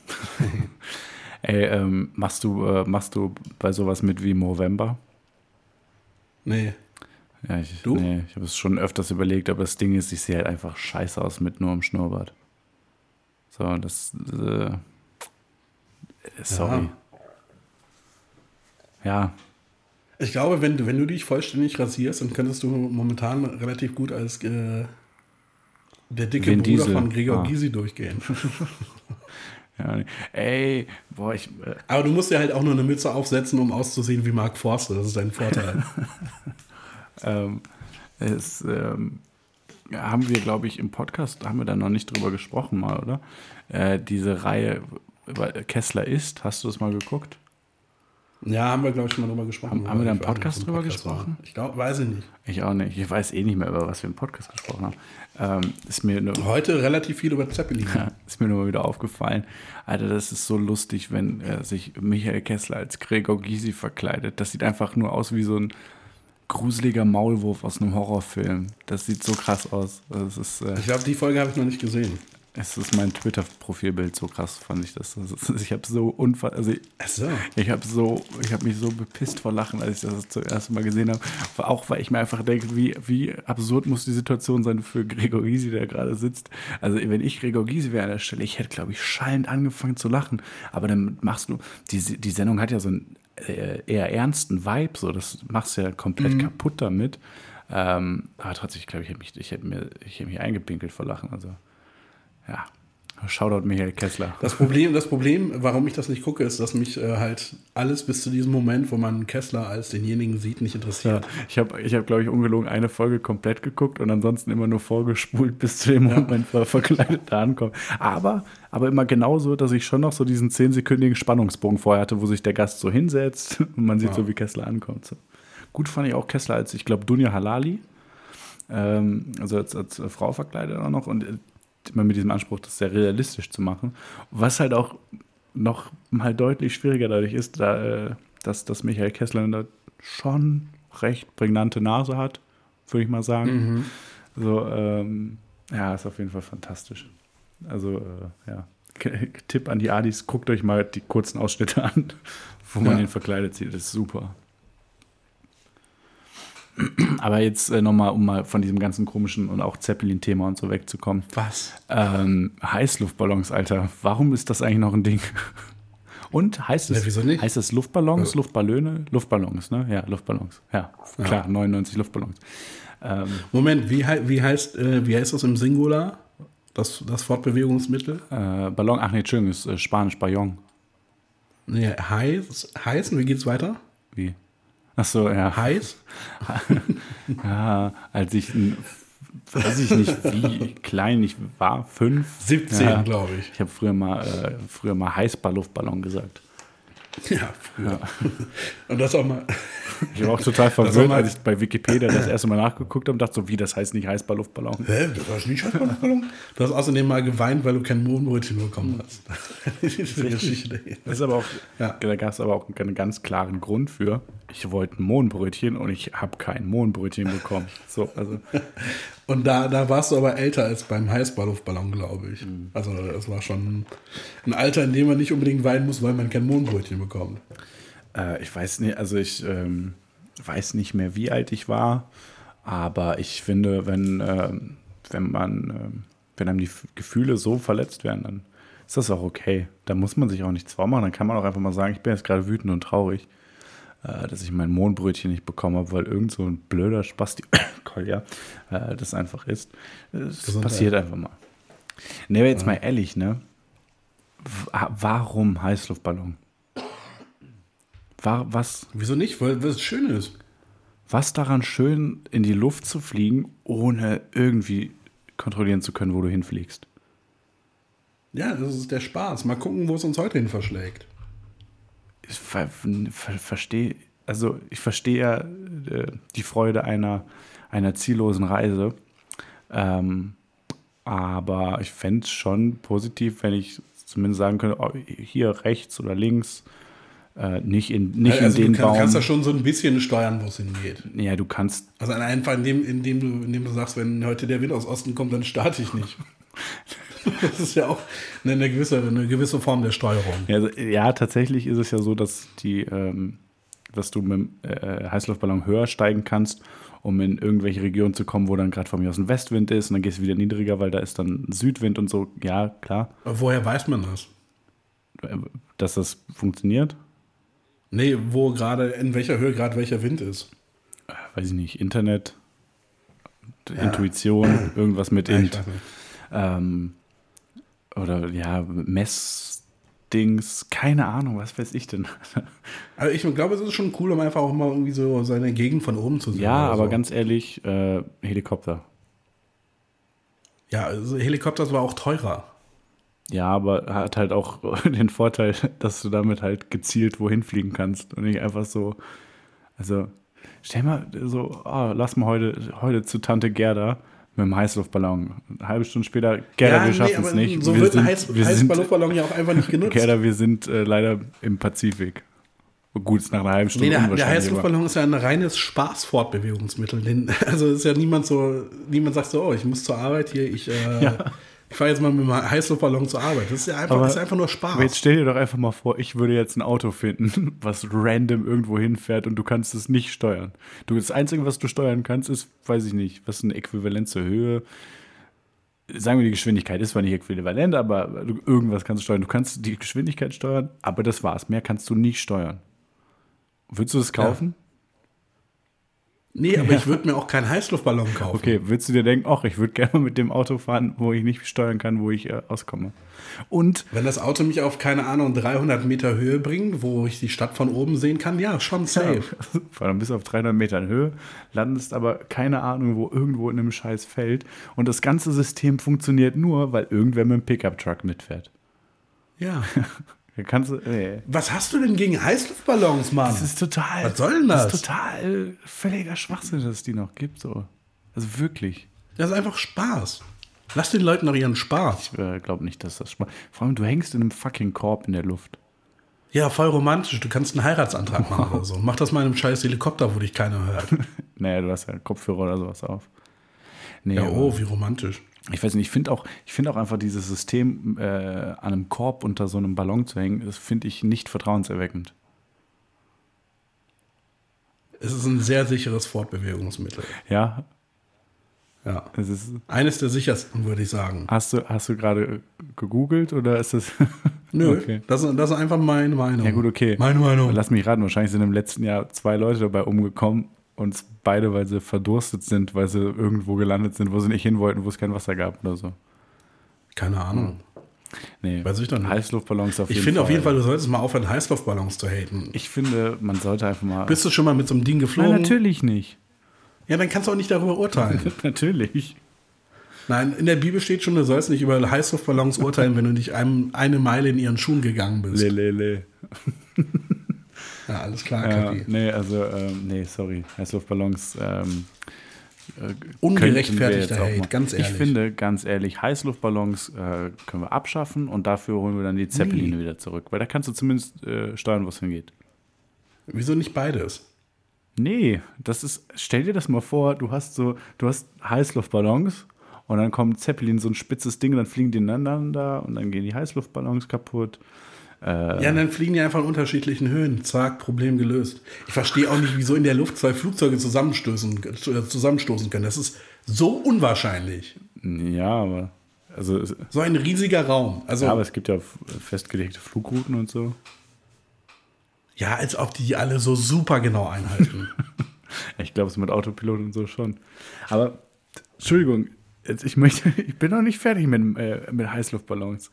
Ey, ähm, machst du, äh, machst du bei sowas mit wie Movember? Nee. Ja, ich, Du? Nee, ich habe es schon öfters überlegt, aber das Ding ist, ich sehe halt einfach scheiße aus mit nur im Schnurrbart. So, das, äh, sorry. Ja, Ich glaube, wenn du, wenn du dich vollständig rasierst, dann könntest du momentan relativ gut als äh, der dicke Vin Bruder Diesel. von Gregor Ah. Gysi durchgehen. ja, ey, boah, ich, äh, Aber du musst dir halt auch nur eine Mütze aufsetzen, um auszusehen wie Mark Forster. Das ist dein Vorteil. ähm, es, ähm, ja, haben wir, glaube ich, im Podcast, haben wir da noch nicht drüber gesprochen mal, oder? Äh, diese Reihe weil Kessler ist, hast du das mal geguckt? Ja, haben wir, glaube ich, schon mal drüber gesprochen. Haben- haben wir da im Podcast drüber Podcast war. gesprochen? Ich glaube, weiß ich nicht. Ich auch nicht. Ich weiß eh nicht mehr, über was wir im Podcast gesprochen haben. Ähm, ist mir nur, Heute relativ viel über Zeppelin. Ja, ist mir nur mal wieder aufgefallen. Alter, das ist so lustig, wenn äh, sich Michael Kessler als Gregor Gysi verkleidet. Das sieht einfach nur aus wie so ein gruseliger Maulwurf aus einem Horrorfilm. Das sieht so krass aus. Ist, äh, Ich glaube, die Folge habe ich noch nicht gesehen. Es ist mein Twitter-Profilbild. So krass fand ich das. ich habe so unfall, also ich, so. ich habe so, ich habe mich so bepisst vor Lachen, als ich das zum ersten Mal gesehen habe. Auch weil ich mir einfach denke, wie, wie absurd muss die Situation sein für Gregor Gysi, der gerade sitzt. Also wenn ich Gregor Gysi wäre an der Stelle, ich hätte, glaube ich, schallend angefangen zu lachen. Aber dann machst du, die, die Sendung hat ja so einen äh, eher ernsten Vibe, so das machst du ja komplett kaputt damit. Ähm, aber trotzdem, ich glaube, ich hätte mich, ich hätte mir, ich hätte mich eingepinkelt vor Lachen. Also ja, Shoutout Michael Kessler. Das Problem, das Problem, warum ich das nicht gucke, ist, dass mich äh, halt alles bis zu diesem Moment, wo man Kessler als denjenigen sieht, nicht Ja, interessiert. ich habe, ich hab, glaube ich, ungelogen eine Folge komplett geguckt und ansonsten immer nur vorgespult, bis zu dem Moment, wo er verkleidet da ankommt. Aber, aber immer genauso, dass ich schon noch so diesen zehnsekündigen Spannungsbogen vorher hatte, wo sich der Gast so hinsetzt und man sieht Ja. so, wie Kessler ankommt. So. Gut fand ich auch Kessler als, ich glaube, Dunja Halali, ähm, also als, als Frau verkleidet auch noch und äh, immer mit diesem Anspruch, das sehr realistisch zu machen. Was halt auch noch mal deutlich schwieriger dadurch ist, da, äh, dass, dass Michael Kessler da schon recht prägnante Nase hat, würde ich mal sagen. So, ähm, Ja, ist auf jeden Fall fantastisch. Also, äh, ja. K Tipp an die Adis, guckt euch mal die kurzen Ausschnitte an, wo man Ja. den verkleidet sieht. Das ist super. Aber jetzt äh, nochmal, um mal von diesem ganzen komischen und auch Zeppelin-Thema und so wegzukommen. Was? Ähm, Heißluftballons, Alter. Warum ist das eigentlich noch ein Ding? Und heißt es, Ja, wieso nicht? heißt es Luftballons, Luftballone? Luftballons, ne? Ja, Luftballons. Ja, klar, 99 Luftballons. Ähm, Moment, wie, wie, heißt, äh, wie heißt das im Singular? Das, das Fortbewegungsmittel? äh, Ballon, ach nee, Entschuldigung, ist äh, Spanisch, Ballon. Nee, heiß, heiß, und wie geht's weiter? Wie? Ach so, ja. Heiß? ja als ich, weiß ich nicht, wie klein ich war, fünf. 17, Ja. glaube ich. Ich habe früher mal, äh, früher mal Heißballluftballon gesagt. Ja, früher. Und das auch mal. Ich war auch total verwirrt, man- als ich bei Wikipedia das erste Mal nachgeguckt habe und dachte so, wie, das heißt nicht Heißballluftballon? Hä? Das war nicht Scheißballon? Du hast außerdem mal geweint, weil du kein Mohnbrötchen bekommen hast. Diese Geschichte. Das ist aber auch, Ja. da gab es aber auch einen ganz klaren Grund für. Ich wollte ein Mohnbrötchen und ich habe kein Mohnbrötchen bekommen. So, also Und da, da warst du aber älter als beim Heißballluftballon, glaube ich. Also es war schon ein Alter, in dem man nicht unbedingt weinen muss, weil man kein Mohnbrötchen bekommt. Äh, ich weiß nicht, also ich ähm, weiß nicht mehr, wie alt ich war, aber ich finde, wenn, ähm, wenn man, ähm, wenn einem die Gefühle so verletzt werden, dann ist das auch okay. Da muss man sich auch nichts vormachen. Dann kann man auch einfach mal sagen, ich bin jetzt gerade wütend und traurig, äh, dass ich mein Mohnbrötchen nicht bekommen habe, weil irgend so ein blöder Spasti Kolja äh, das einfach ist. Es Gesundheit. passiert einfach mal. Ne, jetzt mal ehrlich, ne? Warum Heißluftballon? War, was, Wieso nicht? Weil es schön ist. was daran schön, in die Luft zu fliegen, ohne irgendwie kontrollieren zu können, wo du hinfliegst? Ja, das ist der Spaß. Mal gucken, wo es uns heute hin verschlägt. Ich ver ver verstehe, also ich verstehe ja äh, die Freude einer, einer ziellosen Reise. Ähm, aber ich fände es schon positiv, wenn ich zumindest sagen könnte, oh, hier rechts oder links, äh, nicht in, nicht also in den du kann, Baum. kannst da schon so ein bisschen steuern, wo es hingeht. ja, du kannst Also einfach indem, indem, du, indem du sagst, wenn heute der Wind aus Osten kommt, dann starte ich nicht. Das ist ja auch eine, gewisse, eine gewisse Form der Steuerung. Ja, also, ja, tatsächlich ist es ja so, dass die, ähm, dass du mit dem äh, Heißluftballon höher steigen kannst, um in irgendwelche Regionen zu kommen, wo dann gerade von mir aus ein Westwind ist und dann gehst du wieder niedriger, weil da ist dann Südwind und so. Ja, klar, Aber woher weiß man das? äh, dass das funktioniert. Nee, wo gerade, in welcher Höhe gerade welcher Wind ist. Äh, Weiß ich nicht, Internet, Intuition, irgendwas mit Ja, Int. Ähm, oder ja, Messdings, keine Ahnung, was weiß ich denn. Also ich glaube, es ist schon cool, um einfach auch mal irgendwie so seine Gegend von oben zu sehen. ja, aber so. ganz ehrlich, äh, Helikopter. Ja, also Helikopter war auch teurer. Ja, aber hat halt auch den Vorteil, dass du damit halt gezielt wohin fliegen kannst und nicht einfach so. Also, stell mal so, oh, lass mal heute, heute zu Tante Gerda mit dem Heißluftballon. Eine halbe Stunde später, Gerda, wir schaffen es aber nicht. So wir wird sind, ein Heiß, wir sind, Heißballonballon ja auch einfach nicht genutzt. Gerda, wir sind äh, leider im Pazifik. Gut, ist nach einer halben Stunde Nee, der, der aber- Heißluftballon ist ja ein reines Spaßfortbewegungsmittel. Also ist ja niemand so, niemand sagt so, oh, ich muss zur Arbeit hier, ich, äh, Ja. Ich fahre jetzt mal mit dem Heißluftballon zur Arbeit. Das ist ja einfach, Aber- ist einfach nur Spaß. Aber jetzt stell dir doch einfach mal vor, ich würde jetzt ein Auto finden, was random irgendwo hinfährt und du kannst es nicht steuern. Du, das Einzige, was du steuern kannst, ist, weiß ich nicht, was ist ein Äquivalent zur Höhe? Sagen wir, die Geschwindigkeit ist zwar nicht äquivalent, aber irgendwas kannst du steuern. Du kannst die Geschwindigkeit steuern, aber das war's. Mehr kannst du nicht steuern. Würdest du das kaufen? Nee, aber ich würde mir auch keinen Heißluftballon kaufen. Okay, würdest du dir denken, ach, ich würde gerne mit dem Auto fahren, wo ich nicht steuern kann, wo ich äh, auskomme? Und Wenn das Auto mich auf, keine Ahnung, 300 Meter Höhe bringt, wo ich die Stadt von oben sehen kann, ja, schon safe. Vor allem bis auf 300 Metern Höhe, landest aber keine Ahnung, wo irgendwo in einem scheiß Feld. Und das ganze System funktioniert nur, weil irgendwer mit dem Pickup-Truck mitfährt. Ja. Kannst du, nee. Was hast du denn gegen Heißluftballons, Mann? Das ist total. Was soll denn das? Das ist total völliger Schwachsinn, dass es die noch gibt. So. Also wirklich. Das ist einfach Spaß. Lass den Leuten doch ihren Spaß. Ich äh, glaube nicht, dass das Spaß. Vor allem, du hängst in einem fucking Korb in der Luft. Ja, voll romantisch. Du kannst einen Heiratsantrag machen oder so. Mach das mal in einem scheiß Helikopter, wo dich keiner hört. Naja, du hast ja Kopfhörer oder sowas auf. Nee, Ja, oh, wie romantisch. Ich weiß nicht, ich finde auch, ich finde auch einfach dieses System, äh, an einem Korb unter so einem Ballon zu hängen, das finde ich nicht vertrauenserweckend. Es ist ein sehr sicheres Fortbewegungsmittel. Ja, Ja. es ist, Eines der sichersten, würde ich sagen. hast du, hast du gerade gegoogelt oder ist das? Nö, Okay. das, ist- das ist einfach meine Meinung. Ja gut, okay. Meine Meinung. Lass mich raten, wahrscheinlich sind im letzten Jahr zwei Leute dabei umgekommen und beide, weil sie verdurstet sind, weil sie irgendwo gelandet sind, wo sie nicht hin wollten, wo es kein Wasser gab oder so. Keine Ahnung. Nee, Weiß ich doch nicht. Heißluftballons auf Ich jeden finde Fall. auf jeden Fall, du solltest mal aufhören, Heißluftballons zu haten. Ich finde, man sollte einfach mal. Bist du schon mal mit so einem Ding geflogen? Nein, natürlich nicht. Ja, dann kannst du auch nicht darüber urteilen. natürlich. Nein, in der Bibel steht schon, du sollst nicht über Heißluftballons urteilen, wenn du nicht einem, eine Meile in ihren Schuhen gegangen bist. Lelele. Ja, alles klar, Kapi. nee, also, ähm, nee, sorry. Heißluftballons. Ähm, äh, Ungerechtfertigter Hate, ganz ehrlich. Ich finde, ganz ehrlich, Heißluftballons äh, können wir abschaffen und dafür holen wir dann die Zeppeline wieder zurück. Weil da kannst du zumindest äh, steuern, wo es hingeht. Wieso nicht beides? Nee, das ist, stell dir das mal vor, du hast so, du hast Heißluftballons und dann kommt Zeppelin, so ein spitzes Ding, dann fliegen die ineinander und dann gehen die Heißluftballons kaputt. Ja, und dann fliegen die einfach in unterschiedlichen Höhen. Zack, Problem gelöst. Ich verstehe auch nicht, wieso in der Luft zwei Flugzeuge zusammenstoßen, äh, zusammenstoßen können. Das ist so unwahrscheinlich. Ja, aber, also, So ein riesiger Raum. Also, ja, aber es gibt ja festgelegte Flugrouten und so. ja, als ob die alle so super genau einhalten. Ich glaube, es mit Autopilot und so schon. Aber, Entschuldigung, ich möchte, ich bin noch nicht fertig mit, äh, mit Heißluftballons.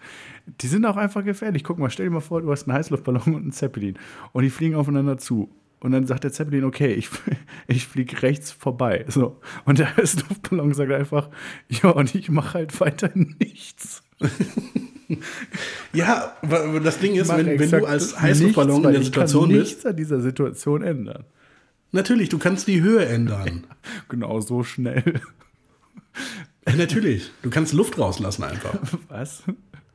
Die sind auch einfach gefährlich. Guck mal, stell dir mal vor, du hast einen Heißluftballon und einen Zeppelin und die fliegen aufeinander zu. Und dann sagt der Zeppelin, okay, ich, ich fliege rechts vorbei. So. Und der Heißluftballon sagt einfach, ja, und ich mache halt weiter nichts. ja, das Ding ist, wenn, wenn du als nichts, Heißluftballon in weil der ich kann Situation bist, nichts an dieser Situation ändern. natürlich, du kannst die Höhe ändern. Genau so schnell. Ja, natürlich, du kannst Luft rauslassen einfach. Was?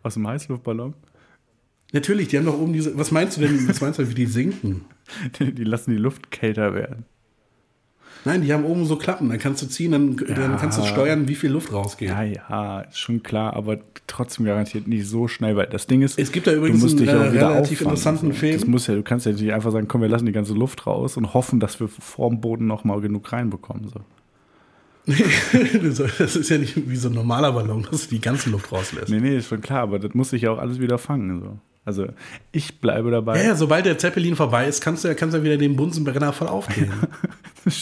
Aus dem Heißluftballon? Natürlich, die haben doch oben diese. Was meinst du denn, was meinst du, wie die sinken? Die, lassen die Luft kälter werden. Nein, die haben oben so Klappen, dann kannst du ziehen, dann, dann kannst du steuern, wie viel Luft rausgeht. Ja, ja, ist schon klar, aber trotzdem garantiert nicht so schnell, weil das Ding ist, Es gibt da übrigens du musst einen, dich auch wieder relativ auffangen, interessanten so. Film. Das muss ja, du kannst ja nicht einfach sagen, komm, wir lassen die ganze Luft raus und hoffen, dass wir vorm Boden noch mal genug reinbekommen. So. das ist ja nicht wie so ein normaler Ballon, dass du die ganze Luft rauslässt. Nee, nee, ist schon klar, aber das muss sich ja auch alles wieder fangen. So. Also ich bleibe dabei. Ja, ja, sobald der Zeppelin vorbei ist, kannst du ja kannst du ja wieder den Bunsenbrenner voll aufgehen.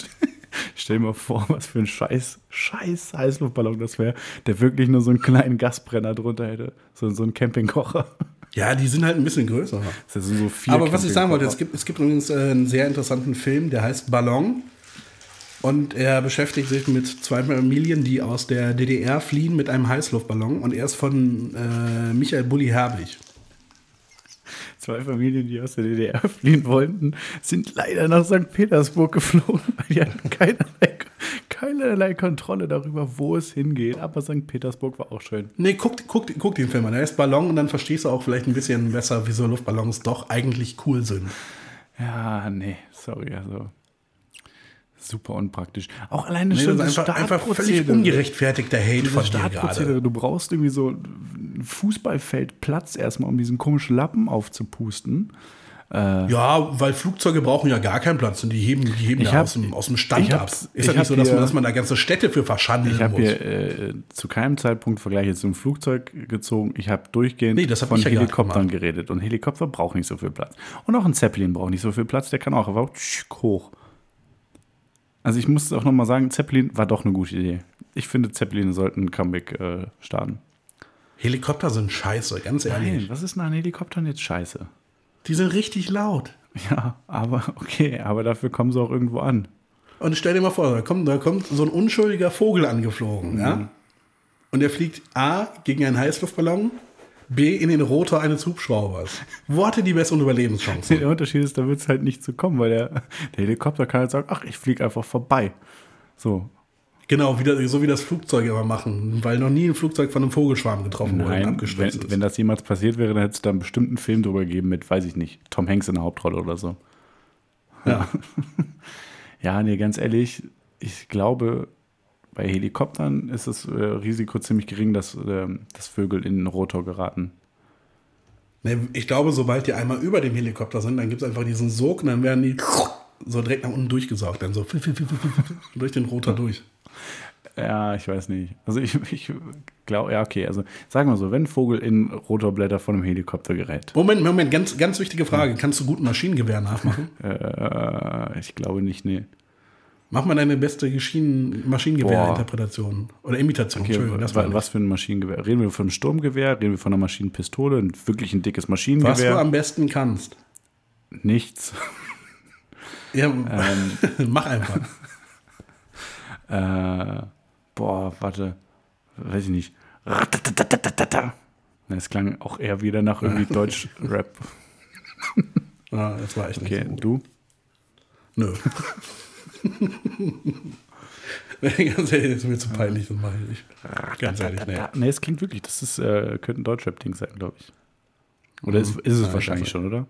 Stell dir mal vor, was für ein scheiß, scheiß Heißluftballon das wäre, der wirklich nur so einen kleinen Gasbrenner drunter hätte. So, so ein Campingkocher. ja, die sind halt ein bisschen größer. Das ist so viel Aber was ich sagen wollte, es gibt, es gibt übrigens äh, einen sehr interessanten Film, der heißt Ballon. Und er beschäftigt sich mit zwei Familien, die aus der DDR fliehen mit einem Heißluftballon. Und er ist von äh, Michael Bulli Herbig. Zwei Familien, die aus der DDR fliehen wollten, sind leider nach St. Petersburg geflogen, weil die hatten keinerlei, keinerlei Kontrolle darüber, wo es hingeht. Aber St. Petersburg war auch schön. Nee, guck, guck, guck den Film an. Der heißt Ballon und dann verstehst du auch vielleicht ein bisschen besser, wieso Luftballons doch eigentlich cool sind. Ja, nee, sorry, also super unpraktisch. Auch alleine Nee, schon das ist einfach, einfach völlig ungerechtfertigter Hate von dir gerade. Du brauchst irgendwie so ein Fußballfeld Platz erstmal, um diesen komischen Lappen aufzupusten. Ja, weil Flugzeuge brauchen ja gar keinen Platz und die heben, die heben Ich ja hab- aus, dem, aus dem Stand ich ab. Ist ich ja nicht so, dass man, hier- dass man da ganze Städte für verschandeln Ich habe muss. hier äh, zu keinem Zeitpunkt Vergleich jetzt zum Flugzeug gezogen. Ich habe durchgehend Nee, von ich ja Helikoptern geredet. Und Helikopter braucht nicht so viel Platz. Und auch ein Zeppelin braucht nicht so viel Platz. Der kann auch einfach hoch. Also ich muss auch nochmal sagen, Zeppelin war doch eine gute Idee. Ich finde, Zeppeline sollten ein Comeback äh, starten. Helikopter sind scheiße, ganz ehrlich. Nein, was ist denn an Helikoptern jetzt scheiße? Die sind richtig laut. Ja, aber okay, aber dafür kommen sie auch irgendwo an. Und stell dir mal vor, da kommt, da kommt so ein unschuldiger Vogel angeflogen, Mhm. ja? Und der fliegt A gegen einen Heißluftballon, B in den Rotor eines Hubschraubers. Wo hatte die besseren Überlebenschancen? Der Unterschied ist, da wird es halt nicht zu kommen, weil der, der Helikopter kann halt sagen, ach, ich fliege einfach vorbei. So, Genau, wie das, so wie das Flugzeuge immer machen, weil noch nie ein Flugzeug von einem Vogelschwarm getroffen wurde und abgestürzt wenn, ist. wenn das jemals passiert wäre, dann hätte es da einen bestimmten Film drüber gegeben mit, weiß ich nicht, Tom Hanks in der Hauptrolle oder so. ja. Ja, nee, ganz ehrlich, ich glaube, bei Helikoptern ist das äh, Risiko ziemlich gering, dass, äh, dass Vögel in den Rotor geraten. Ich glaube, sobald die einmal über dem Helikopter sind, dann gibt es einfach diesen Sog und dann werden die so direkt nach unten durchgesaugt. Dann so durch den Rotor durch. Ja, ich weiß nicht. Also ich, ich glaube, ja, okay. Also sagen wir so, wenn ein Vogel in Rotorblätter von einem Helikopter gerät. Moment, Moment, ganz, ganz wichtige Frage. Kannst du gut Maschinengewehr nachmachen? Äh, ich glaube nicht, nee. Mach mal deine beste Maschinen Maschinengewehrinterpretation. Oder Imitation, Okay. Das wa- war was für ein Maschinengewehr? Reden wir von einem Sturmgewehr? Reden wir von einer Maschinenpistole? Ein wirklich ein dickes Maschinengewehr? was du am besten kannst. Nichts. Ja, Ähm. mach einfach. Äh, boah, warte. Weiß ich nicht. Es klang auch eher wieder nach irgendwie Deutsch-Rap. Ja, das war echt nicht Okay, so gut. du? Nö. Ganz ehrlich, das ist mir zu peinlich, das mache ich nicht. Ganz ehrlich, nee. Nee, es klingt wirklich, das ist, äh, könnte ein Deutschrap-Ding sein, glaube ich. Oder ist, ist es Nein, wahrscheinlich schon, oder?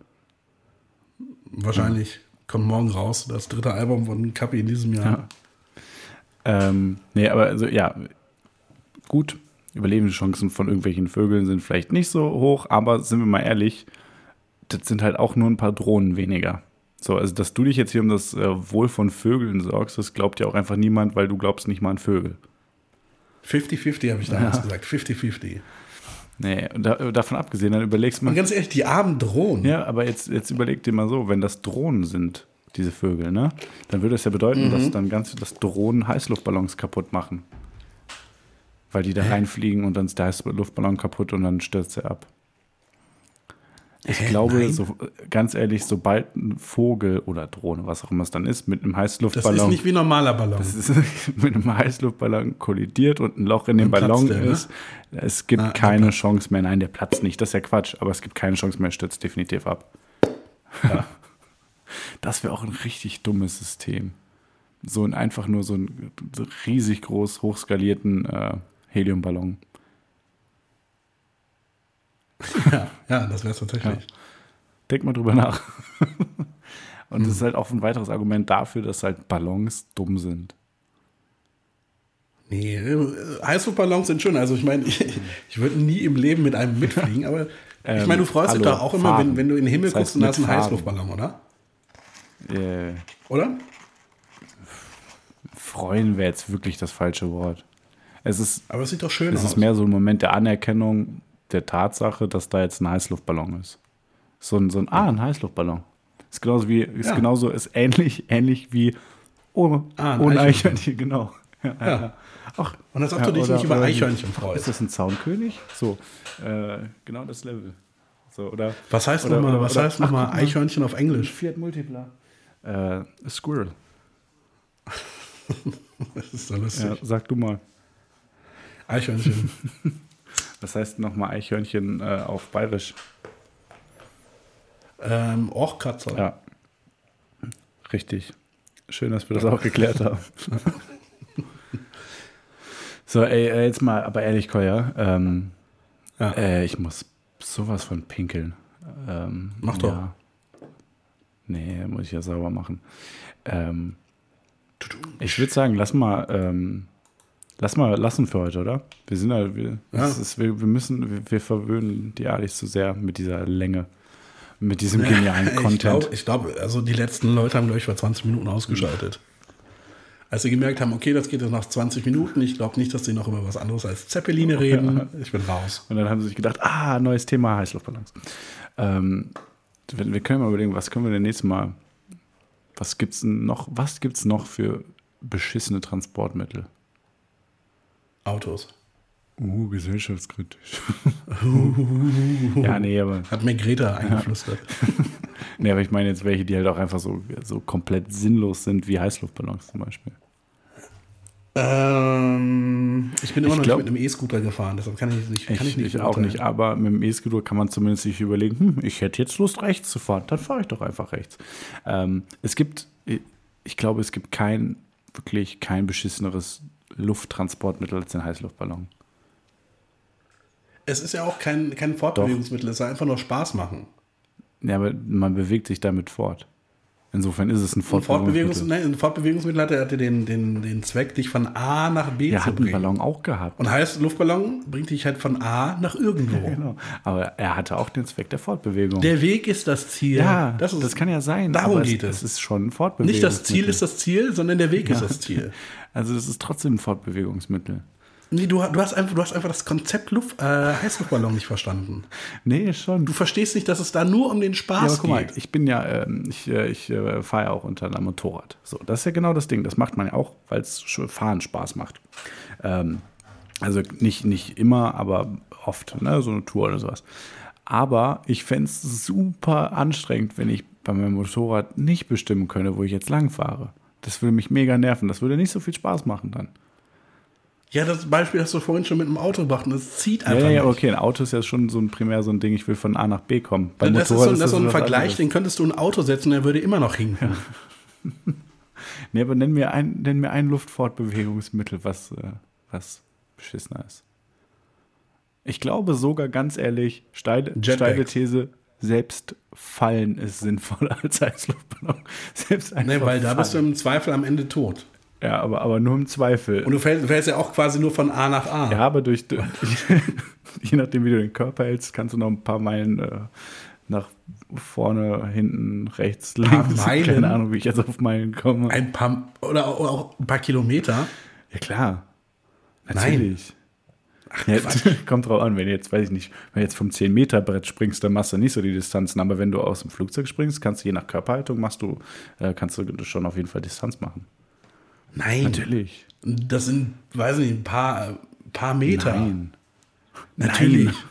Wahrscheinlich kommt morgen raus, das dritte Album von Kapi in diesem Jahr. Ähm, nee, aber also ja, gut. Überlebenschancen von irgendwelchen Vögeln sind vielleicht nicht so hoch, aber sind wir mal ehrlich, das sind halt auch nur ein paar Drohnen weniger. So, also dass du dich jetzt hier um das äh, Wohl von Vögeln sorgst, das glaubt ja auch einfach niemand, weil du glaubst nicht mal an Vögel. 50-50 habe ich damals Ja. gesagt. 50-50. Nee, und da, davon abgesehen, dann überlegst Und man. ganz ehrlich, die armen Drohnen. Ja, aber jetzt, jetzt überleg dir mal so, wenn das Drohnen sind, diese Vögel, ne? Dann würde das ja bedeuten, dass dann ganz dass Drohnen Heißluftballons kaputt machen. Weil die da reinfliegen und dann ist der Heißluftballon kaputt und dann stürzt er ab. Ich Hä? glaube, so, ganz ehrlich, sobald ein Vogel oder Drohne, was auch immer es dann ist, mit einem Das Heißluftballon. ist nicht wie ein normaler Ballon. Das ist mit einem Heißluftballon kollidiert und ein Loch in dem Ballon der, ne? ist. Es gibt Ah, keine. Chance mehr. Nein, der platzt nicht. Das ist ja Quatsch. Aber es gibt keine Chance mehr. Er stürzt definitiv ab. Ja. Das wäre auch ein richtig dummes System. So ein einfach nur so einen so riesig groß hochskalierten äh, Heliumballon. ja, ja, das wäre es tatsächlich. Denk mal drüber nach. Und Hm. das ist halt auch ein weiteres Argument dafür, dass halt Ballons dumm sind. Nee, äh, Heißluftballons sind schön. Also ich meine, ich, ich würde nie im Leben mit einem mitfliegen, aber ich Ähm, meine, du freust dich hallo, doch auch immer, wenn, wenn du in den Himmel Das heißt guckst und da ist ein mit Farben. Heißluftballon, oder? Äh, Oder? freuen wäre jetzt wirklich das falsche Wort. Es ist Aber es sieht doch schön Es aus. ist mehr so ein Moment der Anerkennung der Tatsache, dass da jetzt ein Heißluftballon ist. So ein, so ein ah, ein Heißluftballon. Ist genauso wie, ist Ja. genauso, ist ähnlich, ähnlich wie oh, Ah, ohne Eichhörnchen. Genau. Ja, ja. Ach, Und als ob ja, du dich oder- nicht über Eichhörnchen Ist freust. das ein Zaunkönig? So, äh, genau das Level. So, oder Was heißt nochmal, was oder- heißt guck mal. Eichhörnchen auf Englisch? Fiat Multipla. Äh, Squirrel. Das ist so lustig. Ja, sag du mal. Eichhörnchen. Was heißt nochmal Eichhörnchen äh, auf Bayerisch? ähm, Orchkatzer. Ja. Richtig. Schön, dass wir das auch geklärt haben. so, ey, äh, jetzt mal, aber ehrlich, Koya, ähm, Ja. äh, ich muss sowas von pinkeln. Ähm, Mach doch. Ja. Nee, muss ich ja sauber machen. Ähm, ich würde sagen, lass mal, ähm, lass mal lassen für heute, oder? Wir sind halt, wir, Ja. ist, wir, wir müssen, wir, wir verwöhnen die Alis zu sehr mit dieser Länge, mit diesem genialen Ich Content. glaube, ich glaub, also die letzten Leute haben, glaube ich, vor 20 Minuten ausgeschaltet. Als sie gemerkt haben, okay, das geht jetzt nach 20 Minuten, ich glaube nicht, dass sie noch über was anderes als Zeppeline reden. Ich bin raus. Und dann haben sie sich gedacht, ah, neues Thema, Heißluftballons. Ähm, wir, können mal überlegen, was können wir denn nächstes Mal, was gibt's noch, was gibt's noch für beschissene Transportmittel? Autos. Uh, gesellschaftskritisch. ja, nee, aber, Hat mir Greta eingeflüstert. nee, aber ich meine jetzt welche, die halt auch einfach so, so komplett sinnlos sind, wie Heißluftballons zum Beispiel. Ähm, ich bin immer Ich noch glaub- nicht mit einem E-Scooter gefahren, deshalb kann ich nicht, Ich, kann ich nicht ich auch nicht, aber mit dem E-Scooter kann man zumindest sich überlegen, hm, ich hätte jetzt Lust, rechts zu fahren, dann fahre ich doch einfach rechts. Ähm, es gibt, ich glaube, es gibt kein, wirklich kein beschisseneres Lufttransportmittel als den Heißluftballon. Es ist ja auch kein, kein Fortbewegungsmittel, es soll einfach nur Spaß machen. Ja, aber man bewegt sich damit fort. Insofern ist es ein Ein, Fortbewegungs Fortbewegungsmittel. nein, ein Fortbewegungsmittel hatte, hatte den, den, den Zweck, dich von A nach B Er zu hat einen bringen. Ballon auch gehabt. Und heißt, Luftballon bringt dich halt von A nach irgendwo. Genau. Aber er hatte auch den Zweck der Fortbewegung. Der Weg ist das Ziel. ja, das, das, ist, kann ja sein. darum geht es, es. ist schon ein Fortbewegung. Nicht das Ziel ist das Ziel, sondern der Weg ist das Ziel. Also es ist trotzdem ein Fortbewegungsmittel. Nee, du, du, hast einfach, du hast einfach das Konzept Luft, äh, Heißluftballon nicht verstanden. Nee, schon. Du verstehst nicht, dass es da nur um den Ja, Spaß aber guck mal, geht. ich bin ja, ähm, ich, äh, ich äh, fahre ja auch unter einem Motorrad. So, das ist ja genau das Ding. Das macht man ja auch, weil es Fahren Spaß macht. Ähm, also nicht, nicht immer, aber oft, ne? so eine Tour oder sowas. Aber ich fände es super anstrengend, wenn ich bei meinem Motorrad nicht bestimmen könnte, wo ich jetzt lang fahre. Das würde mich mega nerven. Das würde nicht so viel Spaß machen dann. Ja, das Beispiel hast du vorhin schon mit dem Auto gebracht und es zieht Ja, einfach ja, ja, okay. Ein Auto ist ja schon so ein primär so ein Ding, ich will von A nach B kommen. Beim das ist so, Motorrad das ist so ein Vergleich, anderes. den könntest du in ein Auto setzen, der würde immer noch hinken. Nee, aber nenn mir ein, nenn mir ein Luftfortbewegungsmittel, was, äh, was beschissener ist. Ich glaube sogar ganz ehrlich, steile, steile These, selbst fallen ist sinnvoller als Heißluftballon. Selbst einfach Nee, weil da bist du im Zweifel am Ende tot. Ja, aber, aber nur im Zweifel. Und du fällst, fällst ja auch quasi nur von A nach A. ja, aber durch, je nachdem, wie du den Körper hältst, kannst du noch ein paar Meilen äh, nach vorne, hinten, rechts, links. Meilen? Keine Ahnung, wie ich jetzt auf Meilen komme. Ein paar oder auch- ein paar Kilometer. Ja, klar. Nein. Natürlich. Ja, kommt drauf an, wenn du jetzt, weiß ich nicht, wenn du jetzt vom 10-Meter-Brett springst, dann machst du nicht so die Distanzen. Aber wenn du aus dem Flugzeug springst, kannst du je nach Körperhaltung machst du, äh, kannst du schon auf jeden Fall Distanz machen. Nein. Natürlich. Das sind, weiß nicht, ein paar, paar Meter. Nein. Natürlich. Nein.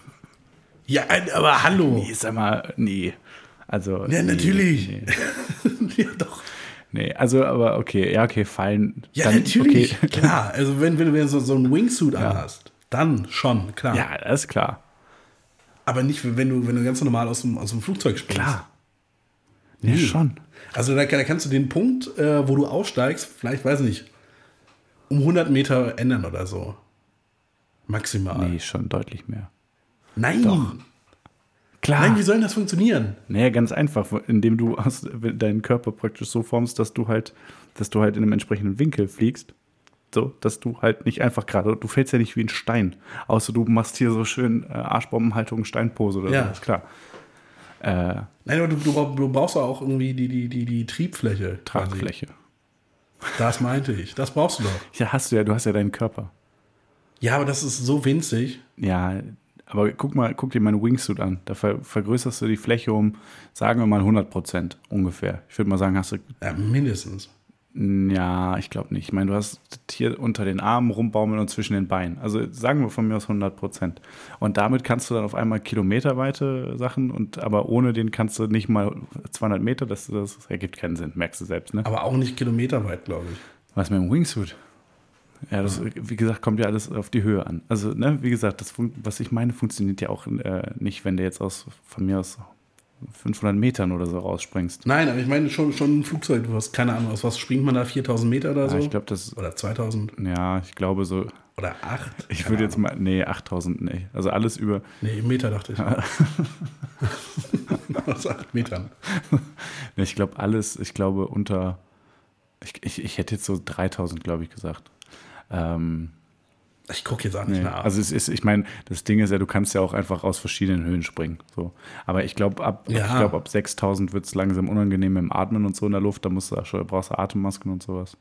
Ja, aber hallo. Nee, sag mal, nee. Also. Ja, nee, natürlich. Nee. ja, doch. nee, also, aber okay, ja, okay, fallen. Ja, dann, natürlich. Okay. Klar. Also, wenn, wenn du so, so einen Wingsuit anhast, dann schon, klar. Ja, das ist klar. Aber nicht, wenn du, wenn du ganz normal aus dem, aus dem Flugzeug springst. Klar. Nee, schon. Also da, da kannst du den Punkt, äh, wo du aussteigst, vielleicht, weiß nicht, um 100 Meter ändern oder so. Maximal. Nee, schon deutlich mehr. Nein. Doch. Klar. Nein, wie soll denn das funktionieren? Naja, ganz einfach, indem du aus, deinen Körper praktisch so formst, dass du halt, dass du halt in einem entsprechenden Winkel fliegst. So, dass du halt nicht einfach gerade, du fällst ja nicht wie ein Stein. Außer du machst hier so schön äh, Arschbombenhaltung, Steinpose oder Ja. so, ist klar. Äh, Nein, aber du, du, brauch- du brauchst auch irgendwie die, die, die, die Triebfläche. quasi. Tragfläche. Das meinte ich. Das brauchst du doch. Ja, hast du ja, du hast ja deinen Körper. Ja, aber das ist so winzig. Ja, aber guck mal, guck dir meinen Wingsuit an. Da ver vergrößerst du die Fläche um, sagen wir mal 100 Prozent ungefähr. Ich würde mal sagen, hast du Ja, mindestens. Ja, ich glaube nicht. Ich meine, du hast hier unter den Armen rumbaumeln und zwischen den Beinen. Also sagen wir von mir aus 100 Prozent. Und damit kannst du dann auf einmal kilometerweite Sachen, und aber ohne den kannst du nicht mal 200 Meter. Das, das ergibt keinen Sinn, merkst du selbst. Ne? Aber auch nicht kilometerweit, glaube ich. Was mit dem Wingsuit? Ja, das, wie gesagt, kommt ja alles auf die Höhe an. Also, ne, wie gesagt, das, was ich meine, funktioniert ja auch äh, nicht, wenn du jetzt aus, von mir aus 500 Metern oder so rausspringst. Nein, aber ich meine schon, schon ein Flugzeug. Du hast keine Ahnung, aus was springt man da? 4000 Meter oder so? Ja, ich glaube, das, oder 2000 ja, ich glaube so, oder 8? ich würde jetzt mal, nee, 8000, nee. Also alles über, Nee, Meter dachte ich. Aus 8 Metern. Nee, Ich glaube, alles, ich glaube, unter. Ich, ich, ich hätte jetzt so 3000, glaube ich, gesagt. Ähm, Ich gucke jetzt auch nicht nee. nach. Also, es ist, ich meine, das Ding ist ja, du kannst ja auch einfach aus verschiedenen Höhen springen. So. Aber ich glaube, ab, Ja. ich glaub, ab 6000 wird es langsam unangenehm im Atmen und so in der Luft. Da musst du schon, brauchst du Atemmasken und sowas.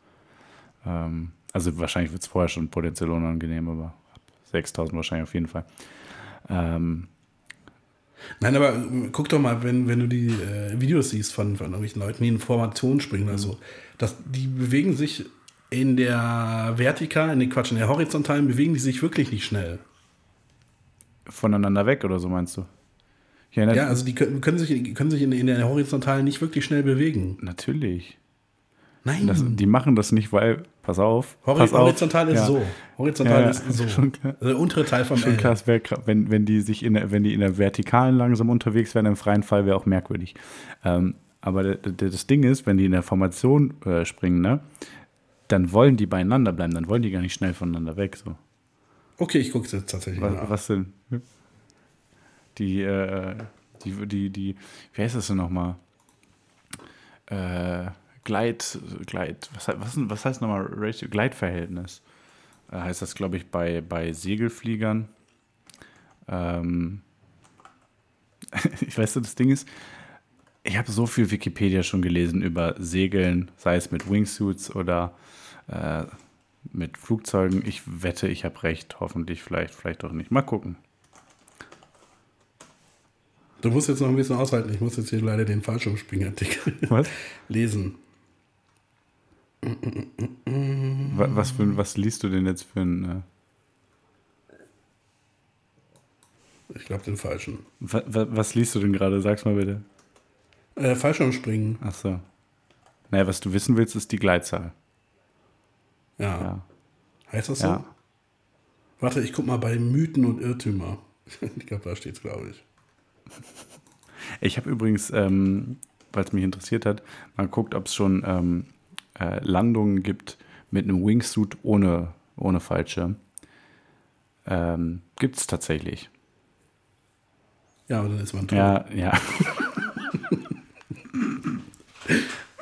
Ähm, also, wahrscheinlich wird es vorher schon potenziell unangenehm, aber ab 6000 wahrscheinlich auf jeden Fall. Ähm, Nein, aber äh, guck doch mal, wenn, wenn du die äh, Videos siehst von, von irgendwelchen Leuten, die in Formation springen oder so, dass die bewegen sich in der vertikalen, nee, Quatsch, in der horizontalen bewegen die sich wirklich nicht schnell. voneinander weg oder so meinst du? Ja, nat Ja, also die können, können sich, können sich in, in der horizontalen nicht wirklich schnell bewegen. natürlich. Nein, Das, die machen das nicht, weil, pass auf. Hori pass auf, horizontal ist ja. so. Horizontal Ja, ist so. schon klar. Also der untere Teil vom Schon L. krass, wär, wenn, wenn die sich in der, wenn die in der Vertikalen langsam unterwegs wären, im freien Fall wäre auch merkwürdig. Ähm, aber das Ding ist, wenn die in der Formation äh, springen, ne, dann wollen die beieinander bleiben, dann wollen die gar nicht schnell voneinander weg. So. Okay, ich gucke jetzt tatsächlich Was, nach. was denn? Die, äh, die, die, die, wie heißt das denn nochmal? äh, Gleit, Gleit, was, was, was heißt nochmal Ratio? Gleitverhältnis? Äh, heißt das, glaube ich, bei, bei Segelfliegern. Ähm, ich weiß, das Ding ist, ich habe so viel Wikipedia schon gelesen über Segeln, sei es mit Wingsuits oder äh, mit Flugzeugen. Ich wette, ich habe recht. Hoffentlich, vielleicht, vielleicht auch nicht. Mal gucken. Du musst jetzt noch ein bisschen aushalten. Ich muss jetzt hier leider den Fallschirmspringartikel Was? lesen. Wa- Was, für, was liest du denn jetzt für ein. Äh, Ich glaube den falschen. wa, wa, was liest du denn gerade? Sag's mal bitte. Äh, Fallschirmspringen. Ach so. Naja, was du wissen willst, ist die Gleitzahl. Ja. Ja. Heißt das so? Ja. Warte, ich guck mal bei Mythen und Irrtümer. Ich glaube, da steht's, glaube ich. Ich habe übrigens, ähm, weil es mich interessiert hat, mal geguckt, ob es schon ähm, äh, Landungen gibt mit einem Wingsuit ohne, ohne Fallschirm. Ähm, gibt es tatsächlich. Ja, aber dann ist man tot. Ja, ja.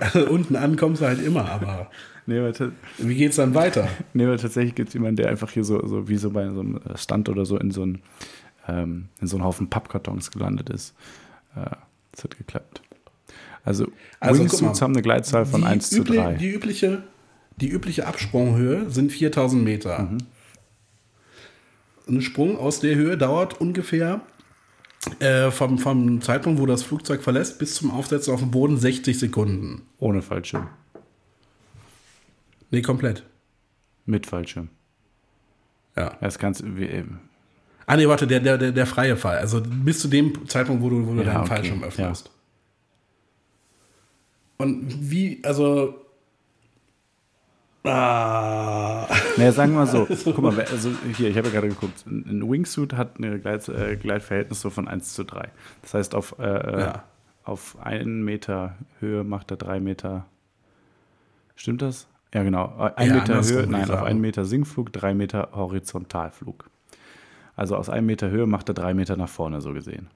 Also unten an kommst du halt immer, aber nee, wie geht's dann weiter? nee, aber tatsächlich gibt es jemanden, der einfach hier so, so wie so bei so einem Stand oder so in so einen, ähm, in so einen Haufen Pappkartons gelandet ist. Äh, das hat geklappt. Also, Also, Wingsuits haben eine Gleitzahl von Die 1 zu übli- 3. Die übliche, die übliche Absprunghöhe sind 4000 Meter. Mhm. Ein Sprung aus der Höhe dauert ungefähr äh, vom, vom Zeitpunkt, wo das Flugzeug verlässt, bis zum Aufsetzen auf dem Boden 60 Sekunden. Ohne Fallschirm. Nee, komplett. Mit Fallschirm. Ja. Das kannst du. wie- ähm, Ah, nee, warte, der, der, der, der freie Fall. Also bis zu dem Zeitpunkt, wo du, wo du Ja, deinen okay. Fallschirm öffnest. Und wie, also. Ah. Naja, sagen wir mal so. Guck mal, also hier, ich habe ja gerade geguckt. Ein Wingsuit hat ein Gleit, äh, Gleitverhältnis so von 1 zu 3. Das heißt, auf, äh, äh, Ja. auf einen Meter Höhe macht er drei Meter. Stimmt das? Ja, genau. Ein Ja, Meter Höhe, nein, auf einen Meter Sinkflug, drei Meter Horizontalflug. Also aus einem Meter Höhe macht er drei Meter nach vorne, so gesehen.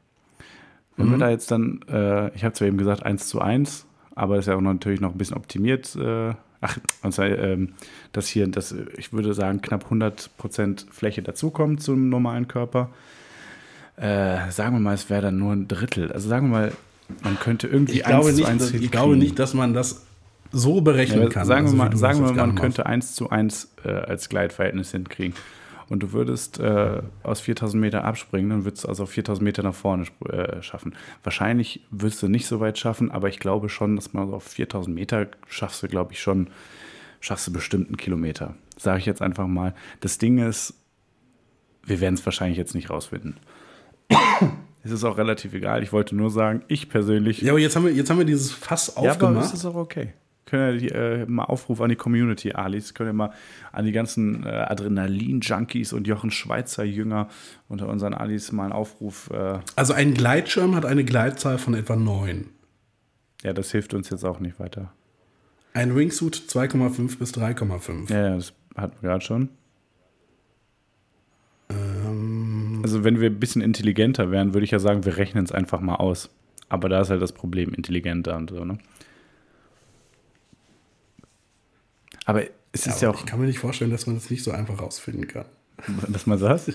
Wenn Mhm. wir da jetzt dann, äh, ich habe zwar eben gesagt 1 zu 1, aber das ist ja auch natürlich noch ein bisschen optimiert. Äh, ach, und zwar, ähm, dass hier, dass, äh, ich würde sagen, knapp 100% Fläche dazukommt zum normalen Körper. Äh, sagen wir mal, es wäre dann nur ein Drittel. Also sagen wir mal, man könnte irgendwie Ich glaube, 1 zu nicht, 1 dass, ich glaube nicht, dass man das so berechnen Ja, kann. sagen also wir mal, sagen wir man könnte 1 zu 1 äh, als Gleitverhältnis hinkriegen. Und du würdest äh, aus 4000 Meter abspringen, dann würdest du also auf 4000 Meter nach vorne äh, schaffen. Wahrscheinlich würdest du nicht so weit schaffen, aber ich glaube schon, dass man so auf 4000 Meter schaffst du, glaube ich, schon, schaffst du bestimmt einen Kilometer. Sage ich jetzt einfach mal. Das Ding ist, wir werden es wahrscheinlich jetzt nicht rausfinden. es ist auch relativ egal. Ich wollte nur sagen, ich persönlich Ja, aber jetzt haben wir, jetzt haben wir dieses Fass ja, aber aufgemacht. das ist auch okay. Können ja die, äh, mal Aufruf an die Community, Alis, können ja mal an die ganzen äh, Adrenalin-Junkies und Jochen Schweizer Jünger unter unseren Alis mal einen Aufruf. Äh, also ein Gleitschirm hat eine Gleitzahl von etwa 9. ja, das hilft uns jetzt auch nicht weiter. Ein Wingsuit 2,5 bis 3,5. Ja, ja, das hatten wir gerade schon. Ähm, Also, wenn wir ein bisschen intelligenter wären, würde ich ja sagen, wir rechnen es einfach mal aus. Aber da ist halt das Problem, intelligenter und so, ne? Aber es ja, ist ja auch, Ich kann mir nicht vorstellen, dass man das nicht so einfach rausfinden kann. dass man das.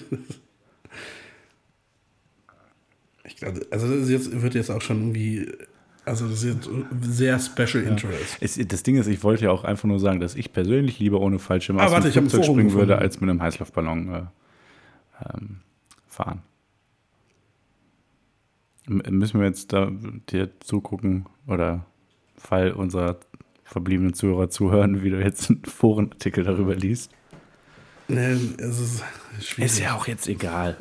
Ich glaube, also das jetzt, wird jetzt auch schon irgendwie, also das ist jetzt sehr Special Interest. Es, das Ding ist, ich wollte ja auch einfach nur sagen, dass ich persönlich lieber ohne Fallschirm Ah, aus warte, Flugzeug springen würde, gefunden. als mit einem Heißluftballon äh, ähm, fahren. M müssen wir jetzt da dir zugucken oder Fall unserer verbliebenen Zuhörer zuhören, wie du jetzt einen Forenartikel darüber liest? Ne, es ist schwierig. Ist ja auch jetzt egal.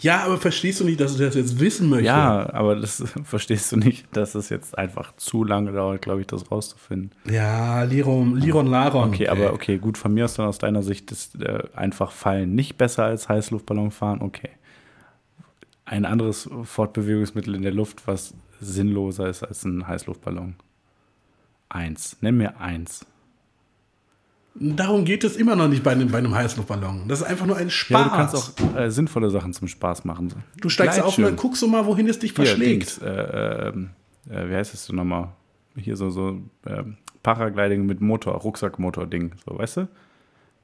Ja, aber verstehst du nicht, dass du das jetzt wissen möchtest? Ja, aber das verstehst du nicht, dass es jetzt einfach zu lange dauert, glaube ich, das rauszufinden. Ja, Liron, Liron Laron. Okay, aber okay, gut, von mir aus dann aus deiner Sicht ist äh, einfach Fallen nicht besser als Heißluftballon fahren, okay. Ein anderes Fortbewegungsmittel in der Luft, was sinnloser ist als ein Heißluftballon. Eins. Nenn mir eins. Darum geht es immer noch nicht bei einem, bei einem Heißluftballon. Das ist einfach nur ein Spaß. Ja, du kannst auch äh, sinnvolle Sachen zum Spaß machen. Du steigst auf und dann guckst du mal, wohin es dich Hier, verschlägt. Dings, äh, ähm, äh, wie heißt es denn nochmal? hier so, so äh, Paragliding mit Motor, Rucksackmotor-Ding, so, weißt du?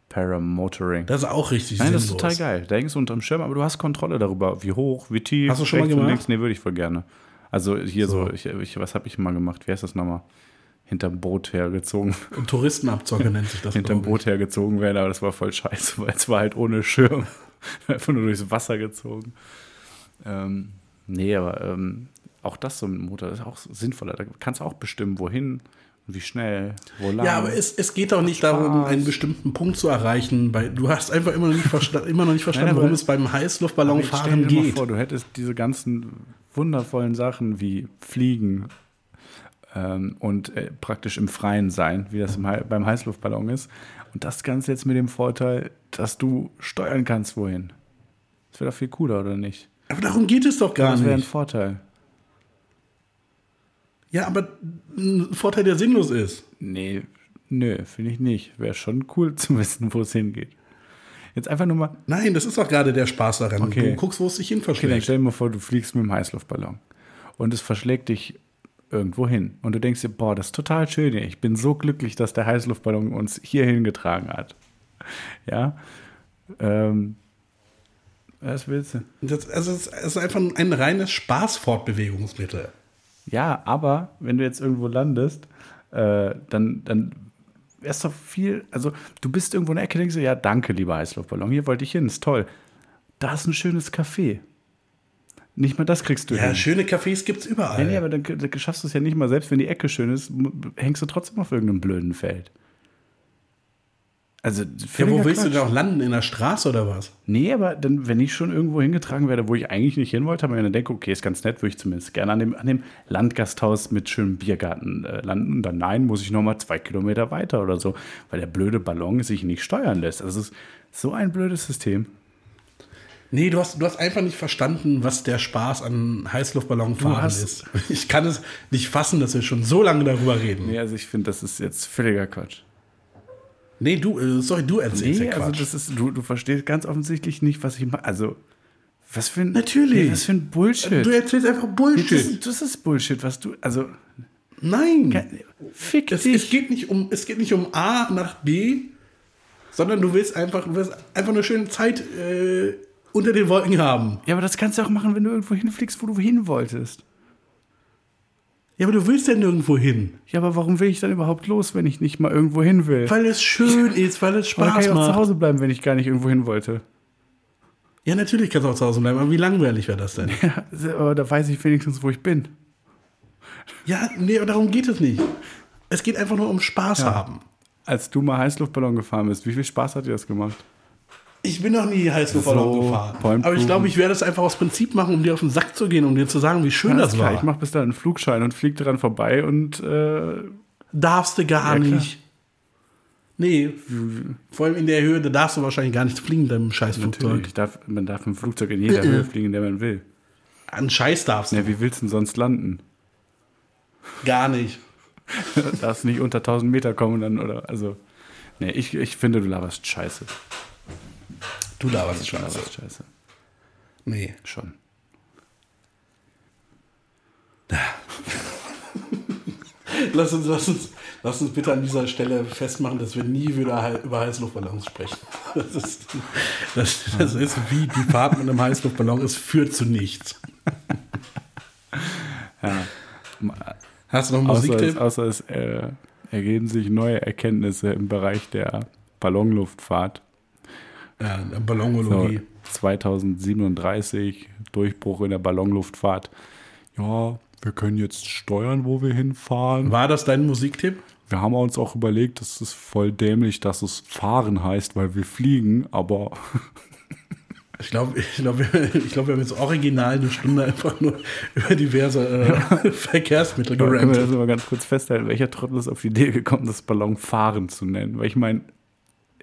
Paramotoring. Das ist auch richtig Nein, das sinnlos. ist total geil. Da hängst du unterm Schirm, aber du hast Kontrolle darüber, wie hoch, wie tief. Hast du schon mal gemacht? Nee, würde ich voll gerne. Also hier so, So. ich, ich, was habe ich mal gemacht? Wie heißt das nochmal? Hinterm Boot hergezogen. Ein Touristenabzocke nennt sich das. Hinterm. Boot hergezogen werden, aber das war voll scheiße, weil es war halt ohne Schirm. Einfach nur durchs Wasser gezogen. Ähm, nee, aber ähm, auch das so mit dem Motor ist auch sinnvoller. Da kannst du auch bestimmen, wohin und wie schnell, wo lang. Ja, aber es, es geht doch nicht darum, einen bestimmten Punkt zu erreichen. Bei, du hast einfach immer noch nicht, versta immer noch nicht verstanden, Nein, worum es beim Aber jetzt stell Heißluftballonfahren dir mal geht. vor, du hättest diese ganzen wundervollen Sachen wie Fliegen ähm, und äh, praktisch im Freien sein, wie das Hei- beim Heißluftballon ist. Und das Ganze jetzt mit dem Vorteil, dass du steuern kannst, wohin. Das wäre doch viel cooler, oder nicht? Aber darum geht es doch gar das wäre ein nicht. Vorteil. Ja, aber ein Vorteil, der sinnlos ist. Nee, nö, finde ich nicht. Wäre schon cool zu wissen, wo es hingeht. Jetzt einfach nur mal, Nein, das ist doch gerade der Spaß daran. Okay. Du guckst, wo es sich hin okay, dann verschlägt. stell dir mal vor, du fliegst mit dem Heißluftballon und es verschlägt dich irgendwo hin. Und du denkst dir, boah, das ist total schön hier. Ich bin so glücklich, dass der Heißluftballon uns hier hingetragen hat. Ja. Ähm, was willst du? Das, also es ist einfach ein reines Spaßfortbewegungsmittel. Ja, aber wenn du jetzt irgendwo landest, äh, dann, dann wäre es doch viel, also du bist irgendwo in der Ecke, denkst du, ja, danke, lieber Heißluftballon, hier wollte ich hin, ist toll. Da ist ein schönes Café. Nicht mal das kriegst du Ja, hin. schöne Cafés gibt es überall. Ja, nee, aber dann, dann schaffst du es ja nicht mal, selbst wenn die Ecke schön ist, hängst du trotzdem auf irgendeinem blöden Feld. Also, ja, wo willst du Quatsch. denn auch landen? In der Straße oder was? Nee, aber dann, wenn ich schon irgendwo hingetragen werde, wo ich eigentlich nicht hin wollte, aber mir dann denke, okay, ist ganz nett, würde ich zumindest gerne an dem, an dem Landgasthaus mit schönem Biergarten äh, landen. Und dann nein, muss ich nochmal zwei Kilometer weiter oder so, weil der blöde Ballon sich nicht steuern lässt. Also, es ist so ein blödes System. Nee, du hast, du hast einfach nicht verstanden, was der Spaß an Heißluftballonfahren ist. Ich kann es nicht fassen, dass wir schon so lange darüber reden. Nee, also ich finde, das ist jetzt völliger Quatsch. Nee, du, äh, sorry, du erzählst Nee, ja also Quatsch. das ist, du, du verstehst ganz offensichtlich nicht, was ich mache. Also, was für ein. Natürlich. Nee, was für ein Bullshit. du erzählst einfach das, Bullshit. ist, das ist Bullshit, was du. Also, Nein. fick Es, dich. es, geht nicht um, es geht nicht um A nach B, sondern du willst einfach, du willst einfach eine schöne Zeit äh, unter den Wolken haben. Ja, aber das kannst du auch machen, wenn du irgendwo hinfliegst, wo du hin wolltest. Ja, aber du willst ja nirgendwo hin. Ja, aber warum will ich dann überhaupt los, wenn ich nicht mal irgendwo hin will? Weil es schön ist, weil es Oder kann Spaß ich auch zu macht. Hause bleiben, wenn ich gar nicht irgendwo hin wollte? Ja, natürlich kannst du auch zu Hause bleiben, aber wie langweilig wäre das denn? Ja, aber da weiß ich wenigstens, wo ich bin. Ja, nee, aber darum geht es nicht. Es geht einfach nur um Spaß haben. Als du mal Heißluftballon gefahren bist, wie viel Spaß hat dir das gemacht? Ich bin noch nie Heißluftballon So, gefahren. Aber ich glaube, ich werde es einfach aus Prinzip machen, um dir auf den Sack zu gehen, um dir zu sagen, wie schön das klar, war. ich mache bis dahin einen Flugschein und fliege dran vorbei und äh, Darfst du gar Ja, nicht. Nee, vor allem in der Höhe, da darfst du wahrscheinlich gar nicht fliegen, deinem Scheißflugzeug. darf, man darf im Flugzeug in jeder Höhe fliegen, in der man will. An Scheiß darfst du. Ja, wie willst du denn sonst landen? Gar nicht. darfst nicht unter 1000 Meter kommen dann, oder, also, nee, ich, ich finde, du laberst Scheiße. Du laberst Du Scheiße. laberst Scheiße. Nee. Schon. Lass uns, lass, uns, lass uns bitte an dieser Stelle festmachen, dass wir nie wieder über Heißluftballons sprechen. Das ist, das, das ist wie die Fahrt mit einem Heißluftballon, es führt zu nichts. Ja. Hast du noch einen Außer, es, Musiktipp? außer es äh, ergeben sich neue Erkenntnisse im Bereich der Ballonluftfahrt. Ja, So, Ballonologie. 2037, Durchbruch in der Ballonluftfahrt. Ja, wir können jetzt steuern, wo wir hinfahren. War das dein Musiktipp? Wir haben uns auch überlegt, das ist voll dämlich, dass es fahren heißt, weil wir fliegen, aber Ich glaube, ich glaub, wir, ich glaub, wir haben jetzt original eine Stunde einfach nur über diverse äh, Verkehrsmittel können wir das mal ganz kurz festhalten, welcher Trottel ist auf die Idee gekommen, das Ballon fahren zu nennen? Weil ich meine,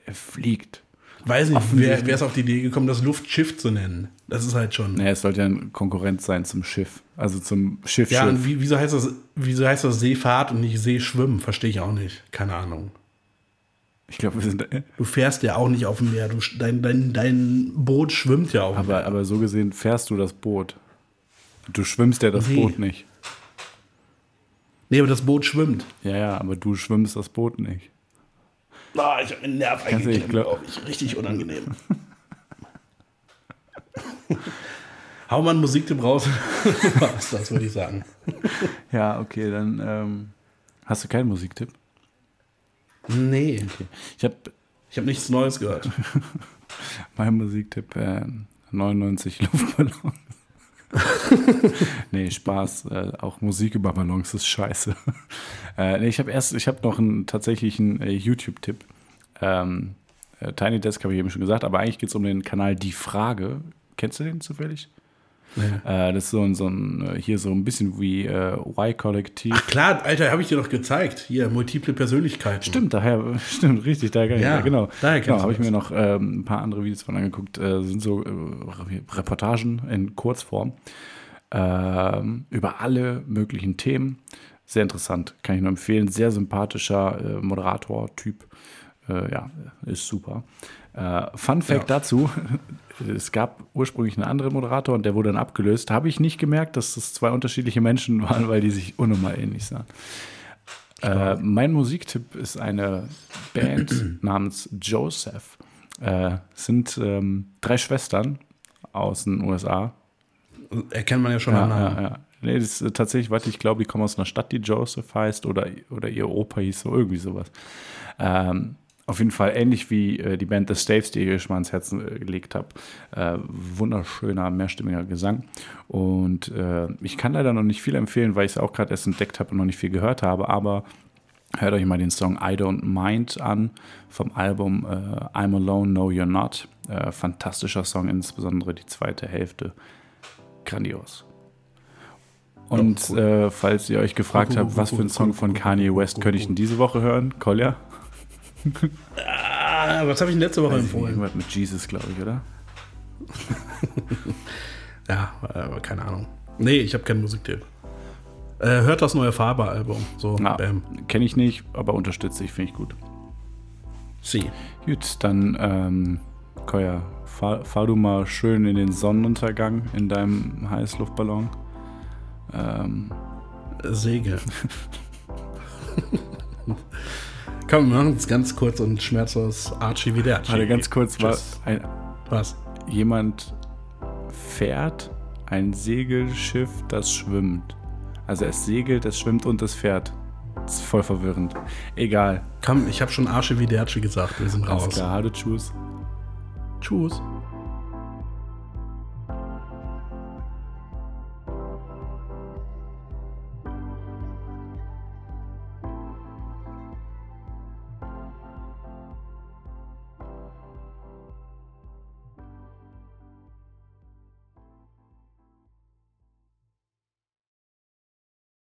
er fliegt. Weiß nicht, wer, wer ist auf die Idee gekommen, das Luftschiff zu nennen? Das ist halt schon. Naja, es sollte ja ein Konkurrent sein zum Schiff. Also zum Schiff. Ja, und wie, wieso, heißt das, wieso heißt das Seefahrt und nicht Seeschwimmen? Verstehe ich auch nicht. Keine Ahnung. ich glaube, wir sind. Du fährst ja auch nicht auf dem Meer. Du, dein, dein, dein Boot schwimmt ja auch. Aber, aber so gesehen fährst du das Boot. Du schwimmst ja das Nee. Boot nicht. Nee, aber das Boot schwimmt. Ja, ja, aber du schwimmst das Boot nicht. Ah, ich habe einen Nerv eingeklemmt, glaub- glaube ich. Richtig unangenehm. Hau mal einen Musiktipp raus. Was, das würde ich sagen. Ja, okay, dann ähm, hast du keinen Musiktipp? Nee, Ich habe ich habe nichts Neues gehört. meinen Musiktipp äh, 99 Luftballons. nee, Spaß. Äh, auch Musik über Ballons ist scheiße. äh, nee, ich habe erst, ich habe noch einen tatsächlichen äh, YouTube-Tipp. Ähm, äh, Tiny Desk habe ich eben schon gesagt, aber eigentlich geht es um den Kanal Die Frage. Kennst du den zufällig? Nee. Äh, das ist so ein, so ein, äh, hier so ein bisschen wie äh, Y-Kollektiv. Ach klar, Alter, habe ich dir doch gezeigt. Hier, multiple Persönlichkeiten. Stimmt, daher, stimmt, richtig, daher, Ja, ja, genau. daher genau, habe ich mir noch ähm, ein paar andere Videos von angeguckt, äh, sind so äh, Reportagen in Kurzform ähm, über alle möglichen Themen. Sehr interessant, kann ich nur empfehlen. Sehr sympathischer äh, Moderator-Typ. Äh, ja, ist super. Äh, Fun Fact Ja. dazu: Es gab ursprünglich einen anderen Moderator und der wurde dann abgelöst. Habe ich nicht gemerkt, dass das zwei unterschiedliche Menschen waren, weil die sich unnormal ähnlich sahen. Äh, mein Musiktipp ist eine Band namens Joseph. Äh, es sind ähm, drei Schwestern aus den USA. Erkennt man ja schon Ja, Namen. ja, ja. Nee, das ist tatsächlich, warte, ich glaube, die kommen aus einer Stadt, die Joseph heißt oder, oder ihr Opa hieß so, irgendwie sowas. Ähm, auf jeden Fall ähnlich wie äh, die Band The Staves, die ich schon mal ans Herz äh, gelegt habe. Äh, wunderschöner, mehrstimmiger Gesang. Und äh, ich kann leider noch nicht viel empfehlen, weil ich es auch gerade erst entdeckt habe und noch nicht viel gehört habe, aber hört euch mal den Song I Don't Mind an vom Album äh, I'm Alone, No You're Not. Äh, fantastischer Song, insbesondere die zweite Hälfte. Grandios. Und cool. äh, falls ihr euch gefragt Cool, cool, habt, was für einen Song von Kanye West könnte ich denn diese Woche hören? Kolja? Ah, was habe ich letzte Woche empfohlen? Irgendwas mit Jesus, glaube ich, oder? Ja, äh, keine Ahnung. Nee, ich habe keinen Musiktipp. Äh, hört das neue Faber-Album. So, Ja, bam. Kenne ich nicht, aber unterstütze ich, finde ich gut. Sie. Gut, dann, ähm, Koya, fahr, fahr du mal schön in den Sonnenuntergang in deinem Heißluftballon. Ähm, Segel. Komm, wir machen es ganz kurz und schmerzlos Archie wieder. warte, ganz kurz, war Tschüss. ein, Was? jemand fährt ein Segelschiff, das schwimmt. Also es segelt, es schwimmt und es fährt. Das ist voll verwirrend. Egal. Komm, ich habe schon Archie Viderci gesagt. Wir sind Alles raus. klar, hallo, tschüss. Tschüss.